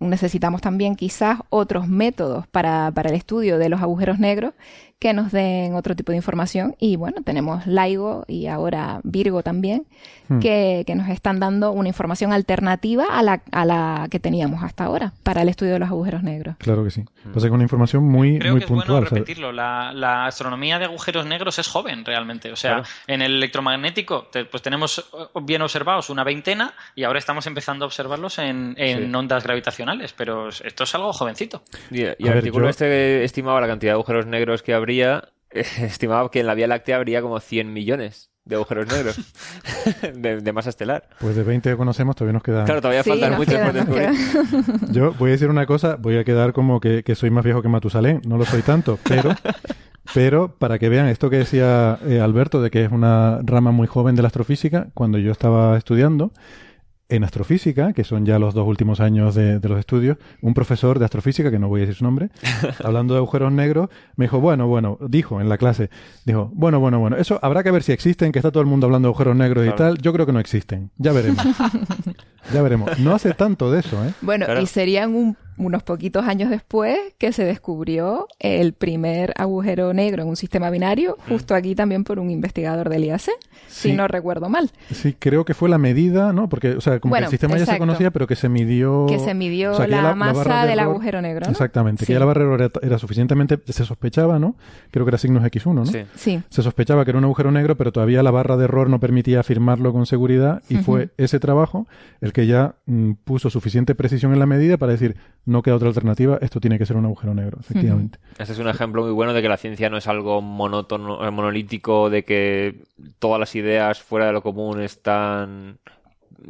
necesitamos también quizás otros métodos para, para el estudio de los agujeros negros que nos den otro tipo de información. Y bueno, tenemos LIGO y ahora Virgo también, Hmm. que, que nos están dando una información alternativa a la, a la que teníamos hasta ahora para el estudio de los agujeros negros. Claro que sí. Pasa que es una información muy, creo muy que es puntual. bueno o sea, repetirlo. La, la astronomía de agujeros negros es joven realmente. O sea, Claro. en el electromagnético te- pues tenemos eh, bien observados una veintena y ahora estamos empezando a observarlos en, en Sí. ondas gravitacionales. Pero esto es algo jovencito. Y, y el artículo yo- este estimaba la cantidad de agujeros negros que habría, (laughs) estimaba que en la Vía Láctea habría como 100 millones de agujeros negros (laughs) de, de masa estelar. pues de 20 que conocemos todavía nos quedan. Claro, todavía Sí, faltan muchos queda, por descubrir. Yo voy a decir una cosa, voy a quedar como que, que soy más viejo que Matusalén, no lo soy tanto, pero, (laughs) pero para que vean esto que decía eh, Alberto, de que es una rama muy joven de la astrofísica, cuando yo estaba estudiando, en astrofísica, que son ya los dos últimos años de, de los estudios, un profesor de astrofísica, que no voy a decir su nombre, (laughs) hablando de agujeros negros, me dijo, bueno, bueno, dijo en la clase, dijo, bueno, bueno, bueno, eso habrá que ver si existen, que está todo el mundo hablando de agujeros negros y tal, yo creo que no existen, ya veremos. (laughs) ya veremos. No hace tanto de eso, ¿eh? Bueno, Claro. y serían un- unos poquitos años después que se descubrió el primer agujero negro en un sistema binario, justo aquí también por un investigador del IAC, si no recuerdo mal, Sí, creo que fue la medida, ¿no? Porque, o sea, como Bueno, que el sistema ya se conocía, pero que se midió... que se midió o sea, que la, masa de del error- agujero negro, ¿no? Exactamente, Sí. que ya la barra de error era, era suficientemente... Se sospechaba, ¿no? Creo que era signos X1, ¿no? Sí. Sí, Se sospechaba que era un agujero negro, pero todavía la barra de error no permitía afirmarlo con seguridad y fue ese trabajo el que ya mm, puso suficiente precisión en la medida para decir, no queda otra alternativa, esto tiene que ser un agujero negro, efectivamente. Este es un ejemplo muy bueno de que la ciencia no es algo monótono, eh, monolítico, de que todas las ideas fuera de lo común están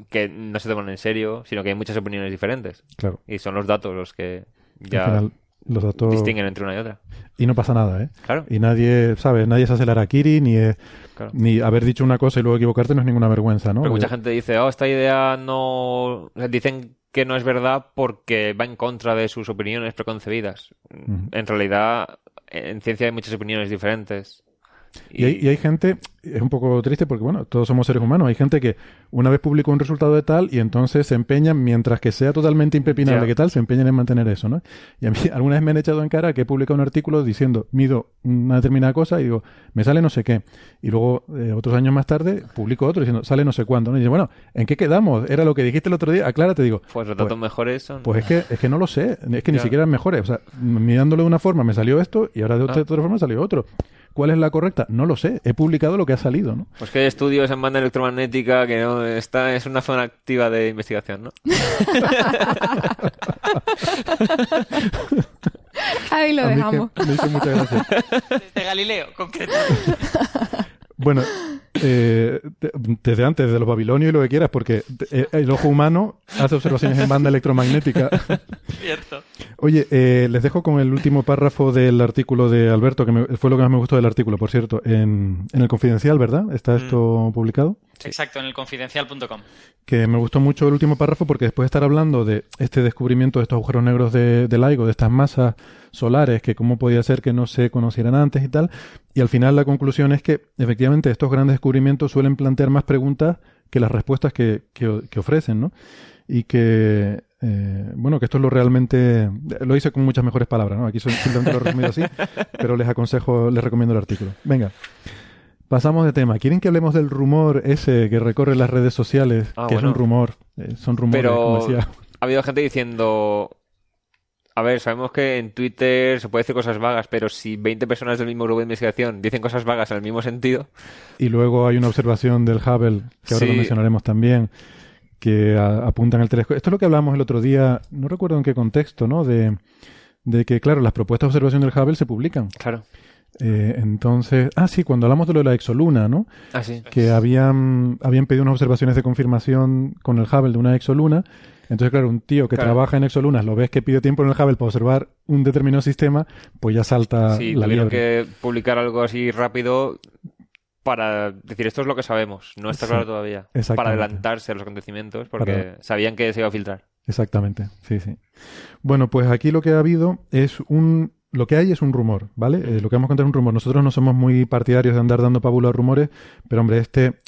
que no se toman en serio, sino que hay muchas opiniones diferentes. Claro, Y son los datos los que al ya final los datos... distinguen entre una y otra. Y no pasa nada, ¿eh? Claro. Y nadie, ¿sabes? Nadie se hace el harakiri, ni, es- Claro. ni haber dicho una cosa y luego equivocarte no es ninguna vergüenza, ¿no? Pero mucha Porque- gente dice, oh, esta idea no... o sea, Dicen que no es verdad porque va en contra de sus opiniones preconcebidas. En realidad, en ciencia hay muchas opiniones diferentes. Y hay, y hay gente, es un poco triste porque, bueno, todos somos seres humanos. Hay gente que una vez publicó un resultado de tal y entonces se empeñan, mientras que sea totalmente impepinable que tal, se empeñan en mantener eso, ¿no? Y a mí (laughs) alguna vez me han echado en cara que he publicado un artículo diciendo, mido una determinada cosa y digo, me sale no sé qué. Y luego, eh, otros años más tarde, publico otro diciendo, sale no sé cuándo, ¿no? Y dice, bueno, ¿en qué quedamos? Era lo que dijiste el otro día. Aclárate, digo. Pues los datos mejores son... Pues es que, es que no lo sé, es que ni siquiera es mejores. O sea, mirándolo de una forma me salió esto y ahora de otra, Ah. de otra forma salió otro. ¿Cuál es la correcta? No lo sé. He publicado lo que ha salido, ¿no? Pues que hay estudios en banda electromagnética que no está es una zona activa de investigación, ¿no? (laughs) Ahí lo dejamos. me hizo mucha gracia. (laughs) De Galileo, concreto. (laughs) Bueno, eh, de- desde antes de los babilonios y lo que quieras, porque eh, el ojo humano hace observaciones en banda electromagnética. Cierto. Oye, eh, les dejo con el último párrafo del artículo de Alberto, que me- fue lo que más me gustó del artículo, por cierto, en, en el Confidencial, ¿verdad? Está esto publicado. Exacto, en el confidencial.com. que me gustó mucho el último párrafo porque después de estar hablando de este descubrimiento de estos agujeros negros de, de LIGO, de estas masas solares, que cómo podía ser que no se conocieran antes y tal, y al final la conclusión es que efectivamente estos grandes descubrimientos suelen plantear más preguntas que las respuestas que, que- que ofrecen, ¿no? Y que, eh, bueno, que esto es lo realmente, lo hice con muchas mejores palabras, ¿no? Aquí son- simplemente lo he resumido así, (laughs) pero les aconsejo, les recomiendo el artículo. Venga. Pasamos de tema. ¿Quieren que hablemos del rumor ese que recorre las redes sociales? Ah, que es un rumor. Eh, son rumores, como decía. ha habido gente diciendo... A ver, sabemos que en Twitter se puede decir cosas vagas, pero si 20 personas del mismo grupo de investigación dicen cosas vagas en el mismo sentido, Y luego hay una observación del Hubble, que ahora Sí. lo mencionaremos también, que a- apuntan al telescopio. Esto es lo que hablamos el otro día, no recuerdo en qué contexto, ¿no? De, de que, claro, las propuestas de observación del Hubble se publican. claro. Eh, entonces, ah, sí, cuando hablamos de lo de la exoluna, ¿no? Así. que habían, habían pedido unas observaciones de confirmación con el Hubble de una exoluna. Entonces, claro, un tío que Claro. trabaja en exolunas, lo ves que pide tiempo en el Hubble para observar un determinado sistema, pues ya salta Sí, la liebre. que publicar algo así rápido para decir esto es lo que sabemos, no está Sí, claro todavía. Para adelantarse a los acontecimientos porque Para- sabían que se iba a filtrar. Exactamente, sí, sí. Bueno, pues aquí lo que ha habido es un... Lo que hay es un rumor, ¿vale? Eh, lo que vamos a contar es un rumor. Nosotros no somos muy partidarios de andar dando pábulo a rumores, pero hombre, este...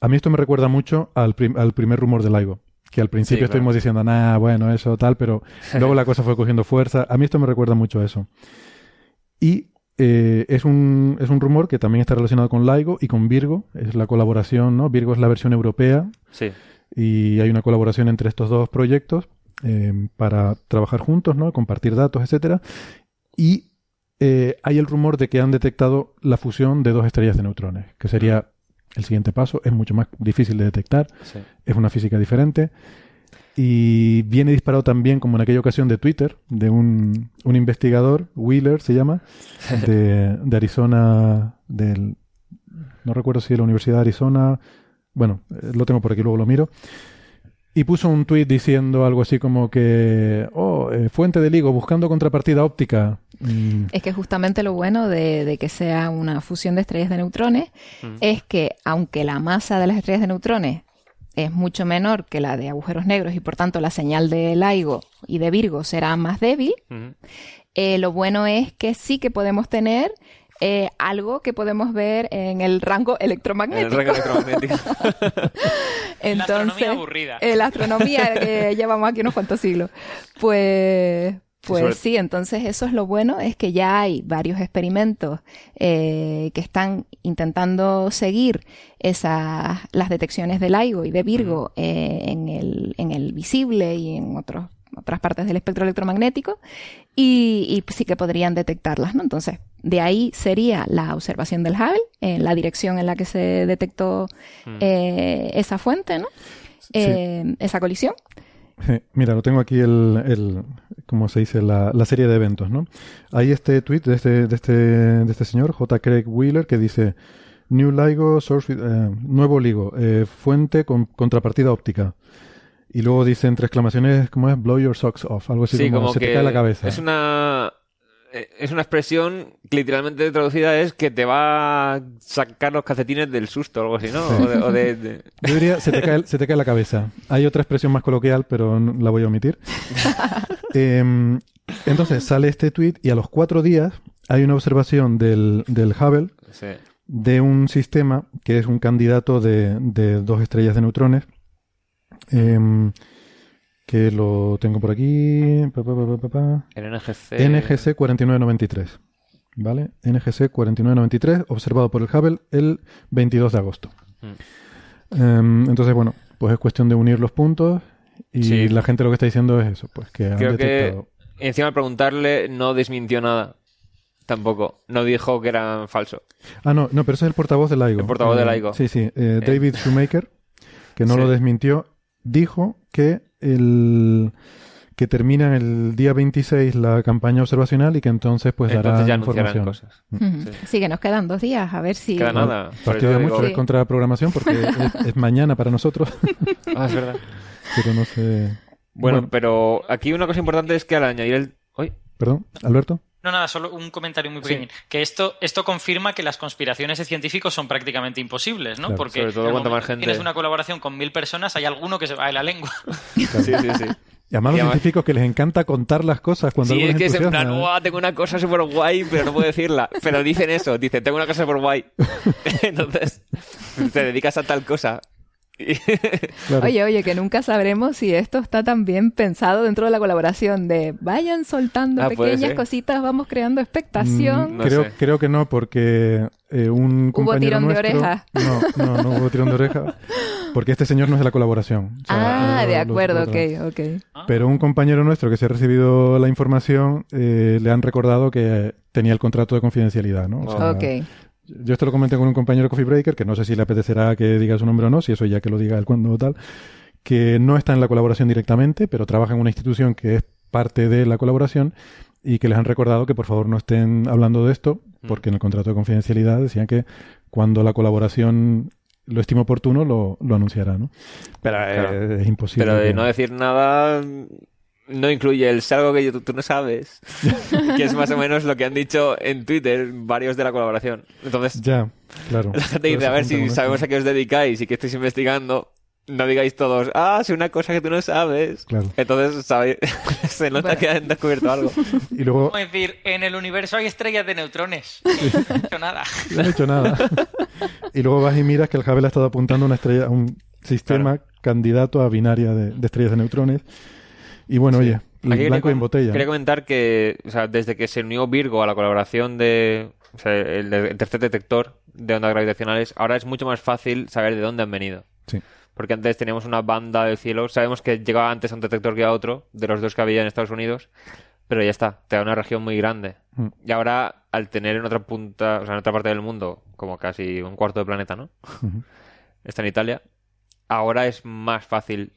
A mí esto me recuerda mucho al, prim- al primer rumor de LIGO, que al principio Sí, claro. estuvimos diciendo, nah, bueno, eso tal, pero (laughs) luego la cosa fue cogiendo fuerza. A mí esto me recuerda mucho a eso. Y eh, es, un, es un rumor que también está relacionado con LIGO y con Virgo, es la colaboración, ¿no? Virgo es la versión europea Sí. y hay una colaboración entre estos dos proyectos eh, para trabajar juntos, ¿no? Compartir datos, etcétera. Y eh, hay el rumor de que han detectado la fusión de dos estrellas de neutrones, que sería el siguiente paso. Es mucho más difícil de detectar, sí. es una física diferente. Y viene disparado también, como en aquella ocasión de Twitter, de un, un investigador, Wheeler se llama, (laughs) de, de Arizona, del, no recuerdo si de la Universidad de Arizona, bueno, eh, lo tengo por aquí, luego lo miro. Y puso un tuit diciendo algo así como que, oh, eh, fuente de LIGO, buscando contrapartida óptica. Mm, Es que justamente lo bueno de, de que sea una fusión de estrellas de neutrones Mm. es que aunque la masa de las estrellas de neutrones es mucho menor que la de agujeros negros y por tanto la señal de LIGO y de Virgo será más débil, eh, lo bueno es que sí que podemos tener eh, algo que podemos ver en el rango El electromagnético. rango electromagnético. Entonces, (laughs) La astronomía aburrida. eh, la astronomía que (laughs) llevamos aquí unos cuantos siglos. Pues, pues sobre- sí, entonces eso es lo bueno, es que ya hay varios experimentos eh, que están intentando seguir esas, las detecciones de LIGO y de Virgo eh, en, el, en el visible y en otros otras partes del espectro electromagnético y, y sí que podrían detectarlas, ¿no? Entonces, de ahí sería la observación del Hubble, en la dirección en la que se detectó eh, esa fuente, ¿no? Eh, esa colisión. Eh, Mira, lo tengo aquí el, el ¿cómo se dice? La, la serie de eventos, ¿no? Hay este tweet de este, de este, de este señor, J. Craig Wheeler, que dice New LIGO source, eh, nuevo LIGO, eh, fuente con contrapartida óptica. Y luego dice entre exclamaciones, ¿cómo es? Blow your socks off, algo así Sí, como, como se que te cae la cabeza. es una es una expresión que literalmente traducida es que te va a sacar los calcetines del susto o algo así, ¿no? O de- o de- de- Yo diría, se te, cae, se te cae la cabeza. Hay otra expresión más coloquial, pero la voy a omitir. (laughs) Em, entonces sale este tweet y a los cuatro días hay una observación del, del Hubble Sí. de un sistema que es un candidato de, de dos estrellas de neutrones. em, que lo tengo por aquí. Pa, pa, pa, NGC. NGC 4993. ¿Vale? NGC 4993, observado por el Hubble el 22 de agosto. Mm. Em, entonces, bueno, pues es cuestión de unir los puntos. Y Sí. la gente lo que está diciendo es eso, pues que han Creo que encima al preguntarle no desmintió nada. Tampoco. No dijo que era falso. Ah, no, no, pero ese es el portavoz del LIGO. El portavoz Eh, del LIGO. Sí, sí. eh, David Shoemaker, que no Sí. lo desmintió, dijo que el que termina el día 26 la campaña observacional y que entonces pues dará ya información. cosas. Ujú. Sí. que nos quedan dos días, a ver si... Queda nada. Fastidia eso mucho digo- es contra programación porque (laughs) es, es mañana para nosotros, (laughs) Ah, es verdad. pero no sé... Bueno, Bueno. pero aquí una cosa importante es que al añadir el... Uy, Perdón, Alberto. No, nada, solo un comentario muy Sí. pequeño. Que esto, esto confirma que las conspiraciones de científicos son prácticamente imposibles, ¿no? Claro. Porque Sobre todo momento más gente- tienes una colaboración con mil personas, hay alguno que se va de la lengua. (laughs) sí, sí, sí. Y además los Y además- científicos que les encanta contar las cosas cuando Sí, es que es en plan. "Guau, tengo una cosa súper guay, pero no puedo decirla. Pero dicen eso, dicen, tengo una cosa súper guay. (laughs) (laughs) Entonces, te dedicas a tal cosa. Claro. Oye, oye, que nunca sabremos si esto está también pensado dentro de la colaboración de vayan soltando Ah, pequeñas cositas, vamos creando expectación. Mm, No creo, sé. creo que no, porque eh, un compañero tirón de nuestro... oreja. No, no, no hubo tirón de oreja. Porque este señor no es de la colaboración. O sea, ah, lo- de lo- acuerdo, lo- ok, ok. Pero un compañero nuestro que se ha recibido la información eh, le han recordado que tenía el contrato de confidencialidad, ¿no? O sea, Ok. Yo esto lo comenté con un compañero Coffee Breaker, que no sé si le apetecerá que diga su nombre o no, si eso ya que lo diga él cuando tal, que no está en la colaboración directamente, pero trabaja en una institución que es parte de la colaboración y que les han recordado que por favor no estén hablando de esto, Mm. porque en el contrato de confidencialidad decían que cuando la colaboración lo estime oportuno lo, lo anunciará, ¿no? Pero eh, Claro. es imposible. Pero de que- no decir nada no incluye el sé algo que yo- tú no sabes. que es más o menos lo que han dicho en Twitter varios de la colaboración. Entonces, Ya, claro. la gente dice, a ver si sabemos a qué os dedicáis y que estáis investigando. No digáis todos, ah, sé una cosa que tú no sabes. Claro. Entonces, ¿sabéis? (laughs) se nota Bueno. que han descubierto algo. Y luego Como decir, en el universo hay estrellas de neutrones. No han hecho nada. no han hecho nada. y luego vas y miras que el Hubble ha estado apuntando a una estrella, a un sistema candidato a binaria de, de estrellas de neutrones. Y bueno, oye, el Aquí quería blanco y en botella. Quería comentar que, o sea, desde que se unió Virgo a la colaboración de, o sea, el, el tercer detector de ondas gravitacionales, ahora es mucho más fácil saber de dónde han venido. Sí. Porque antes teníamos una banda del cielo, sabemos que llegaba antes a un detector que a otro, de los dos que había en Estados Unidos, pero ya está, te da una región muy grande. Mm. Y ahora, al tener en otra punta, o sea, en otra parte del mundo, como casi un cuarto de planeta, ¿no? Ujú. Está en Italia, ahora es más fácil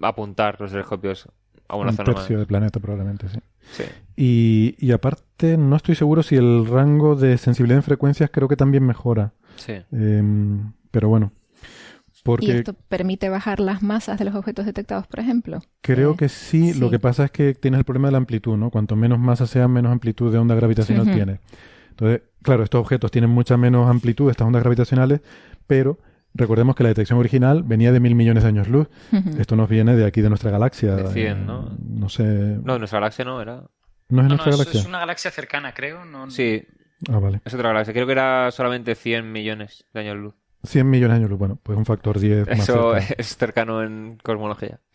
apuntar los telescopios a una un zona tercio más. del planeta probablemente, sí. Sí. Y, y aparte, no estoy seguro si el rango de sensibilidad en frecuencias creo que también mejora. Sí. Em, pero bueno, porque ¿Y esto permite bajar las masas de los objetos detectados, por ejemplo? creo Eh, que sí, Lo sí. que pasa es que tienes el problema de la amplitud, ¿no? Cuanto menos masa sea, menos amplitud de onda gravitacional Ujú. tienes. Entonces, claro, estos objetos tienen mucha menos amplitud, estas ondas gravitacionales, pero recordemos que la detección original venía de mil millones de años luz. Esto nos viene de aquí, de nuestra galaxia. De 100, eh, ¿no? No sé. No, nuestra galaxia no era. ¿No es No, nuestra es, galaxia? es una galaxia cercana, creo. No, Sí, Ah, vale. es otra galaxia. Creo que era solamente 100 millones de años luz. 100 millones de años luz. Bueno, pues un factor 10 más Eso cerca. (laughs) es cercano en cosmología. (laughs)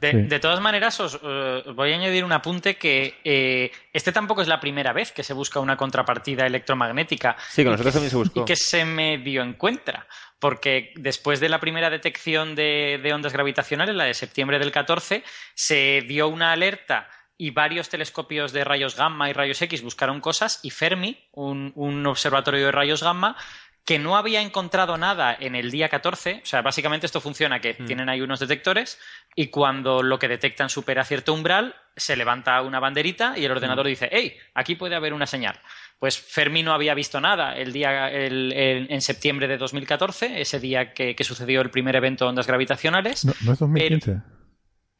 De, Sí. de todas maneras, os, eh, os voy a añadir un apunte que eh, este tampoco es la primera vez que se busca una contrapartida electromagnética Sí, con nosotros también se buscó. y que se medio encuentra. Porque después de la primera detección de, de ondas gravitacionales, la de septiembre del 14, se dio una alerta y varios telescopios de rayos gamma y rayos X buscaron cosas y Fermi, un, un observatorio de rayos gamma, que no había encontrado nada en el día 14, o sea, básicamente esto funciona que Mm. tienen ahí unos detectores y cuando lo que detectan supera cierto umbral, se levanta una banderita y el ordenador dice, hey, aquí puede haber una señal. Pues Fermi no había visto nada el día el- el- en septiembre de 2014, ese día que, que sucedió el primer evento de ondas gravitacionales. No, no es 2015.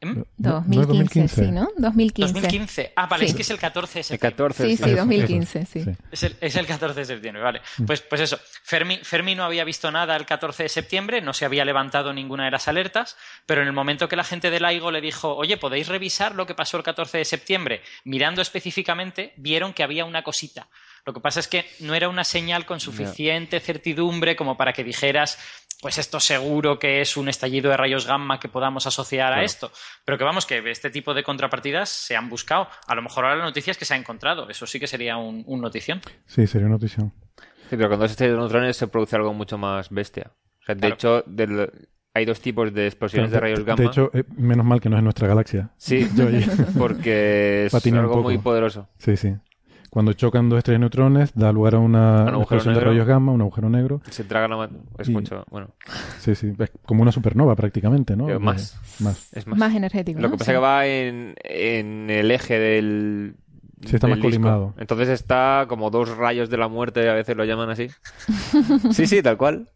¿Mm? No- no- no es 2015, sí, ¿no? 2015. 2015. Ah, vale, Sí. es que es el 14 de El septiembre. 14. Sí, Ah, sí, eso, 2015, eso, sí. Es el, es el 14 de septiembre, vale. Mm. Pues, pues eso, Fermi, Fermi no había visto nada el 14 de septiembre, no se había levantado ninguna de las alertas, pero en el momento que la gente del LIGO le dijo, oye, ¿podéis revisar lo que pasó el 14 de septiembre? Mirando específicamente, vieron que había una cosita. Lo que pasa es que no era una señal con suficiente certidumbre como para que dijeras, pues esto seguro que es un estallido de rayos gamma que podamos asociar a esto. Pero que vamos, que este tipo de contrapartidas se han buscado. A lo mejor ahora la noticia es que se ha encontrado. Eso sí que sería un, un notición. Sí, sería una notición. Sí, pero cuando se estallan neutrones se produce algo mucho más bestia. O sea, de Claro. hecho, del- hay dos tipos de explosiones de rayos gamma. De hecho, eh, menos mal que no es nuestra galaxia. sí, (laughs) porque (laughs) es algo poco. muy poderoso. Sí, sí. Cuando chocan dos estrellas de neutrones, da lugar a una agujero explosión de negro. rayos gamma, un agujero negro. Se traga la... Es Y- mucho... Bueno, Sí, sí. Es como una supernova prácticamente, ¿no? Eh, De- más. Más. es más. Más energético. Lo ¿no? que pasa Sí. es que va en, en el eje del... Sí, está más colimado. Entonces está como dos rayos de la muerte, a veces lo llaman así. (laughs) sí, sí, tal cual.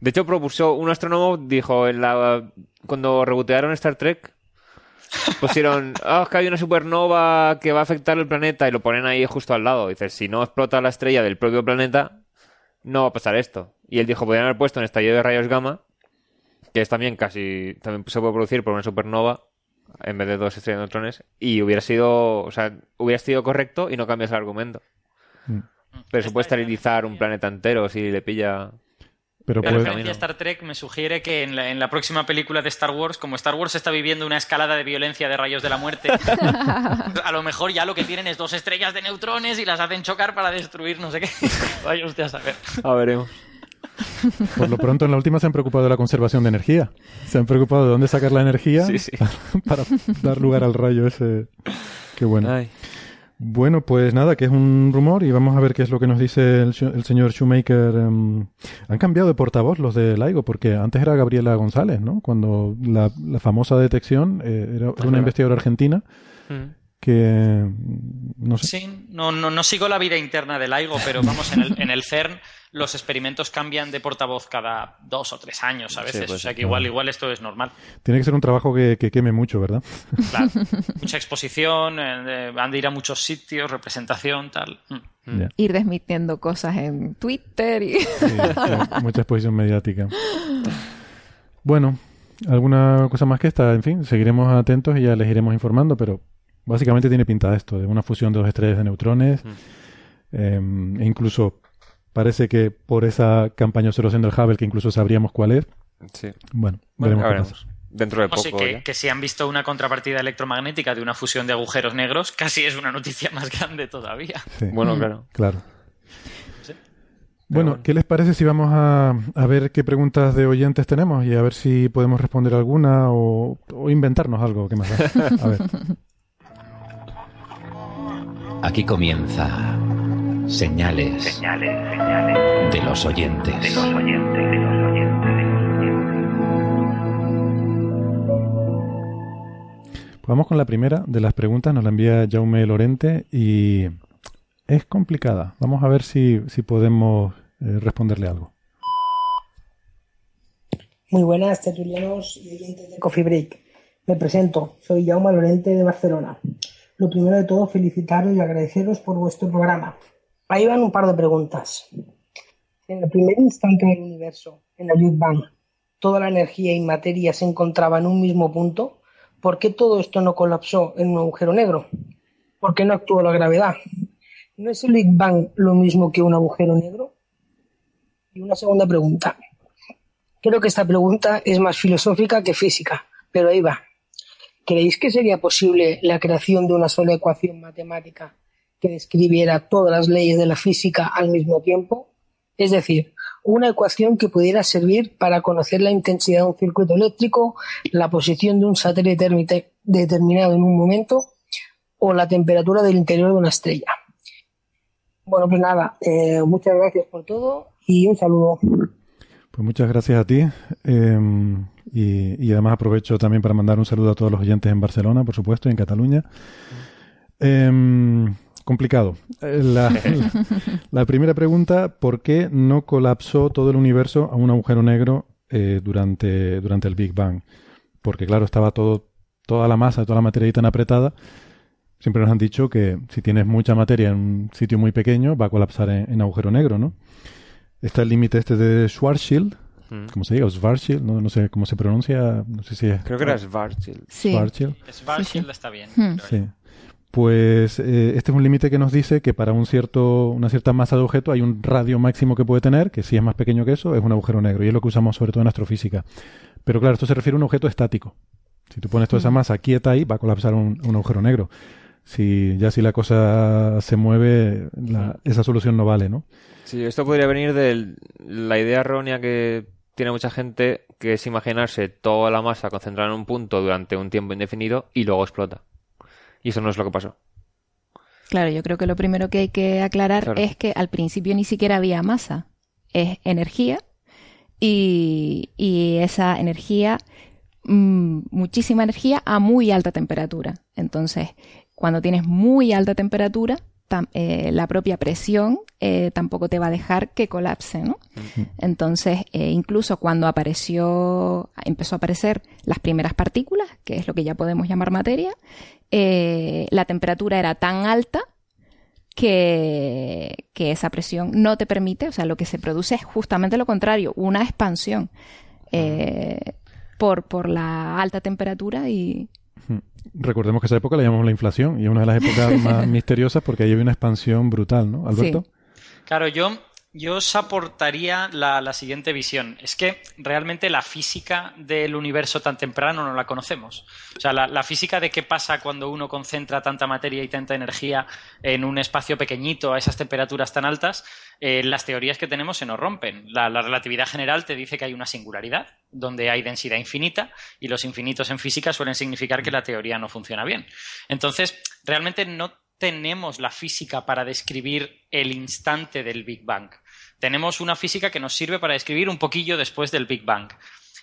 De hecho, propuso un astrónomo, dijo, en la cuando rebotearon Star Trek, pusieron, ah, es que hay una supernova que va a afectar el planeta y lo ponen ahí justo al lado. Dices, si no explota la estrella del propio planeta, no va a pasar esto. Y él dijo, podrían haber puesto un estallido de rayos gamma, que es también casi, también se puede producir por una supernova, en vez de dos estrellas de neutrones, y hubiera sido, o sea, hubiera sido correcto y no cambias el argumento. Mm. Pero se puede esterilizar un planeta entero si le pilla. Pero La referencia a Star Trek me sugiere que en la, en la próxima película de Star Wars, como Star Wars está viviendo una escalada de violencia de rayos de la muerte, (laughs) a lo mejor ya lo que tienen es dos estrellas de neutrones y las hacen chocar para destruir no sé qué. (laughs) Vaya usted a saber. A veremos. por lo pronto en la última se han preocupado de la conservación de energía. Se han preocupado de dónde sacar la energía Sí, sí. (laughs) para dar lugar al rayo ese. Qué bueno. Ay. Bueno, pues nada, que es un rumor y vamos a ver qué es lo que nos dice el, el señor Shoemaker. em, han cambiado de portavoz los de Laigo, porque antes era Gabriela González, ¿no? Cuando la, la famosa detección eh, era, era una investigadora argentina Mm. Que, no sé, Sí, no, no, no sigo la vida interna del LIGO, pero vamos, en el, en el CERN los experimentos cambian de portavoz cada dos o tres años a veces. pues o sea que igual, igual esto es normal. tiene que ser un trabajo que, que queme mucho, ¿verdad? Claro. (laughs) Mucha exposición, eh, han de ir a muchos sitios, representación, tal. Mm. Ir desmitiendo cosas en Twitter y... Sí, sí, (laughs) mucha exposición mediática. Bueno, alguna cosa más que esta, en fin, seguiremos atentos y ya les iremos informando, pero básicamente tiene pinta esto, de una fusión de dos estrellas de neutrones. eh, e incluso parece que por esa campaña de observación del Hubble, que incluso sabríamos cuál es, Sí. bueno, Bueno, veremos ya qué veremos. pasa. Dentro de O sea, poco. que, ya. que si han visto una contrapartida electromagnética de una fusión de agujeros negros, casi es una noticia más grande todavía. Sí, Bueno, claro. claro. Sí. Bueno, bueno. ¿qué les parece si vamos a, a ver qué preguntas de oyentes tenemos y a ver si podemos responder alguna o, o inventarnos algo? ¿Qué más da? A ver. (laughs) Aquí comienza Señales, de los oyentes. Pues vamos con la primera de las preguntas, nos la envía Jaume Lorente y es complicada. Vamos a ver si, si podemos eh, responderle algo. Muy buenas, tertulianos y oyentes de Coffee Break. Me presento, soy Jaume Lorente de Barcelona. Lo primero de todo, felicitaros y agradeceros por vuestro programa. Ahí van un par de preguntas. En el primer instante del universo, en el Big Bang, toda la energía y materia se encontraba en un mismo punto. ¿Por qué todo esto no colapsó en un agujero negro? ¿Por qué no actuó la gravedad? ¿No es el Big Bang lo mismo que un agujero negro? Y una segunda pregunta. Creo que esta pregunta es más filosófica que física, pero ahí va. ¿Creéis que sería posible la creación de una sola ecuación matemática que describiera todas las leyes de la física al mismo tiempo? Es decir, una ecuación que pudiera servir para conocer la intensidad de un circuito eléctrico, la posición de un satélite determinado en un momento o la temperatura del interior de una estrella. Bueno, pues nada, eh, muchas gracias por todo y un saludo. Pues muchas gracias a ti. eh, y, y además aprovecho también para mandar un saludo a todos los oyentes en Barcelona, por supuesto, y en Cataluña. Em, complicado. Eh, La, (laughs) la primera pregunta, ¿por qué no colapsó todo el universo a un agujero negro eh, durante, durante el Big Bang? Porque claro, estaba todo, toda la masa, toda la materia ahí tan apretada. Siempre nos han dicho que si tienes mucha materia en un sitio muy pequeño, va a colapsar en, en agujero negro, ¿no? Está el límite este de Schwarzschild, Mm. ¿cómo se diga? O Schwarzschild, no, no sé cómo se pronuncia, no sé si es Creo que era Schwarzschild. Sí. Schwarzschild. Schwarzschild Sí, sí. está bien. Hmm. Sí. pues eh, este es un límite que nos dice que para un cierto, una cierta masa de objeto hay un radio máximo que puede tener, que si es más pequeño que eso, es un agujero negro, y es lo que usamos sobre todo en astrofísica. Pero claro, esto se refiere a un objeto estático. Si tú pones toda esa masa quieta ahí, va a colapsar un, un agujero negro. Si ya si la cosa se mueve, la- esa solución no vale, ¿no? Sí, esto podría venir de la idea errónea que tiene mucha gente, que es imaginarse toda la masa concentrada en un punto durante un tiempo indefinido y luego explota. Y eso no es lo que pasó. Claro, yo creo que lo primero que hay que aclarar Claro. es que al principio ni siquiera había masa, es energía y, y esa energía, mm, muchísima energía a muy alta temperatura. Entonces, cuando tienes muy alta temperatura, tam- eh, la propia presión eh, tampoco te va a dejar que colapse, ¿no? Entonces, eh, incluso cuando apareció, empezó a aparecer las primeras partículas, que es lo que ya podemos llamar materia, la temperatura era tan alta que, que esa presión no te permite, o sea, lo que se produce es justamente lo contrario, una expansión por, por la alta temperatura y, Recordemos que esa época la llamamos la inflación y es una de las épocas (laughs) más misteriosas porque ahí había una expansión brutal, ¿no? Alberto. Claro, yo, yo os aportaría la, la siguiente visión. Es que realmente la física del universo tan temprano no la conocemos. O sea, la, la física de qué pasa cuando uno concentra tanta materia y tanta energía en un espacio pequeñito a esas temperaturas tan altas, eh, las teorías que tenemos se nos rompen. La, la relatividad general te dice que hay una singularidad, donde hay densidad infinita, y los infinitos en física suelen significar que la teoría no funciona bien. Entonces, realmente no tenemos la física para describir el instante del Big Bang. Tenemos una física que nos sirve para describir un poquillo después del Big Bang.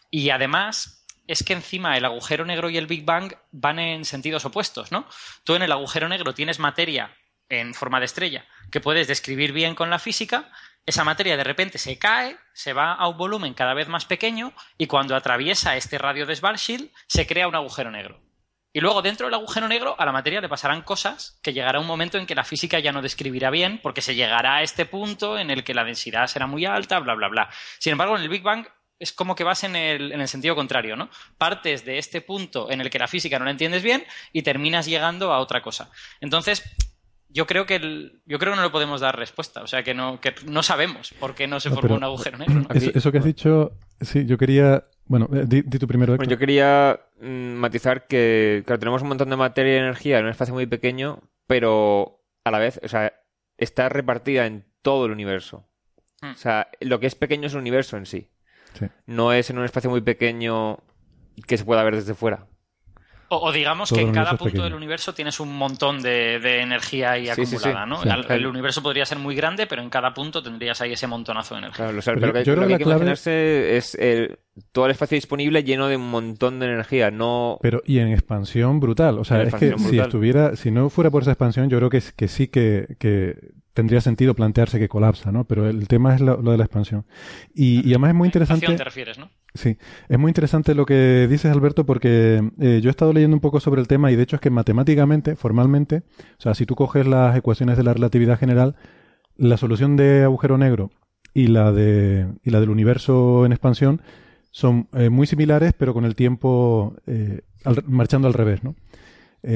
Y además es que encima el agujero negro y el Big Bang van en sentidos opuestos, ¿no? Tú en el agujero negro tienes materia en forma de estrella que puedes describir bien con la física, esa materia de repente se cae, se va a un volumen cada vez más pequeño y cuando atraviesa este radio de Schwarzschild se crea un agujero negro. Y luego dentro del agujero negro a la materia le pasarán cosas que llegará un momento en que la física ya no describirá bien porque se llegará a este punto en el que la densidad será muy alta, bla, bla, bla. Sin embargo, en el Big Bang es como que vas en el, en el sentido contrario, ¿no? Partes de este punto en el que la física no la entiendes bien y terminas llegando a otra cosa. Entonces, yo creo que el- yo creo que no le podemos dar respuesta, o sea que no, que no sabemos por qué no se No, formó pero- un agujero negro. ¿no? Eso, eso que has dicho, sí, yo quería. Bueno, eh, di, di tú primero. Bueno, yo quería mm, matizar que, claro, tenemos un montón de materia y energía en un espacio muy pequeño, pero a la vez, o sea, está repartida en todo el universo. Hmm. O sea, lo que es pequeño es el universo en sí. Sí. No es en un espacio muy pequeño que se pueda ver desde fuera. O, o digamos Todo que en cada punto pequeño. del universo tienes un montón de, de energía ahí Sí, sí, sí. acumulada, ¿no? Sí. El, el universo podría ser muy grande, pero en cada punto tendrías ahí ese montonazo de energía. Claro, o sea, Pero pero yo lo creo que, que lo que hay que clave- imaginarse es el- todo el espacio disponible lleno de un montón de energía, no... Pero y en expansión brutal. O sea, es que si estuviera, si no fuera por esa expansión, yo creo que, es- que sí que, que tendría sentido plantearse que colapsa, ¿no? Pero el tema es lo, lo de la expansión. Y, y además es muy interesante. te refieres, ¿no? Sí, es muy interesante lo que dices, Alberto, porque eh, yo he estado leyendo un poco sobre el tema y de hecho es que matemáticamente, formalmente, o sea, si tú coges las ecuaciones de la relatividad general, la solución de agujero negro y la de y la del universo en expansión son eh, muy similares, pero con el tiempo eh, al- marchando al revés, ¿no?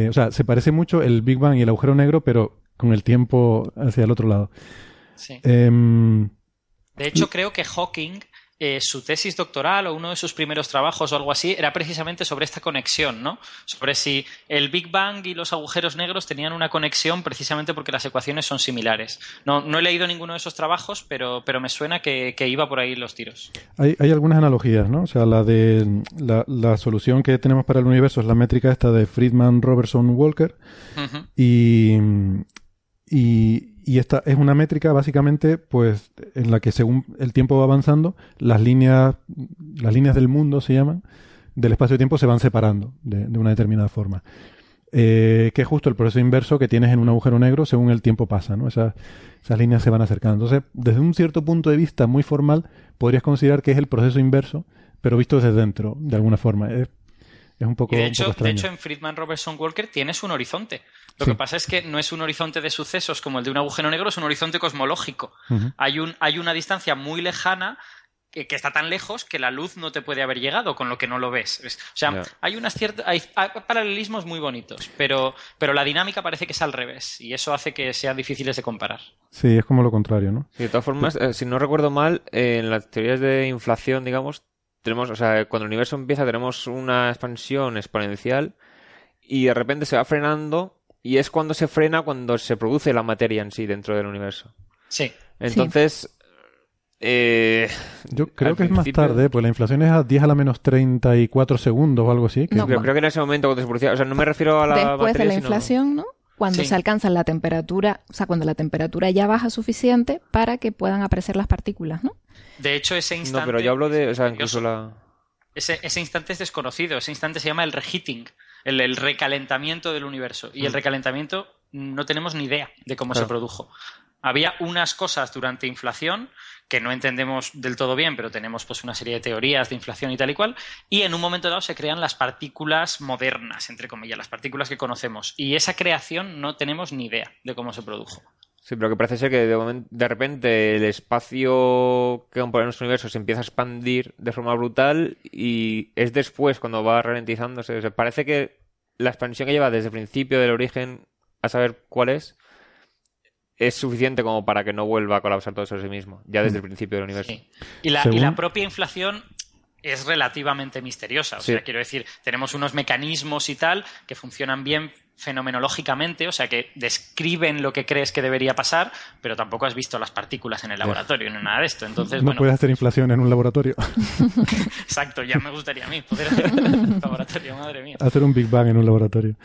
O sea, se parece mucho el Big Bang y el agujero negro, pero con el tiempo hacia el otro lado. Sí. Em, De hecho, creo que Hawking, eh, su tesis doctoral o uno de sus primeros trabajos o algo así, era precisamente sobre esta conexión, ¿no? Sobre si el Big Bang y los agujeros negros tenían una conexión precisamente porque las ecuaciones son similares. No, no he leído ninguno de esos trabajos, pero, pero me suena que, que iba por ahí los tiros. Hay, hay algunas analogías, ¿no? O sea, la de la, la solución que tenemos para el universo es la métrica esta de Friedman, Robertson, Walker y, y, y esta es una métrica básicamente, pues, en la que según el tiempo va avanzando, las líneas, las líneas del mundo se llaman, del espacio-tiempo se van separando de, una determinada forma. Eh, que es justo el proceso inverso que tienes en un agujero negro según el tiempo pasa, ¿no? Esas, esas líneas se van acercando. Entonces, desde un cierto punto de vista muy formal, podrías considerar que es el proceso inverso, pero visto desde dentro, de alguna forma. Es, es un poco, Y de un hecho, poco de hecho, en Friedman Robertson Walker tienes un horizonte. Lo Sí. que pasa es que no es un horizonte de sucesos como el de un agujero negro, es un horizonte cosmológico. Hay, un, hay una distancia muy lejana que, que está tan lejos que la luz no te puede haber llegado, con lo que no lo ves. Es- O sea, hay unas ciertas hay, hay paralelismos muy bonitos, pero, pero la dinámica parece que es al revés, y eso hace que sean difíciles de comparar. Sí, es como lo contrario, ¿no? Sí, de todas formas, eh, si no recuerdo mal, eh, en las teorías de inflación, digamos, tenemos, o sea, cuando el universo empieza tenemos una expansión exponencial y de repente se va frenando y es cuando se frena cuando se produce la materia en sí dentro del universo. Sí. Entonces, eh, Yo creo que es más tarde, pues la inflación es a 10 a la menos 34 segundos o algo así. que- No, Creo, creo que en ese momento cuando se producía, o sea, no me refiero a la Después de la sino- inflación, ¿no? Cuando Sí. se alcanza la temperatura, o sea, cuando la temperatura ya baja suficiente para que puedan aparecer las partículas, ¿no? De hecho, ese instante. No, pero yo hablo de, o sea, incluso la... Ese, ese instante es desconocido. Ese instante se llama el reheating, el, el recalentamiento del universo. Y el recalentamiento no tenemos ni idea de cómo se produjo. Había unas cosas durante inflación que no entendemos del todo bien, pero tenemos pues una serie de teorías de inflación y tal y cual, y en un momento dado se crean las partículas modernas, entre comillas, las partículas que conocemos. Y esa creación no tenemos ni idea de cómo se produjo. Sí, pero que parece ser que de, momen- de repente el espacio que compone nuestro universo se empieza a expandir de forma brutal y es después cuando va ralentizándose. Parece que la expansión que lleva desde el principio del origen a saber cuál es es suficiente como para que no vuelva a colapsar todo sobre sí mismo, ya desde el principio del universo. Sí. Y la, y la propia inflación es relativamente misteriosa. O Sí. sea, quiero decir, tenemos unos mecanismos y tal que funcionan bien fenomenológicamente, o sea, que describen lo que crees que debería pasar, pero tampoco has visto las partículas en el laboratorio ni nada de esto. Entonces, no bueno, puedes hacer inflación en un laboratorio. (laughs) exacto, ya me gustaría a mí poder hacer un laboratorio, madre mía. hacer un Big Bang en un laboratorio.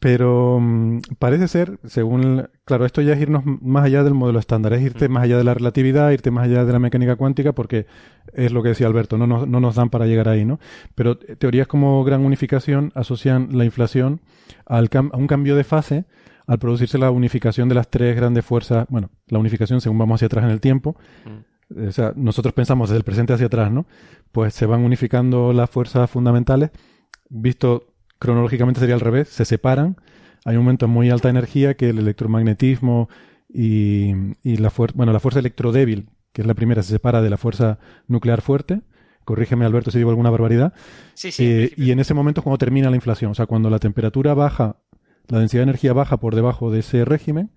Pero mm, parece ser, según... Claro, esto ya es irnos más allá del modelo estándar, es irte más allá de la relatividad, irte más allá de la mecánica cuántica, porque es lo que decía Alberto, no nos, no nos dan para llegar ahí, ¿no? Pero eh, teorías como gran unificación asocian la inflación al cam- a un cambio de fase al producirse la unificación de las tres grandes fuerzas, bueno, la unificación según vamos hacia atrás en el tiempo, o sea, nosotros pensamos desde el presente hacia atrás, ¿no? Pues se van unificando las fuerzas fundamentales, visto cronológicamente sería al revés, se separan, hay un momento de muy alta energía que el electromagnetismo y, y la fuerza, bueno, la fuerza electrodébil, que es la primera, se separa de la fuerza nuclear fuerte. Corrígeme, Alberto, si digo alguna barbaridad. Sí, sí, Eh, y en ese momento es cuando termina la inflación, o sea, cuando la temperatura baja, la densidad de energía baja por debajo de ese régimen,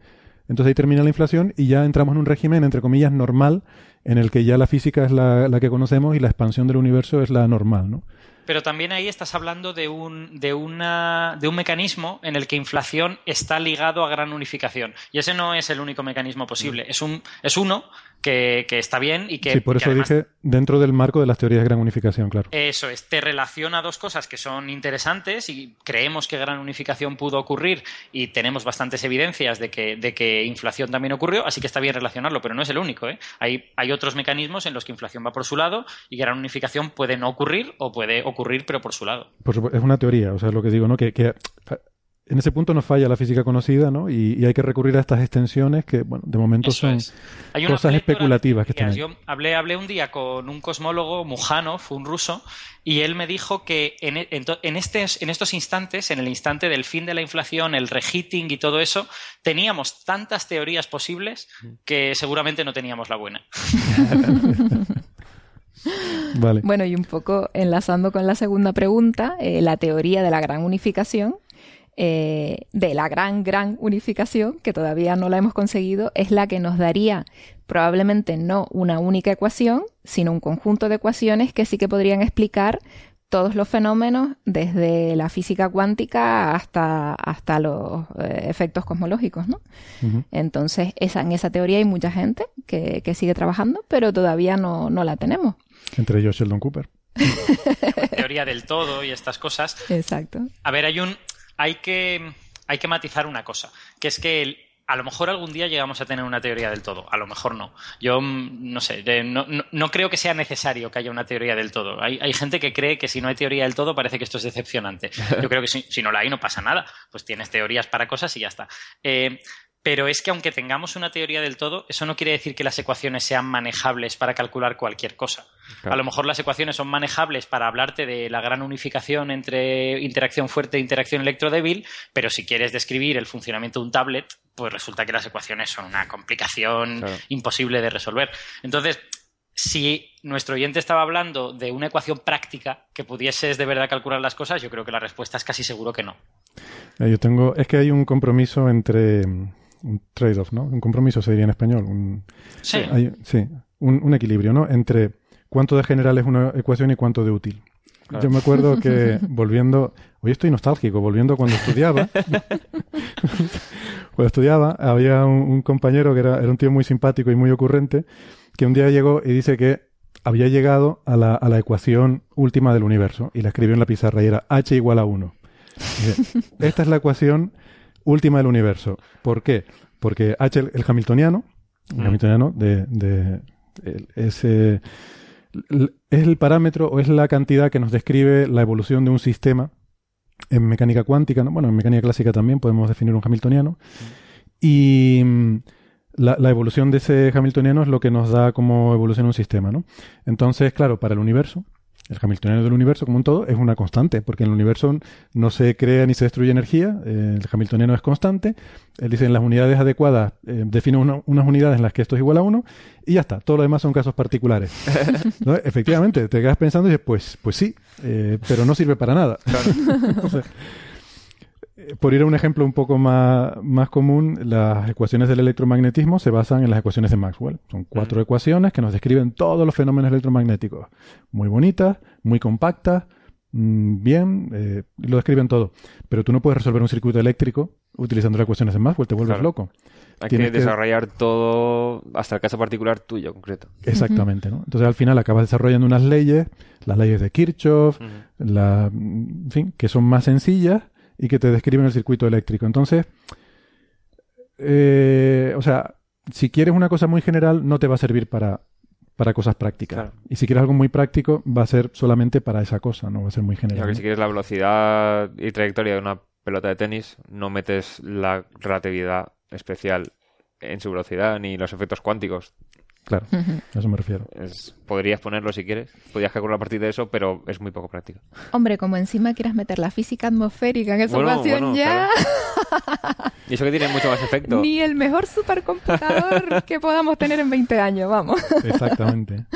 entonces ahí termina la inflación y ya entramos en un régimen, entre comillas, normal, en el que ya la física es la, la que conocemos y la expansión del universo es la normal, ¿no? Pero también ahí estás hablando de un, de, una, de un mecanismo en el que inflación está ligado a gran unificación. Y ese no es el único mecanismo posible. Es, un, es uno que, que está bien y que. sí, por que eso además- dije dentro del marco de las teorías de gran unificación, claro. Eso es, te relaciona dos cosas que son interesantes y creemos que gran unificación pudo ocurrir y tenemos bastantes evidencias de que, de que inflación también ocurrió, así que está bien relacionarlo, pero no es el único. ¿eh? Hay, hay otros mecanismos en los que inflación va por su lado y gran unificación puede no ocurrir o puede ocurrir pero por su lado. Por supuesto, es una teoría, o sea, es lo que digo, ¿no? Que, que en ese punto nos falla la física conocida, ¿no? Y, y hay que recurrir a estas extensiones que, bueno, de momento Eso son es. Hay una cosas especulativas que están ahí. Yo hablé, hablé un día con un cosmólogo, Mujanov, un ruso, y él me dijo que en, en to- en estes- en estos instantes, en el instante del fin de la inflación, el reheating y todo eso, teníamos tantas teorías posibles que seguramente no teníamos la buena. Vale. Bueno, y un poco enlazando con la segunda pregunta, eh, la teoría de la gran unificación, eh, de la gran, gran unificación, que todavía no la hemos conseguido, es la que nos daría probablemente no una única ecuación, sino un conjunto de ecuaciones que sí que podrían explicar todos los fenómenos desde la física cuántica hasta, hasta los eh, efectos cosmológicos, ¿no? Entonces, esa, en esa teoría hay mucha gente que, que sigue trabajando, pero todavía no, no la tenemos. Entre ellos Sheldon Cooper. Teoría del todo y estas cosas. Exacto. A ver, hay un. Hay que. Hay que matizar una cosa. Que es que a lo mejor algún día llegamos a tener una teoría del todo. A lo mejor no. Yo mm, no sé. no- no creo que sea necesario que haya una teoría del todo. Hay, hay gente que cree que si no hay teoría del todo parece que esto es decepcionante. Yo creo que si, si no la hay no pasa nada. Pues tienes teorías para cosas y ya está. Eh, pero es que aunque tengamos una teoría del todo, eso no quiere decir que las ecuaciones sean manejables para calcular cualquier cosa. Claro. A lo mejor las ecuaciones son manejables para hablarte de la gran unificación entre interacción fuerte e interacción electrodébil, pero si quieres describir el funcionamiento de un tablet, pues resulta que las ecuaciones son una complicación Claro. imposible de resolver. Entonces, si nuestro oyente estaba hablando de una ecuación práctica que pudieses de verdad calcular las cosas, yo creo que la respuesta es casi seguro que no. Eh, Yo tengo, es que hay un compromiso entre un trade-off, ¿no? Un compromiso se diría en español. Un, Sí. hay- sí, un, un equilibrio, ¿no? Entre cuánto de general es una ecuación y cuánto de útil. Claro. Yo me acuerdo (laughs) que volviendo, hoy estoy nostálgico, volviendo cuando estudiaba, (laughs) cuando estudiaba, había un, un compañero que era, era un tío muy simpático y muy ocurrente, que un día llegó y dice que había llegado a la, a la ecuación última del universo y la escribió en la pizarra y era h igual a 1. Dice, Esta es la ecuación última del universo. ¿Por qué? Porque h, el, el hamiltoniano, el Mm. hamiltoniano de, de- el- es, el parámetro o es la cantidad que nos describe la evolución de un sistema en mecánica cuántica, ¿no? bueno, en mecánica clásica también podemos definir un hamiltoniano. Y mm, la, la evolución de ese hamiltoniano es lo que nos da como evoluciona un sistema, ¿no? Entonces, claro, para el universo, el hamiltoniano del universo como un todo es una constante, porque en el universo no se crea ni se destruye energía, eh, el hamiltoniano es constante, él dice en las unidades adecuadas eh, define una- unas unidades en las que esto es igual a 1 y ya está, todo lo demás son casos particulares. (laughs) ¿No? Efectivamente, te quedas pensando y dices, pues, pues sí, eh, pero no sirve para nada. Entonces, (laughs) eh, por ir a un ejemplo un poco más, más común, las ecuaciones del electromagnetismo se basan en las ecuaciones de Maxwell. Son cuatro ecuaciones que nos describen todos los fenómenos electromagnéticos. Muy bonitas, muy compactas, mm, bien, eh, lo describen todo. Pero tú no puedes resolver un circuito eléctrico utilizando las ecuaciones de Maxwell, te vuelves Claro. loco. Hay Tienes que desarrollar todo hasta el caso particular tuyo, concreto. Exactamente, ¿no? Entonces al final acabas desarrollando unas leyes, las leyes de Kirchhoff, la, en fin, que son más sencillas y que te describen el circuito eléctrico. Entonces, eh, o sea, si quieres una cosa muy general, no te va a servir para, para cosas prácticas. Claro. Y si quieres algo muy práctico, va a ser solamente para esa cosa, no va a ser muy general. que ¿no? si quieres la velocidad y trayectoria de una pelota de tenis, no metes la relatividad especial en su velocidad ni los efectos cuánticos. Claro, a eso me refiero. Es- podrías ponerlo si quieres, podrías calcular a partir de eso, pero es muy poco práctico. Hombre, como encima quieras meter la física atmosférica en esa Bueno, ecuación bueno, ya, (laughs) Y eso que tiene mucho más efecto. ni el mejor supercomputador (laughs) que podamos tener en 20 años, vamos. Exactamente. (laughs)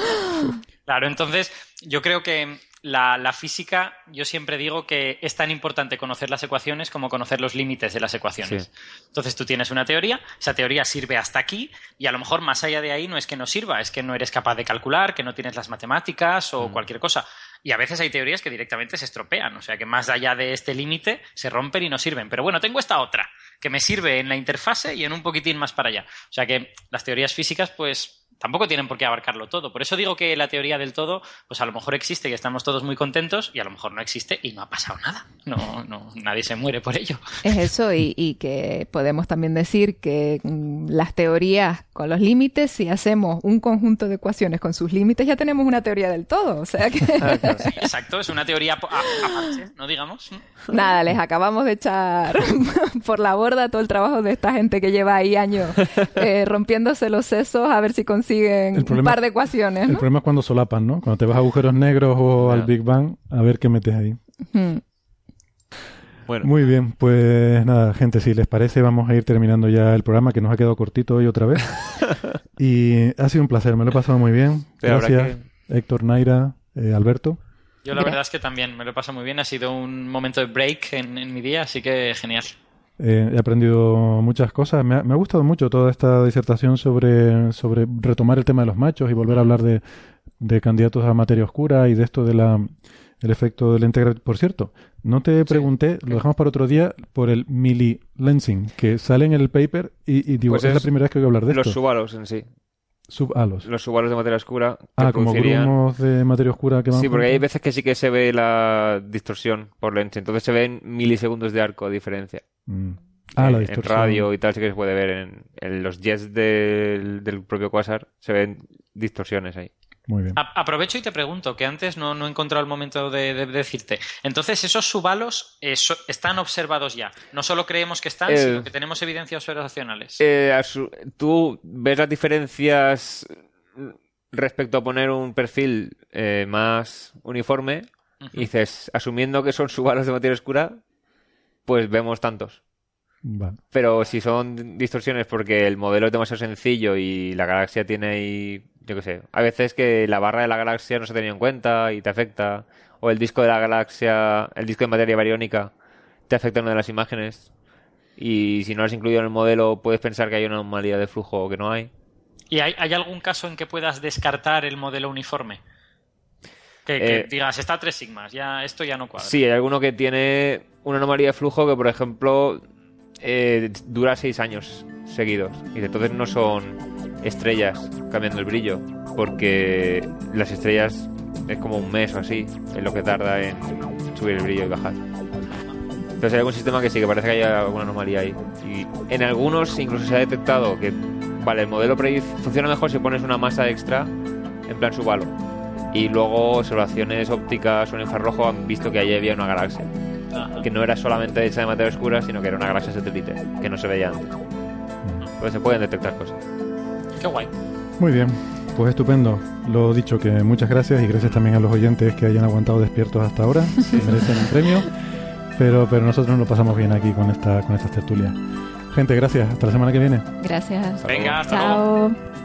Claro, entonces yo creo que la, la física, yo siempre digo que es tan importante conocer las ecuaciones como conocer los límites de las ecuaciones. Sí. Entonces tú tienes una teoría, esa teoría sirve hasta aquí y a lo mejor más allá de ahí no es que no sirva, es que no eres capaz de calcular, que no tienes las matemáticas o cualquier cosa. Y a veces hay teorías que directamente se estropean, o sea que más allá de este límite se rompen y no sirven. Pero bueno, tengo esta otra que me sirve en la interfase y en un poquitín más para allá. O sea que las teorías físicas pues tampoco tienen por qué abarcarlo todo. Por eso digo que la teoría del todo, pues a lo mejor existe y estamos todos muy contentos y a lo mejor no existe y no ha pasado nada. No, no, nadie se muere por ello. Es eso, y, y que podemos también decir que mm, las teorías con los límites, si hacemos un conjunto de ecuaciones con sus límites, ya tenemos una teoría del todo. O sea que, Sí, (laughs) exacto, es una teoría aparte, ¿no digamos? nada, les acabamos de echar (laughs) por la borda todo el trabajo de esta gente que lleva ahí años eh, rompiéndose los sesos a ver si consiguen El un problema- par de ecuaciones, El problema es cuando solapan, ¿no? Cuando te vas a agujeros negros o al. Big Bang, a ver qué metes ahí. Bueno, Muy bien, pues nada, gente, si les parece, vamos a ir terminando ya el programa que nos ha quedado cortito hoy otra vez. (laughs) y ha sido un placer, me lo he pasado muy bien. Pero Gracias, Héctor, Naira, eh, Alberto. Yo la verdad es que también me lo he pasado muy bien, ha sido un momento de break en, en mi día, así que genial. Eh, he aprendido muchas cosas. Me ha, me ha gustado mucho toda esta disertación sobre, sobre retomar el tema de los machos y volver a hablar de, de candidatos a materia oscura y de esto de la el efecto del integral. Por cierto, no te pregunté, lo dejamos para otro día, por el mili-lensing, que sale en el paper y, y digo, Pues es, la primera vez que voy a hablar de los esto. subalos en sí. Los subalos de materia oscura. Ah, como producirían- grumos de materia oscura que van Sí, porque hay veces que sí que se ve la distorsión por lente. Entonces se ven milisegundos de arco de diferencia. Mm. Ah, en, la en distorsión. radio y tal sí que se puede ver en, en los jets del, del propio quasar. Se ven distorsiones ahí. Muy bien. A- aprovecho y te pregunto, que antes no, no he encontrado el momento de, de decirte. Entonces, esos subalos eh, so- están observados ya. No solo creemos que están, Eh, sino que tenemos evidencias observacionales. Eh, ¿Tú ves las diferencias respecto a poner un perfil eh, más uniforme? Y dices, asumiendo que son subalos de materia oscura, pues vemos tantos. Vale. Pero si son distorsiones porque el modelo es demasiado sencillo y la galaxia tiene ahí, yo qué sé, a veces que la barra de la galaxia no se ha tenido en cuenta y te afecta, o el disco de la galaxia, el disco de materia bariónica, te afecta en una de las imágenes, y si no lo has incluido en el modelo puedes pensar que hay una anomalía de flujo que no hay. ¿Y hay, hay algún caso en que puedas descartar el modelo uniforme? Que, que Eh, digas, está a tres sigmas, ya, esto ya no cuadra. Sí, hay alguno que tiene una anomalía de flujo que, por ejemplo, eh, dura seis años seguidos. Y entonces no son estrellas cambiando el brillo, porque las estrellas es como un mes o así, es lo que tarda en subir el brillo y bajar. Entonces hay algún sistema que sí, que parece que hay alguna anomalía ahí. Y en algunos incluso se ha detectado que, vale, el modelo funciona mejor si pones una masa extra, en plan subalo. Y luego observaciones ópticas o en infrarrojo han visto que allí había una galaxia. Que no era solamente hecha de materia oscura, sino que era una galaxia satélite, que no se veía antes. Entonces se pueden detectar cosas. Qué guay. Muy bien, pues estupendo. Lo dicho, que muchas gracias y gracias también a los oyentes que hayan aguantado despiertos hasta ahora. (laughs) Merecen un premio. Pero, pero nosotros nos lo pasamos bien aquí con, esta, con estas tertulias. Gente, gracias. Hasta la semana que viene. Gracias. Venga, hasta luego. Chao. Imagine